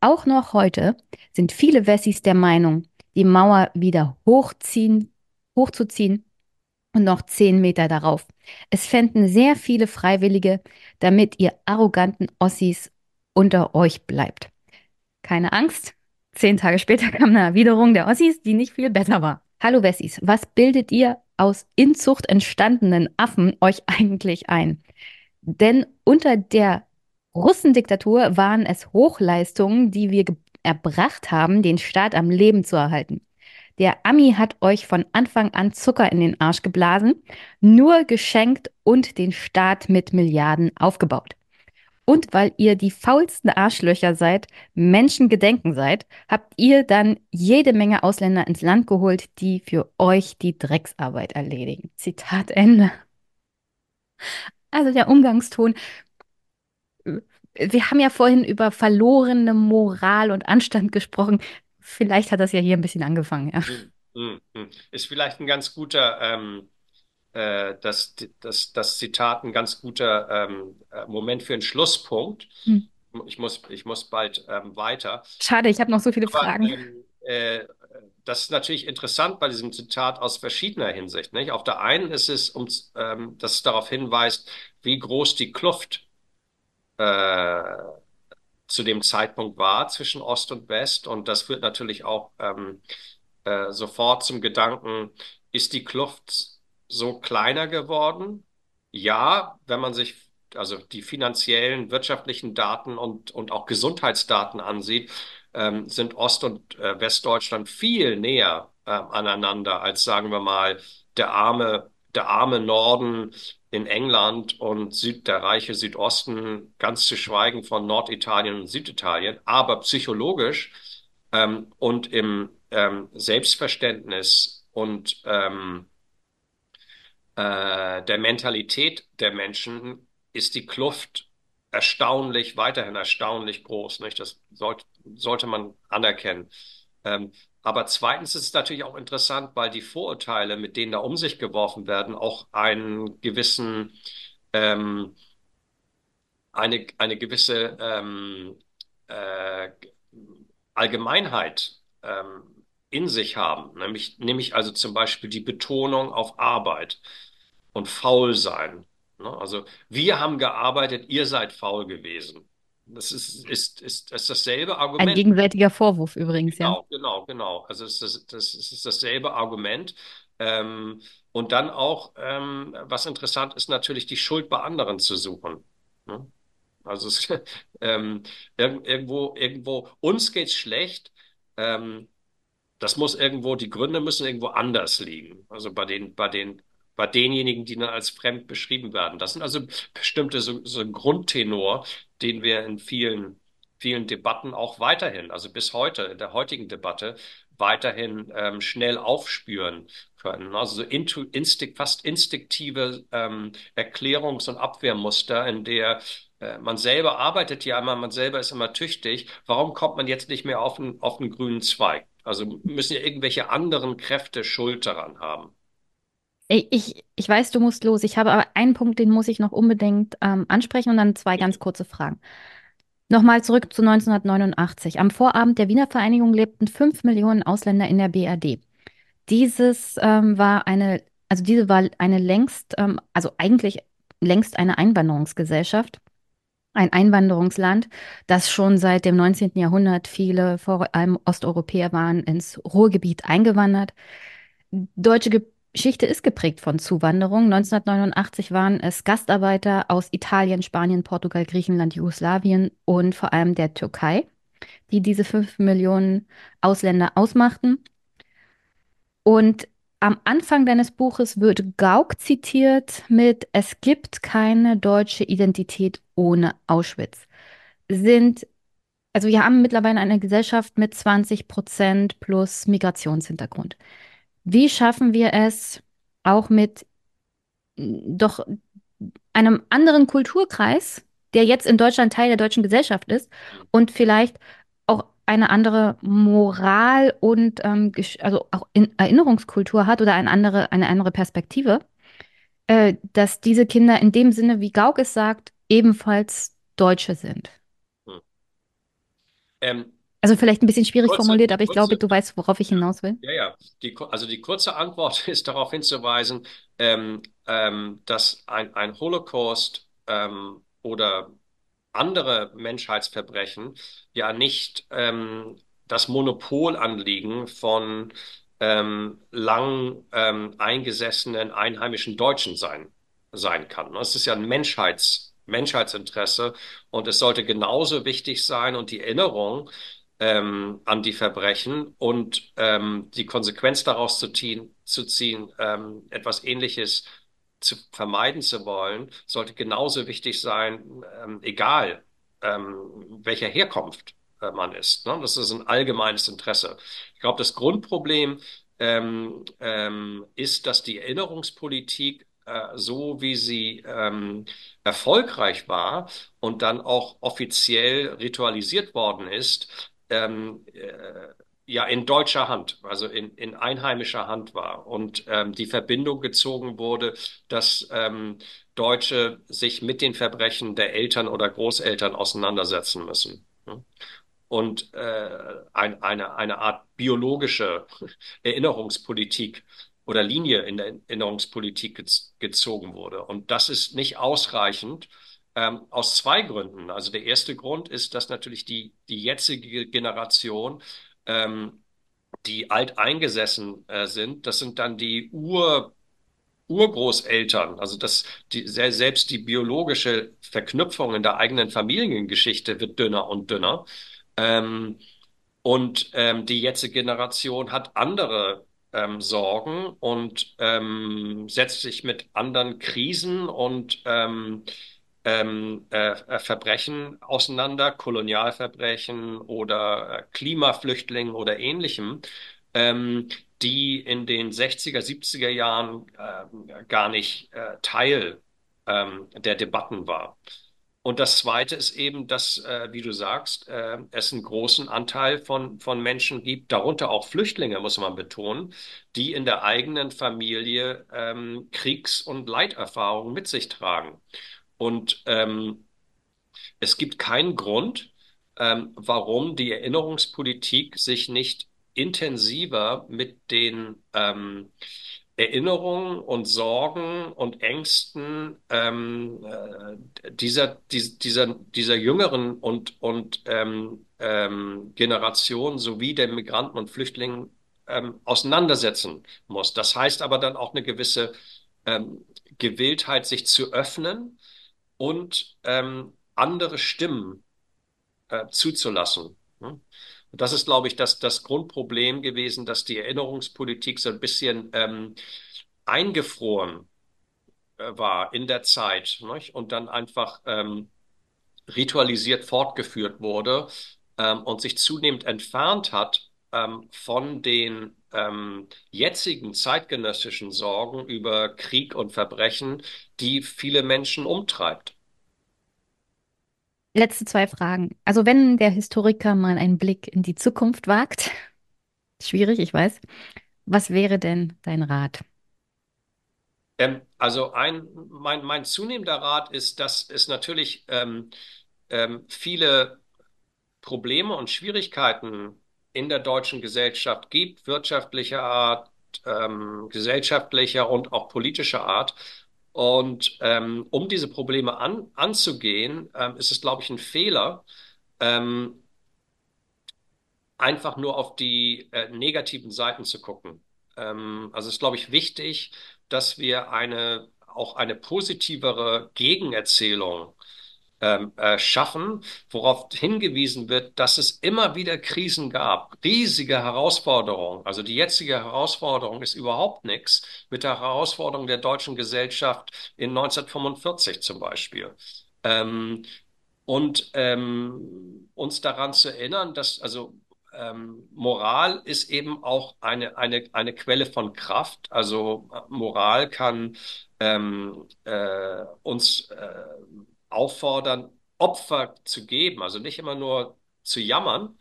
Auch noch heute sind viele Wessis der Meinung, die Mauer wieder hochziehen, hochzuziehen und noch zehn Meter darauf. Es fänden sehr viele Freiwillige, damit ihr arroganten Ossis unter euch bleibt. Keine Angst. Zehn Tage später kam eine Erwiderung der Ossis, die nicht viel besser war. Hallo Wessis, was bildet ihr aus Inzucht entstandenen Affen euch eigentlich ein? Denn unter der Russendiktatur waren es Hochleistungen, die wir erbracht haben, den Staat am Leben zu erhalten. Der Ami hat euch von Anfang an Zucker in den Arsch geblasen, nur geschenkt und den Staat mit Milliarden aufgebaut. Und weil ihr die faulsten Arschlöcher seid, Menschengedenken seid, habt ihr dann jede Menge Ausländer ins Land geholt, die für euch die Drecksarbeit erledigen. Zitat Ende. Also der Umgangston. Wir haben ja vorhin über verlorene Moral und Anstand gesprochen. Vielleicht hat das ja hier ein bisschen angefangen, ja. Hm, hm, hm. Ist vielleicht ein ganz guter, ähm, äh, das, das, das Zitat ein ganz guter ähm, äh, Moment für einen Schlusspunkt. Hm. Ich muss, ich muss bald ähm, weiter. Schade, ich habe noch so viele Aber, Fragen. ähm, äh, das ist natürlich interessant bei diesem Zitat aus verschiedener Hinsicht. Nicht? Auf der einen ist es, um, ähm, dass es darauf hinweist, wie groß die Kluft äh, zu dem Zeitpunkt war zwischen Ost und West. Und das führt natürlich auch ähm, äh, sofort zum Gedanken, ist die Kluft so kleiner geworden? Ja, wenn man sich also die finanziellen, wirtschaftlichen Daten und, und auch Gesundheitsdaten ansieht, ähm, sind Ost- und äh, Westdeutschland viel näher äh, aneinander als, sagen wir mal, der arme, der arme Norden in England und Süd, der reiche Südosten, ganz zu schweigen von Norditalien und Süditalien. Aber psychologisch ähm, und im ähm, Selbstverständnis und ähm, äh, der Mentalität der Menschen ist die Kluft erstaunlich, weiterhin erstaunlich groß. Nicht? Das sollte, sollte man anerkennen. Ähm, aber zweitens ist es natürlich auch interessant, weil die Vorurteile, mit denen da um sich geworfen werden, auch einen gewissen, ähm, eine, eine gewisse ähm, äh, Allgemeinheit ähm, in sich haben. Nämlich, nämlich also zum Beispiel die Betonung auf Arbeit und faul sein. Ne? Also wir haben gearbeitet, ihr seid faul gewesen. Das ist, ist, ist, ist dasselbe Argument. Ein gegenseitiger Vorwurf übrigens, Genau, ja. genau, genau. Also es ist, das, es ist dasselbe Argument. Ähm, und dann auch, ähm, was interessant ist, natürlich die Schuld bei anderen zu suchen. Ne? Also es, ähm, irg- irgendwo, irgendwo, uns geht's schlecht. Ähm, das muss irgendwo, die Gründe müssen irgendwo anders liegen. Also bei den, bei den, bei denjenigen, die dann als fremd beschrieben werden. Das sind also bestimmte so, so ein Grundtenor, den wir in vielen, vielen Debatten auch weiterhin, also bis heute, in der heutigen Debatte, weiterhin ähm, schnell aufspüren können. Also so intu, instinkt, fast instinktive ähm, Erklärungs- und Abwehrmuster, in der äh, man selber arbeitet ja immer, man selber ist immer tüchtig. Warum kommt man jetzt nicht mehr auf einen, auf einen grünen Zweig? Also müssen ja irgendwelche anderen Kräfte Schuld daran haben. Ich, ich, ich weiß, du musst los. Ich habe aber einen Punkt, den muss ich noch unbedingt ähm, ansprechen und dann zwei ganz kurze Fragen. Nochmal zurück zu 1989. Am Vorabend der Wiener Vereinigung lebten fünf Millionen Ausländer in der BRD. Dieses ähm, war eine, also diese war eine längst, ähm, also eigentlich längst eine Einwanderungsgesellschaft, ein Einwanderungsland, das schon seit dem 19. Jahrhundert viele, vor allem Osteuropäer, waren ins Ruhrgebiet eingewandert. Deutsche Geschichte ist geprägt von Zuwanderung. 1989 waren es Gastarbeiter aus Italien, Spanien, Portugal, Griechenland, Jugoslawien und vor allem der Türkei, die diese fünf Millionen Ausländer ausmachten. Und am Anfang deines Buches wird Gauck zitiert mit Es gibt keine deutsche Identität ohne Auschwitz. Sind, also wir haben mittlerweile eine Gesellschaft mit 20 Prozent plus Migrationshintergrund. Wie schaffen wir es auch mit doch einem anderen Kulturkreis, der jetzt in Deutschland Teil der deutschen Gesellschaft ist und vielleicht auch eine andere Moral und ähm, also auch in Erinnerungskultur hat oder eine andere, eine andere Perspektive, äh, dass diese Kinder in dem Sinne, wie Gauck es sagt, ebenfalls Deutsche sind. Hm. Ähm, Also vielleicht ein bisschen schwierig kurze, formuliert, aber ich glaube, kurze, du weißt, worauf ich hinaus will. ja, ja. Die, also die kurze Antwort ist darauf hinzuweisen, ähm, ähm, dass ein, ein Holocaust ähm, oder andere Menschheitsverbrechen ja nicht ähm, das Monopolanliegen von ähm, lang ähm, eingesessenen einheimischen Deutschen sein, sein kann. Es ist ja ein Menschheits, Menschheitsinteresse und es sollte genauso wichtig sein und die Erinnerung ähm, an die Verbrechen und ähm, die Konsequenz daraus zu ziehen, zu ziehen ähm, etwas Ähnliches zu vermeiden zu wollen, sollte genauso wichtig sein, ähm, egal ähm, welcher Herkunft äh, man ist. Ne? Das ist ein allgemeines Interesse. Ich glaube, das Grundproblem ähm, ähm, ist, dass die Erinnerungspolitik äh, so wie sie ähm, erfolgreich war und dann auch offiziell ritualisiert worden ist, ähm, äh, ja in deutscher Hand, also in, in einheimischer Hand war und ähm, die Verbindung gezogen wurde, dass ähm, Deutsche sich mit den Verbrechen der Eltern oder Großeltern auseinandersetzen müssen. Und äh, ein, eine, eine Art biologische Erinnerungspolitik oder Linie in der Erinnerungspolitik gez gezogen wurde. Und das ist nicht ausreichend ähm, aus zwei Gründen. Also der erste Grund ist, dass natürlich die, die jetzige Generation ähm, die alteingesessen äh, sind, das sind dann die Ur Urgroßeltern, also das, die, selbst die biologische Verknüpfung in der eigenen Familiengeschichte wird dünner und dünner. Ähm, und ähm, die jetzige Generation hat andere ähm, Sorgen und ähm, setzt sich mit anderen Krisen und ähm, äh, äh, Verbrechen auseinander, Kolonialverbrechen oder äh, Klimaflüchtlingen oder ähnlichem, ähm, die in den 60er, 70er Jahren äh, gar nicht äh, Teil ähm, der Debatten war. Und das Zweite ist eben, dass, äh, wie du sagst, äh, es einen großen Anteil von, von Menschen gibt, darunter auch Flüchtlinge, muss man betonen, die in der eigenen Familie ähm, Kriegs- und Leiterfahrungen mit sich tragen. Und ähm, es gibt keinen Grund, ähm, warum die Erinnerungspolitik sich nicht intensiver mit den ähm, Erinnerungen und Sorgen und Ängsten ähm, äh, dieser, dieser, dieser jüngeren und, und ähm, ähm, Generation sowie der Migranten und Flüchtlinge ähm, auseinandersetzen muss. Das heißt aber dann auch eine gewisse ähm, Gewilltheit, sich zu öffnen und ähm, andere Stimmen äh, zuzulassen. Ne? Und das ist, glaube ich, das, das Grundproblem gewesen, dass die Erinnerungspolitik so ein bisschen ähm, eingefroren äh, war in der Zeit nicht? und dann einfach ähm, ritualisiert fortgeführt wurde ähm, und sich zunehmend entfernt hat ähm, von den ähm, jetzigen zeitgenössischen Sorgen über Krieg und Verbrechen, die viele Menschen umtreibt. Letzte zwei Fragen. Also wenn der Historiker mal einen Blick in die Zukunft wagt, schwierig, ich weiß, was wäre denn dein Rat? Ähm, also ein, mein, mein zunehmender Rat ist, dass es natürlich ähm, ähm, viele Probleme und Schwierigkeiten in der deutschen Gesellschaft gibt, wirtschaftlicher Art, ähm, gesellschaftlicher und auch politischer Art. Und ähm, um diese Probleme an, anzugehen, ähm, ist es, glaube ich, ein Fehler, ähm, einfach nur auf die äh, negativen Seiten zu gucken. Ähm, also es ist, glaube ich, wichtig, dass wir eine auch eine positivere Gegenerzählung ähm, äh, schaffen, worauf hingewiesen wird, dass es immer wieder Krisen gab, riesige Herausforderungen. Also die jetzige Herausforderung ist überhaupt nichts mit der Herausforderung der deutschen Gesellschaft in 1945 zum Beispiel. Ähm, und ähm, uns daran zu erinnern, dass also ähm, Moral ist eben auch eine, eine, eine Quelle von Kraft. Also Moral kann ähm, äh, uns äh, auffordern, Opfer zu geben, also nicht immer nur zu jammern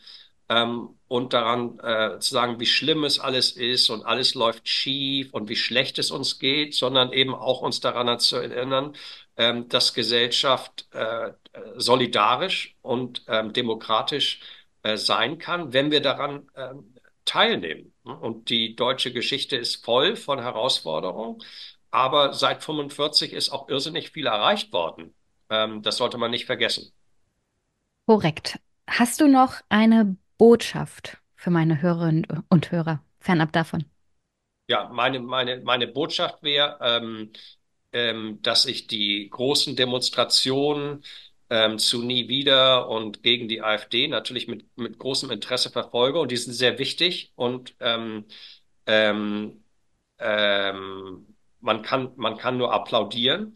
ähm, und daran äh, zu sagen, wie schlimm es alles ist und alles läuft schief und wie schlecht es uns geht, sondern eben auch uns daran zu erinnern, ähm, dass Gesellschaft äh, solidarisch und ähm, demokratisch äh, sein kann, wenn wir daran ähm, teilnehmen. Und die deutsche Geschichte ist voll von Herausforderungen, aber seit 45 ist auch irrsinnig viel erreicht worden. Ähm, das sollte man nicht vergessen. Korrekt. Hast du noch eine Botschaft für meine Hörerinnen und Hörer, fernab davon? Ja, meine, meine, meine Botschaft wäre, ähm, ähm, dass ich die großen Demonstrationen ähm, zu Nie wieder und gegen die AfD natürlich mit, mit großem Interesse verfolge und die sind sehr wichtig und ähm, ähm, ähm, man kann, man kann nur applaudieren.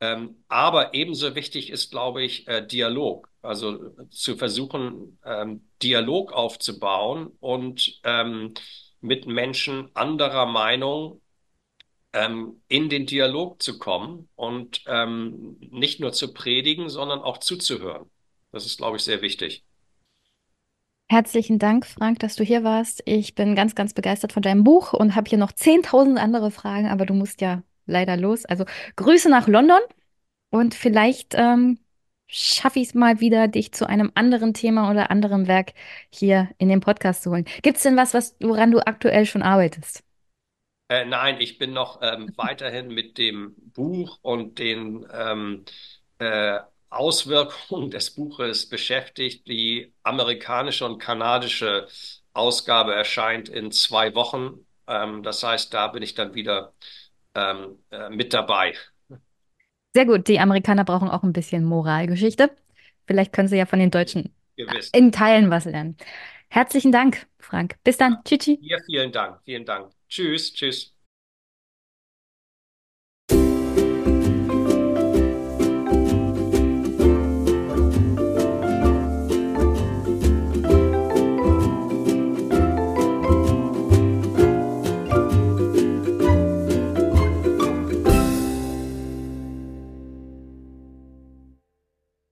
Ähm, aber ebenso wichtig ist, glaube ich, äh, Dialog. Also zu versuchen, ähm, Dialog aufzubauen und ähm, mit Menschen anderer Meinung ähm, in den Dialog zu kommen und ähm, nicht nur zu predigen, sondern auch zuzuhören. Das ist, glaube ich, sehr wichtig. Herzlichen Dank, Frank, dass du hier warst. Ich bin ganz, ganz begeistert von deinem Buch und habe hier noch 10.000 andere Fragen, aber du musst ja leider los. Also Grüße nach London und vielleicht ähm, schaffe ich es mal wieder, dich zu einem anderen Thema oder anderem Werk hier in den Podcast zu holen. Gibt es denn was, was, woran du aktuell schon arbeitest? Äh, nein, ich bin noch ähm, weiterhin mit dem Buch und den ähm, äh, Auswirkungen des Buches beschäftigt. Die amerikanische und kanadische Ausgabe erscheint in zwei Wochen. Ähm, das heißt, da bin ich dann wieder ähm, äh, mit dabei. Sehr gut, die Amerikaner brauchen auch ein bisschen Moralgeschichte. Vielleicht können sie ja von den Deutschen Gewiss. in Teilen was lernen. Herzlichen Dank, Frank. Bis dann. Tschüssi. Dir vielen Dank. Vielen Dank. Tschüss. Tschüss.